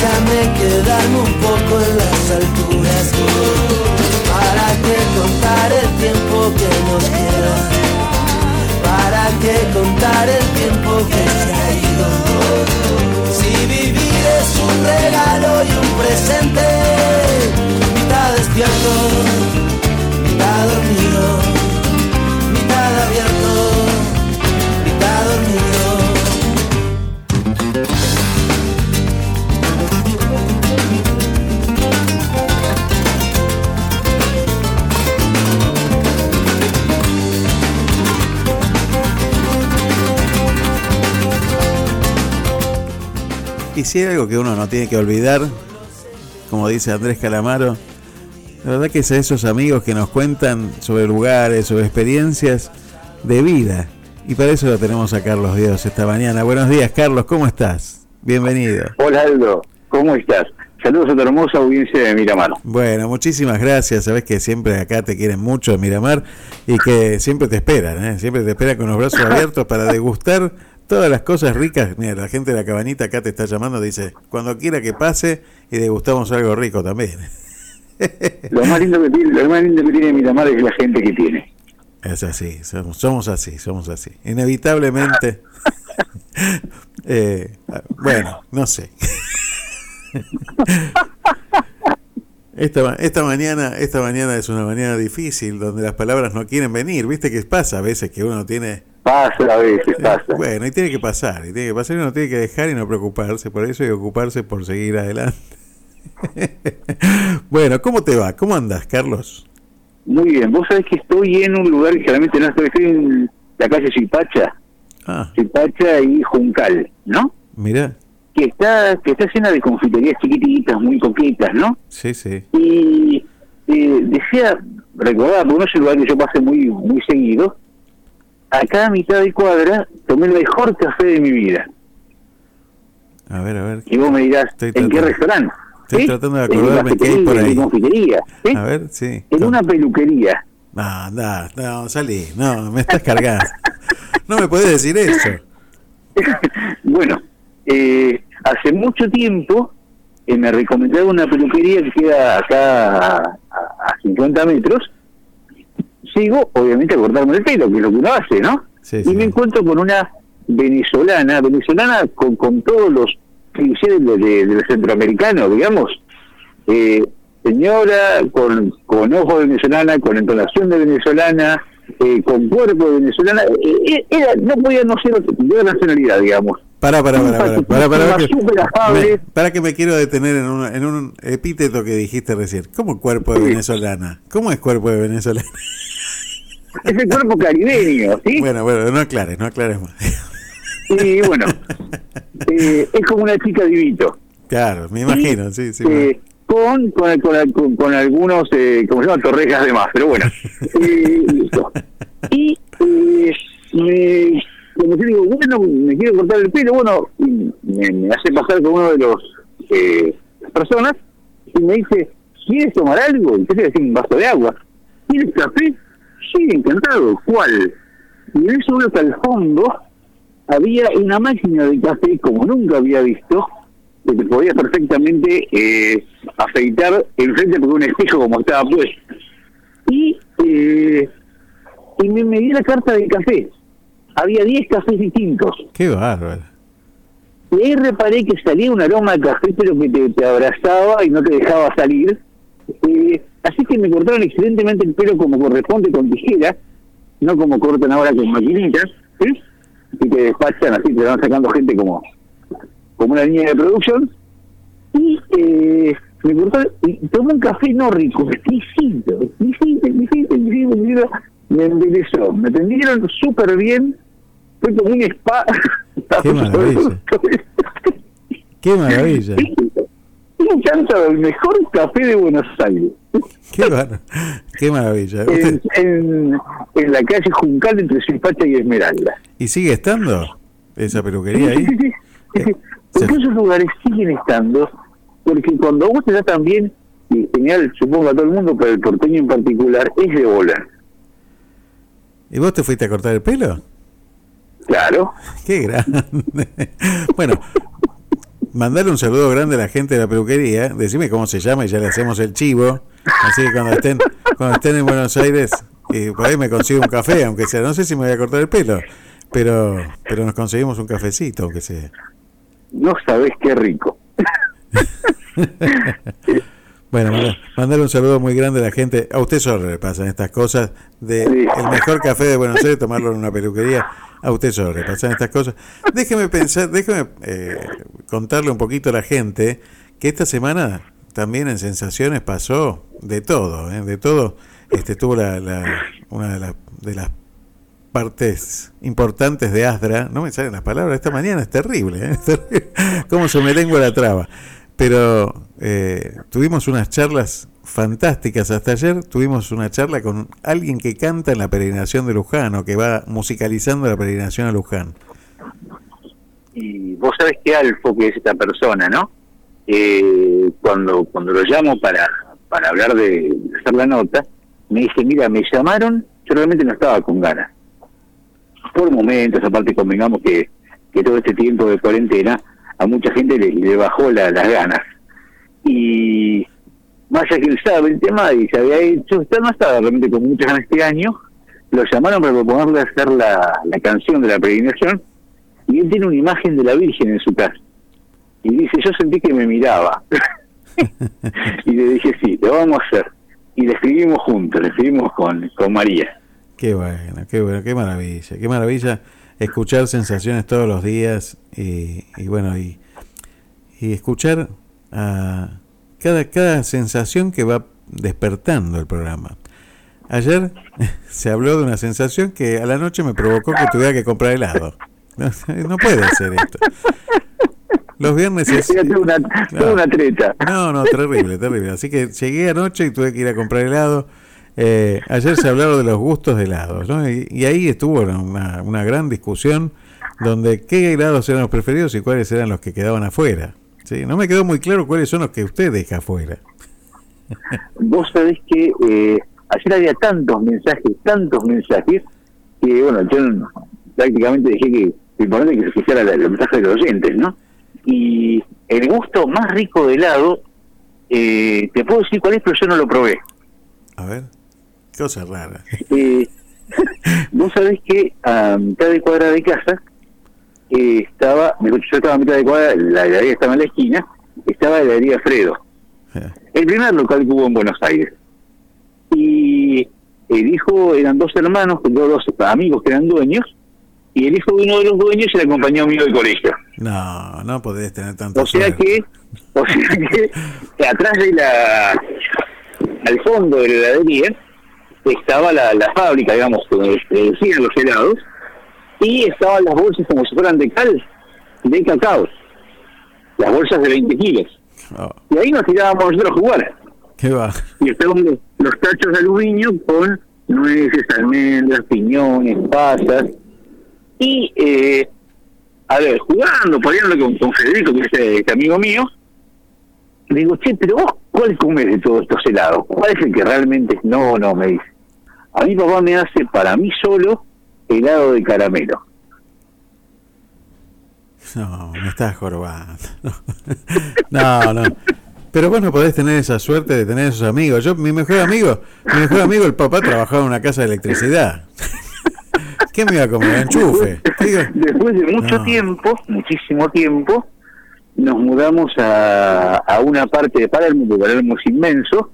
S8: Déjame quedarme un poco en las alturas. Para que contar el tiempo que nos queda. Para que contar el tiempo que se ha ido. Si vivir es un regalo y un presente Mitad despierto, mitad dormido.
S4: Hay algo que uno no tiene que olvidar, como dice Andrés Calamaro, la verdad que es a esos amigos que nos cuentan sobre lugares, sobre experiencias de vida. Y para eso lo tenemos a Carlos Dios esta mañana. Buenos días, Carlos, ¿cómo estás? Bienvenido.
S21: Hola Aldo, ¿cómo estás? Saludos a tu hermosa audiencia de Miramar.
S4: Bueno, muchísimas gracias. Sabes que siempre acá te quieren mucho de Miramar y que siempre te esperan, ¿eh? siempre te esperan con los brazos abiertos para degustar todas las cosas ricas. Mira, la gente de la cabanita acá te está llamando, dice, cuando quiera que pase y degustamos algo rico también.
S21: Lo más lindo que tiene, lo más lindo que tiene Miramar es la gente que tiene.
S4: Es así, somos, somos así, somos así. Inevitablemente. eh, bueno, no sé. Esta, esta mañana esta mañana es una mañana difícil donde las palabras no quieren venir viste que pasa a veces que uno tiene
S21: pasa a veces pasa.
S4: bueno y tiene que pasar y tiene que pasar y uno tiene que dejar y no preocuparse por eso y ocuparse por seguir adelante. Bueno cómo te va cómo andas Carlos
S21: muy bien vos sabés que estoy en un lugar que generalmente no estoy estoy en la calle Zipacha.
S4: Ah.
S21: Zipacha y Juncal ¿no?
S4: mira
S21: que está que está llena de confiterías chiquititas, muy coquetas, ¿no?
S4: Sí, sí.
S21: Y eh, desea recordar, porque no es un lugar que yo pase muy muy seguido, a cada mitad de cuadra tomé el mejor café de mi vida.
S4: A ver, a ver.
S21: Y vos me dirás, ¿en qué restaurante?
S4: Estoy
S21: ¿Sí?
S4: tratando de acordarme qué hay por ahí.
S21: En confitería. ¿sí?
S4: A ver, sí.
S21: En una peluquería.
S4: No, no, no, salí. No, me estás cargando. No me puedes decir eso.
S21: bueno, eh, hace mucho tiempo eh, me recomendaron una peluquería que queda acá a, a 50 metros. Sigo, obviamente, a cortarme el pelo, que es lo que uno hace, ¿no? y me encuentro con una venezolana, venezolana con, con todos los clichés de, de, de centroamericanos, digamos. Eh, señora con, con ojos de venezolana, con entonación de venezolana, eh, con cuerpo de venezolana. Eh, eh, era, no podía no ser de otra nacionalidad, digamos.
S4: Para, para, para, para, para, para, que, me- para que me quiero detener en un, en un epíteto que dijiste recién. ¿Cómo cuerpo de venezolana? ¿Cómo es cuerpo de venezolana?
S21: Es el cuerpo caribeño, ¿sí?
S4: Bueno, bueno, no aclares, no aclares más.
S21: Y bueno, eh, es como una chica divito.
S4: Claro, me imagino, sí, sí.
S21: Eh, con, con, con, con- con algunos, eh, como se llama, torrejas de más, pero bueno. Eh, listo. Y eh, me, como yo digo, bueno, me quiero cortar el pelo, bueno, me hace pasar con uno de los eh, las personas y me dice, ¿quieres tomar algo? Y te decir un vaso de agua. ¿Quieres café? Sí, encantado. ¿Cuál? Y en eso veo que al fondo había una máquina de café como nunca había visto, que te podía perfectamente eh, afeitar enfrente por un espejo como estaba puesto. Y, eh, y me, me di la carta de café. Había 10 cafés distintos.
S4: Qué bárbaro.
S21: Y ahí reparé que salía un aroma de café, pero que te, te abrazaba y no te dejaba salir. Eh, así que me cortaron excelentemente el pelo como corresponde con tijera, no como cortan ahora con maquinitas, ¿sí? y te despachan así, te van sacando gente como, como una línea de producción. Y eh, me cortaron, y tomé un café no rico, exquisito, exquisito, exquisito, exquisito, exquisito. Me embelezó, me atendieron súper bien, fue como un spa.
S4: Qué maravilla. Qué maravilla.
S21: Chanta del mejor café de Buenos Aires.
S4: Qué, bar- qué maravilla.
S21: En, en, en la calle Juncal entre Zipacha y Esmeralda.
S4: ¿Y sigue estando esa peluquería ahí?
S21: sí, sí, sí, sí. Porque esos lugares siguen estando, porque cuando vos te da también, y en general supongo a todo el mundo, pero el porteño en particular, es de bola.
S4: ¿Y vos te fuiste a cortar el pelo?
S21: Claro.
S4: Qué grande. bueno, mandarle un saludo grande a la gente de la peluquería. Decime cómo se llama y ya le hacemos el chivo. Así que cuando estén, cuando estén en Buenos Aires, eh, por ahí me consigo un café, aunque sea. No sé si me voy a cortar el pelo, pero, pero nos conseguimos un cafecito, aunque sea.
S21: No sabés qué rico.
S4: Bueno, manda- mandar un saludo muy grande a la gente. A usted solo le pasan estas cosas. De el mejor café de Buenos Aires, tomarlo en una peluquería. A usted solo le pasan estas cosas. Déjeme pensar, déjeme eh, contarle un poquito a la gente que esta semana también en Sensaciones pasó de todo, ¿eh? de todo. Este tuvo la, la- una de, las de las partes importantes de Asdra, no me salen las palabras, esta mañana es terrible, ¿eh? Es terrible. cómo se me lengua la traba. Pero eh, tuvimos unas charlas fantásticas. Hasta ayer tuvimos una charla con alguien que canta en la peregrinación de Luján o que va musicalizando la peregrinación a Luján.
S21: y vos sabés que Alfo, que es esta persona, ¿no? Eh, cuando cuando lo llamo para, para hablar de, de hacer la nota, me dice, mira, me llamaron, yo realmente no estaba con ganas. Por momentos, aparte convengamos que, que todo este tiempo de cuarentena a mucha gente le, le bajó la- las ganas. Y más que el tema y se había hecho, está no estaba realmente con muchas ganas este año, lo llamaron para proponerle hacer la, la canción de la peregrinación y él tiene una imagen de la Virgen en su casa. Y dice, yo sentí que me miraba. y le dije, sí, lo vamos a hacer. Y le escribimos juntos, le escribimos con, con María.
S4: Qué bueno, qué bueno, qué maravilla, qué maravilla escuchar sensaciones todos los días y, y bueno, y, y escuchar a cada, cada sensación que va despertando el programa. Ayer se habló de una sensación que a la noche me provocó que tuviera que comprar helado. No, no puede ser esto. Los viernes es...
S21: Una, toda una treta.
S4: No, no, terrible, terrible. Así que llegué anoche y tuve que ir a comprar helado. Eh, ayer se hablaron de los gustos de helados, ¿no? Y, y ahí estuvo una, una gran discusión donde qué helados eran los preferidos y cuáles eran los que quedaban afuera. ¿Sí? No me quedó muy claro cuáles son los que usted deja afuera.
S21: Vos sabés que eh, ayer había tantos mensajes, tantos mensajes, que bueno, yo prácticamente dejé que lo importante que se escuchara la- los mensajes de los oyentes, ¿no? Y el gusto más rico de helado, eh, te puedo decir cuál es, pero yo no lo probé.
S4: A ver, cosa rara.
S21: Eh, vos sabés que a mitad de cuadra de casa eh, estaba, yo estaba a mitad de cuadra, la heladería estaba en la esquina, estaba la heladería Fredo. El primer local que hubo en Buenos Aires. Y el hijo, eran dos hermanos, dos, dos amigos que eran dueños, y el hijo de uno de los dueños era el compañero mío de colegio.
S4: No, no podés tener tanto
S21: O sea que, o sea que atrás de la, al fondo de la heladería estaba la, la fábrica, digamos, donde se producían los helados, y estaban las bolsas como si fueran de cal, de cacao, las bolsas de 20 kilos. Y ahí nos tirábamos nosotros a jugar.
S4: ¿Qué va?
S21: Y estaban los, tachos de aluminio con nueces, almendras, piñones, pasas. Y, eh, a ver, jugando, poniéndolo con, con Federico, que es este, este amigo mío, le digo, che, pero vos, ¿cuál comes de todos estos helados? ¿Cuál es el que realmente No, no, me dice. A mi papá me hace para mí solo helado de caramelo.
S4: No, me estás jorobando. No, no. Pero vos no podés tener esa suerte de tener esos amigos. Yo, mi mejor amigo, mi mejor amigo, el papá, trabajaba en una casa de electricidad. ¿Qué me iba a comer? ¿Enchufe?
S21: Después de mucho
S4: No.
S21: tiempo, muchísimo tiempo, nos mudamos a, a una parte de Palermo, porque Palermo es inmenso,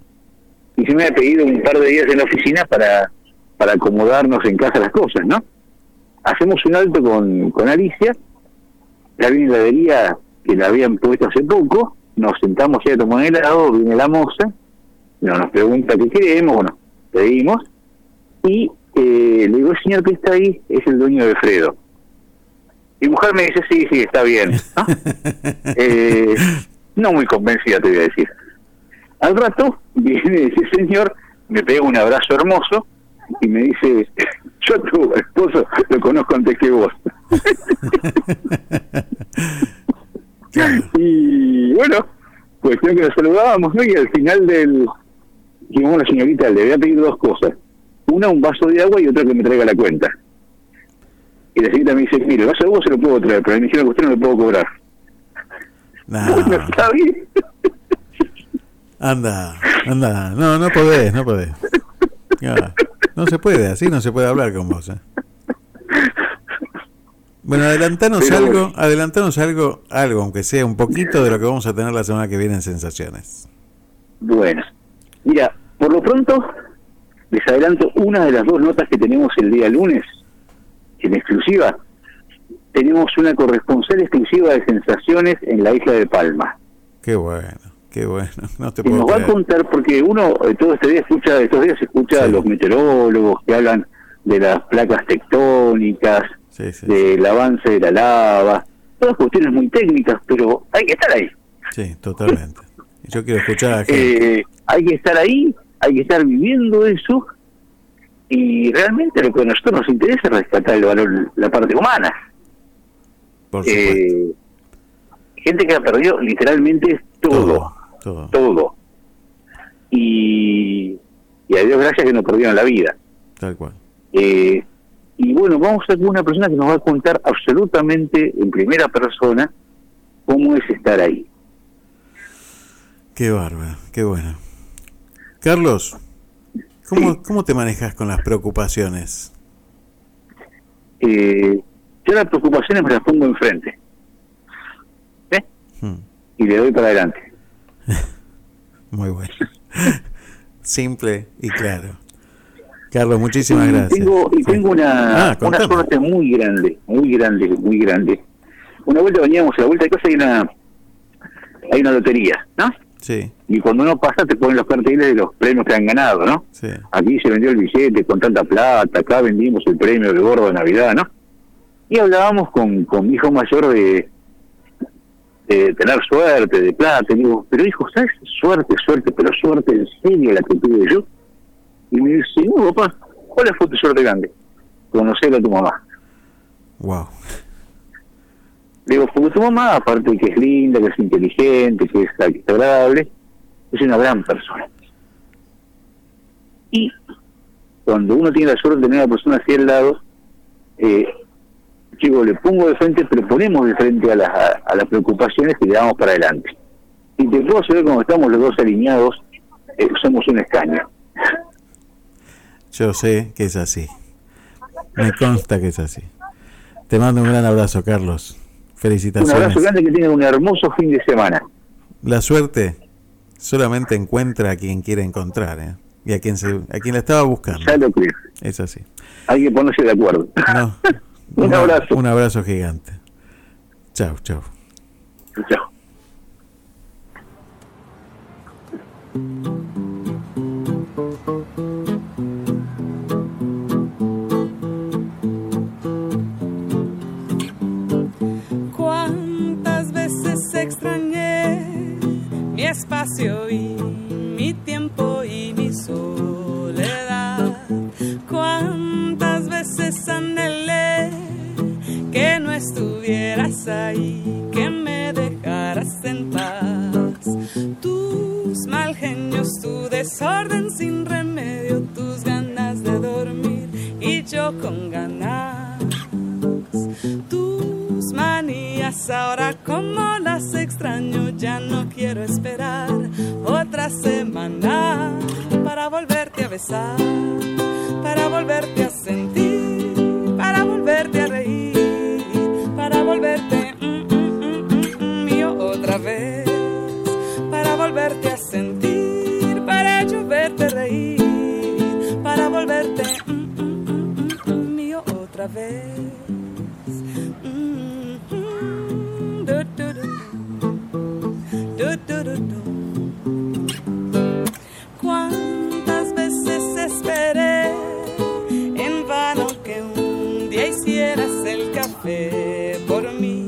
S21: y se me ha pedido un par de días en la oficina para, para acomodarnos en casa las cosas, ¿no? Hacemos un alto con, con Alicia, la heladería que la habían puesto hace poco, nos sentamos ahí a tomar helado, viene la moza, no, nos pregunta qué queremos, bueno, pedimos, y eh, le digo, el señor que está ahí es el dueño de Fredo. Mi mujer me dice, sí, sí, está bien. ¿no? Eh, no muy convencida, te voy a decir. Al rato viene ese señor, me pega un abrazo hermoso y me dice, yo a tu esposo lo conozco antes que vos. y bueno, pues creo que nos saludábamos, ¿no? Y al final del... Dijimos, bueno, señorita, le voy a pedir dos cosas. Una, un vaso de agua y otra que me traiga la cuenta. Y la señorita me dice, mire, el vaso de agua se lo puedo traer, pero me dijeron que usted no lo puedo cobrar. Bueno, está bien.
S4: Anda, anda. No, no podés, no podés. No se puede, así no se puede hablar con vos. ¿eh? Bueno, adelantanos
S21: Pero
S4: algo, adelantanos algo, algo, aunque sea un poquito de lo que vamos a tener la semana que viene en Sensaciones.
S21: Bueno, mira, por lo pronto les adelanto una de las dos notas que tenemos el día lunes, en exclusiva. Tenemos una corresponsal exclusiva de sensaciones en la isla de Palma.
S4: Qué bueno, qué bueno. No te puedo
S21: nos va a contar, porque uno eh, todo este día escucha, estos días escucha a los meteorólogos que hablan de las placas tectónicas, del avance de la lava, todas cuestiones muy técnicas, pero hay que estar ahí.
S4: Sí, totalmente. Yo quiero escuchar a la gente.
S21: Eh, hay que estar ahí, hay que estar viviendo eso y realmente lo que a nosotros nos interesa es rescatar el valor, la parte humana.
S4: Por
S21: Eh, gente que ha perdido literalmente todo,
S4: todo,
S21: todo. Y, y a Dios gracias que no perdieron la vida.
S4: Tal cual.
S21: Eh, y bueno, vamos a tener una persona que nos va a contar absolutamente en primera persona cómo es estar ahí.
S4: Qué bárbaro, qué bueno. Carlos, ¿cómo, ¿cómo te manejas con las preocupaciones?
S21: Eh, yo las preocupaciones me las pongo enfrente. ¿Eh?
S4: Hmm.
S21: Y le doy para adelante.
S4: Muy bueno. Simple y claro. Carlos, muchísimas
S21: Y
S4: gracias.
S21: Tengo, y tengo una,
S4: Ah,
S21: una suerte muy grande, muy grande, muy grande. Una vuelta veníamos, a la vuelta de casa hay una, hay una lotería, ¿no?
S4: Sí,
S21: Y cuando uno pasa te ponen los carteles de los premios que han ganado, ¿no?
S4: sí.
S21: Aquí se vendió el billete con tanta plata, acá vendimos el premio del gordo de Navidad, ¿no? Y hablábamos con, con mi hijo mayor de, de tener suerte, de plata. Digo, pero hijo, ¿sabes? Suerte, suerte, pero suerte en serio la que tuve yo. Y me dice, no, papá, ¿cuál fue tu suerte grande? Conocer a tu mamá.
S4: Wow.
S21: Digo, porque tu mamá, aparte de que es linda, que es inteligente, que es, que es agradable, es una gran persona. Y cuando uno tiene la suerte de tener a una persona así al lado, eh, le pongo de frente, pero ponemos de frente a las, a, a las preocupaciones y le damos para adelante. Y te puedo saber cuando estamos los dos alineados, eh, somos un escaño.
S4: Yo sé que es así. Me consta que es así. Te mando un gran abrazo, Carlos.
S21: Un
S4: Felicitaciones.
S21: abrazo grande, que tengan un hermoso fin de semana.
S4: La suerte solamente encuentra a quien quiere encontrar, ¿eh? Y a quien, se, a quien la estaba buscando.
S21: Ya lo creo.
S4: Es así.
S21: Hay que ponerse de acuerdo.
S4: No.
S21: Un abrazo.
S4: Un abrazo gigante. Chao, chao.
S21: Chao.
S22: Cuántas veces extrañé mi espacio y mi tiempo y mi soledad. Cuántas veces que no estuvieras ahí, que me dejaras en paz. Tus mal genios, tu desorden sin remedio, tus ganas de dormir y yo con ganas tus manías ahora como las extraño ya no quiero esperar otra semana para volverte a besar para volverte a sentir para volverte a reír para volverte mm, mm, mm, mío otra vez. Para volverte a sentir para yo verte reír. Para volverte mío otra vez. Cuántas veces esperé en vano que un hicieras el café por mí.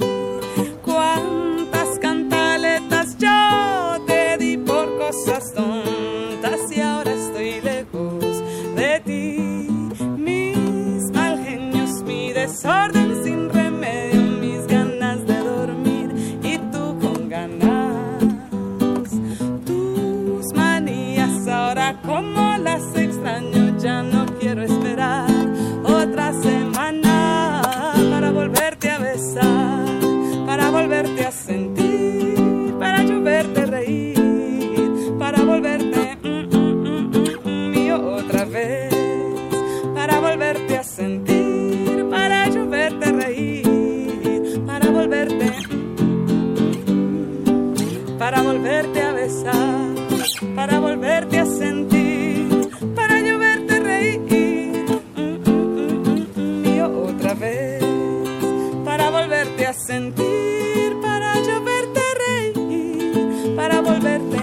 S22: Cuántas cantaletas yo te di por cosas tontas y ahora estoy lejos de ti. Mis mal genios, mi desorden sin volverte a besar, para volverte a sentir, para yo verte reír. Mm, mm, mm, y otra vez, para volverte a sentir, para yo verte reír, para volverte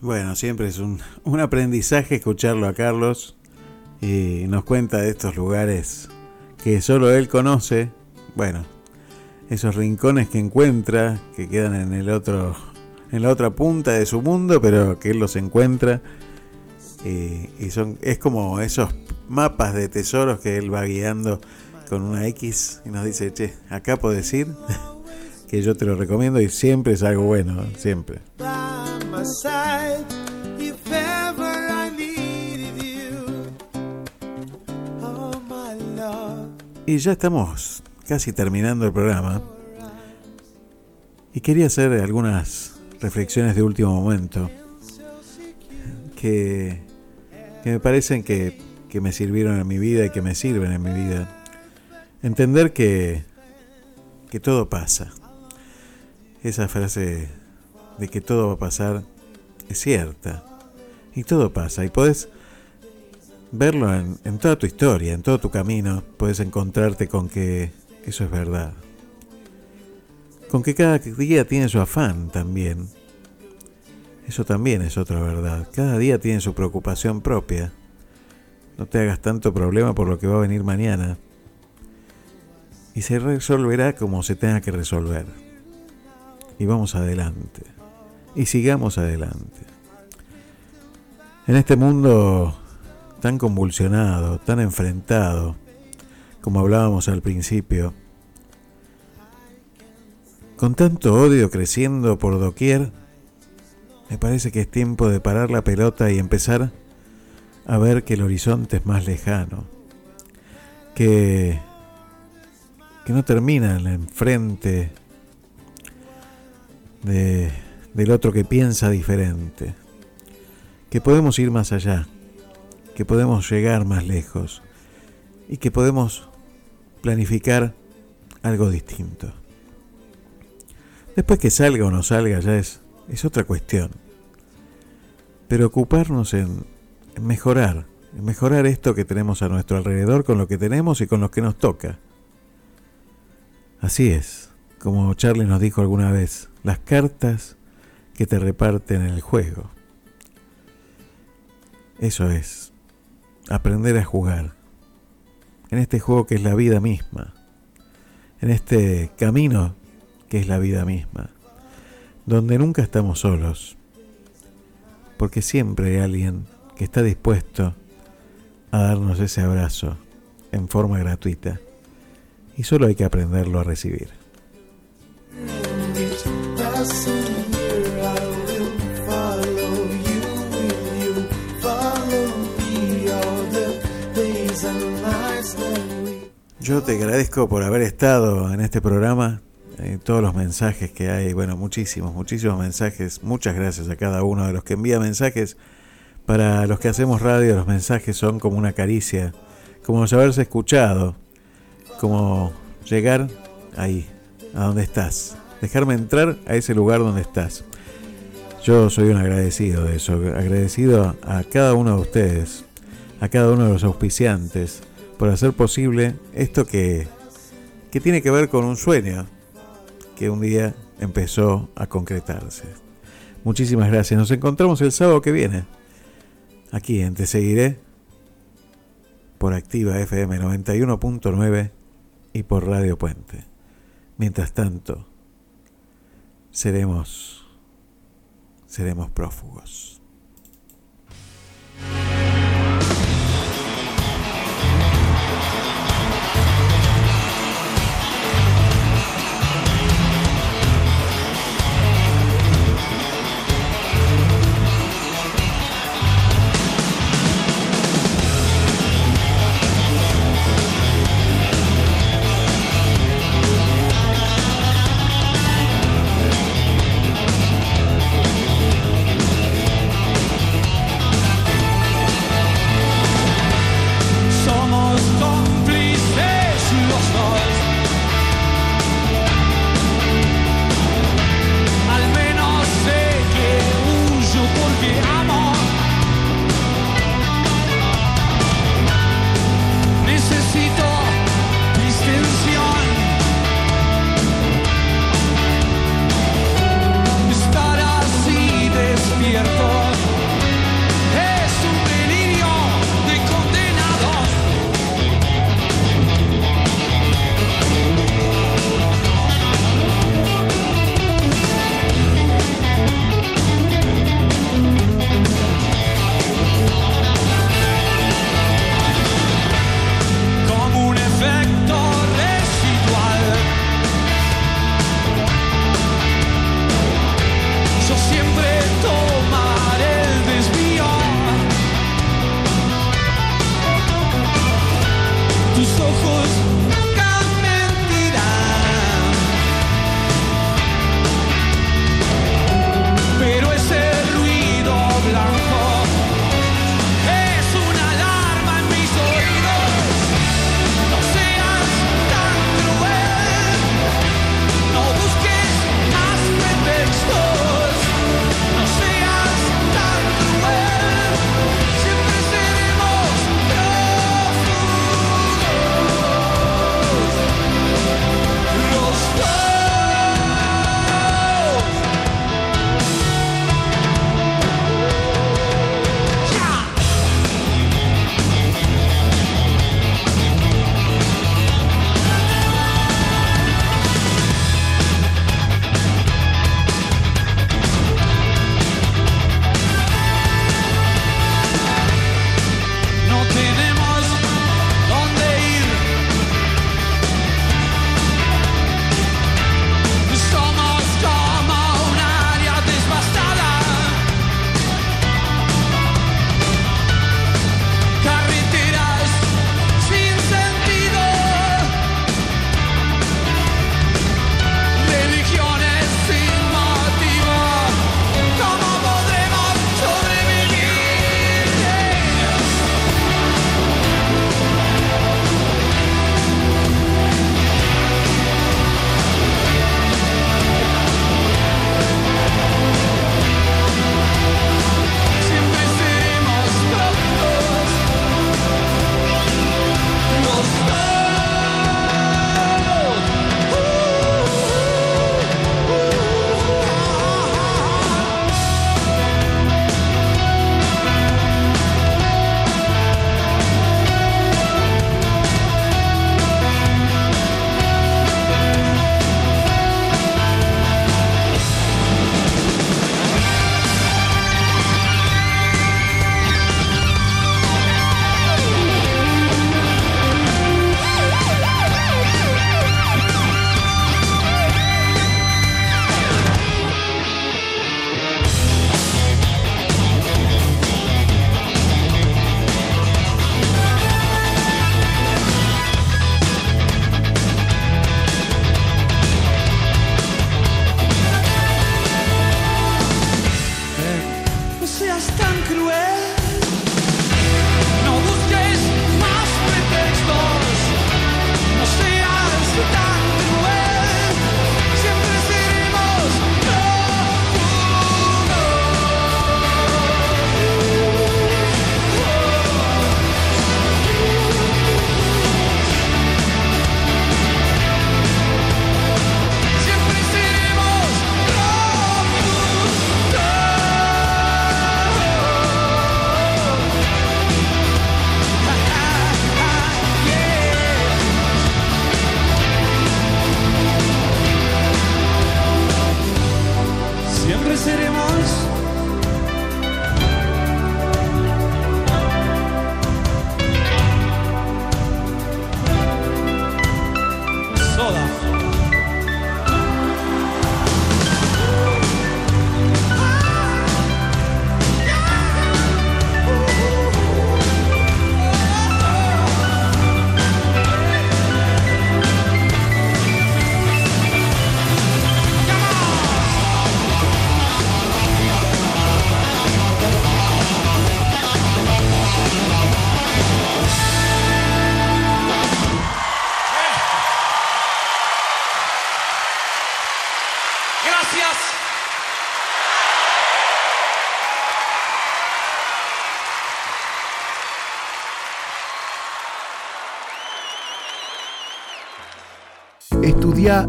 S22: Bueno,
S4: siempre es un, un aprendizaje escucharlo a Carlos y nos cuenta de estos lugares que solo él conoce. Bueno, esos rincones que encuentra, que quedan en el otro, en la otra punta de su mundo, pero que él los encuentra. Y, y son, es como esos mapas de tesoros que él va guiando con una X y nos dice, che, acá puedes ir, que yo te lo recomiendo y siempre es algo bueno, siempre. Y ya estamos casi terminando el programa. Y quería hacer algunas reflexiones de último momento que, que me parecen que, que me sirvieron en mi vida y que me sirven en mi vida. Entender que, que todo pasa. Esa frase de que todo va a pasar es cierta. Y todo pasa. Y podés verlo en, en toda tu historia, en todo tu camino. Puedes encontrarte con que eso es verdad. Con que cada día tiene su afán también. Eso también es otra verdad. Cada día tiene su preocupación propia. No te hagas tanto problema por lo que va a venir mañana. Y se resolverá como se tenga que resolver. Y vamos adelante. Y sigamos adelante. En este mundo tan convulsionado, tan enfrentado, como hablábamos al principio, con tanto odio creciendo por doquier, me parece que es tiempo de parar la pelota y empezar a ver que el horizonte es más lejano, que, que no termina en enfrente de, del otro que piensa diferente, que podemos ir más allá, que podemos llegar más lejos y que podemos planificar algo distinto. Después que salga o no salga ya es, es otra cuestión. Pero ocuparnos en, en mejorar, en mejorar esto que tenemos a nuestro alrededor con lo que tenemos y con lo que nos toca. Así es, como Charlie nos dijo alguna vez, las cartas que te reparten el juego. Eso es, aprender a jugar. En este juego que es la vida misma. En este camino que es la vida misma. Donde nunca estamos solos. Porque siempre hay alguien que está dispuesto a darnos ese abrazo en forma gratuita. Y solo hay que aprenderlo a recibir. Yo te agradezco por haber estado en este programa, eh, todos los mensajes que hay, bueno, muchísimos, muchísimos mensajes. Muchas gracias a cada uno de los que envía mensajes. Para los que hacemos radio, los mensajes son como una caricia, como haberse escuchado, como llegar ahí, a donde estás, dejarme entrar a ese lugar donde estás. Yo soy un agradecido de eso, agradecido a cada uno de ustedes, a cada uno de los auspiciantes, por hacer posible esto que, que tiene que ver con un sueño que un día empezó a concretarse. Muchísimas gracias. Nos encontramos el sábado que viene. Aquí en Te Seguiré por Activa FM 91.9 y por Radio Puente. Mientras tanto, seremos seremos prófugos.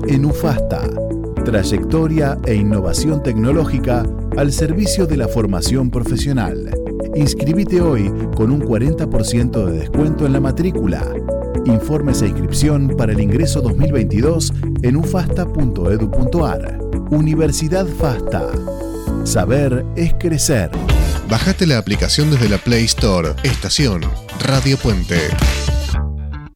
S2: En UFASTA. Trayectoria e innovación tecnológica al servicio de la formación profesional. Inscribite hoy con un 40% de descuento en la matrícula. Informes e inscripción para el ingreso 2022 en ufasta.edu.ar. Universidad FASTA. Saber es crecer.
S1: Bajate la aplicación desde la Play Store. Estación Radio Puente.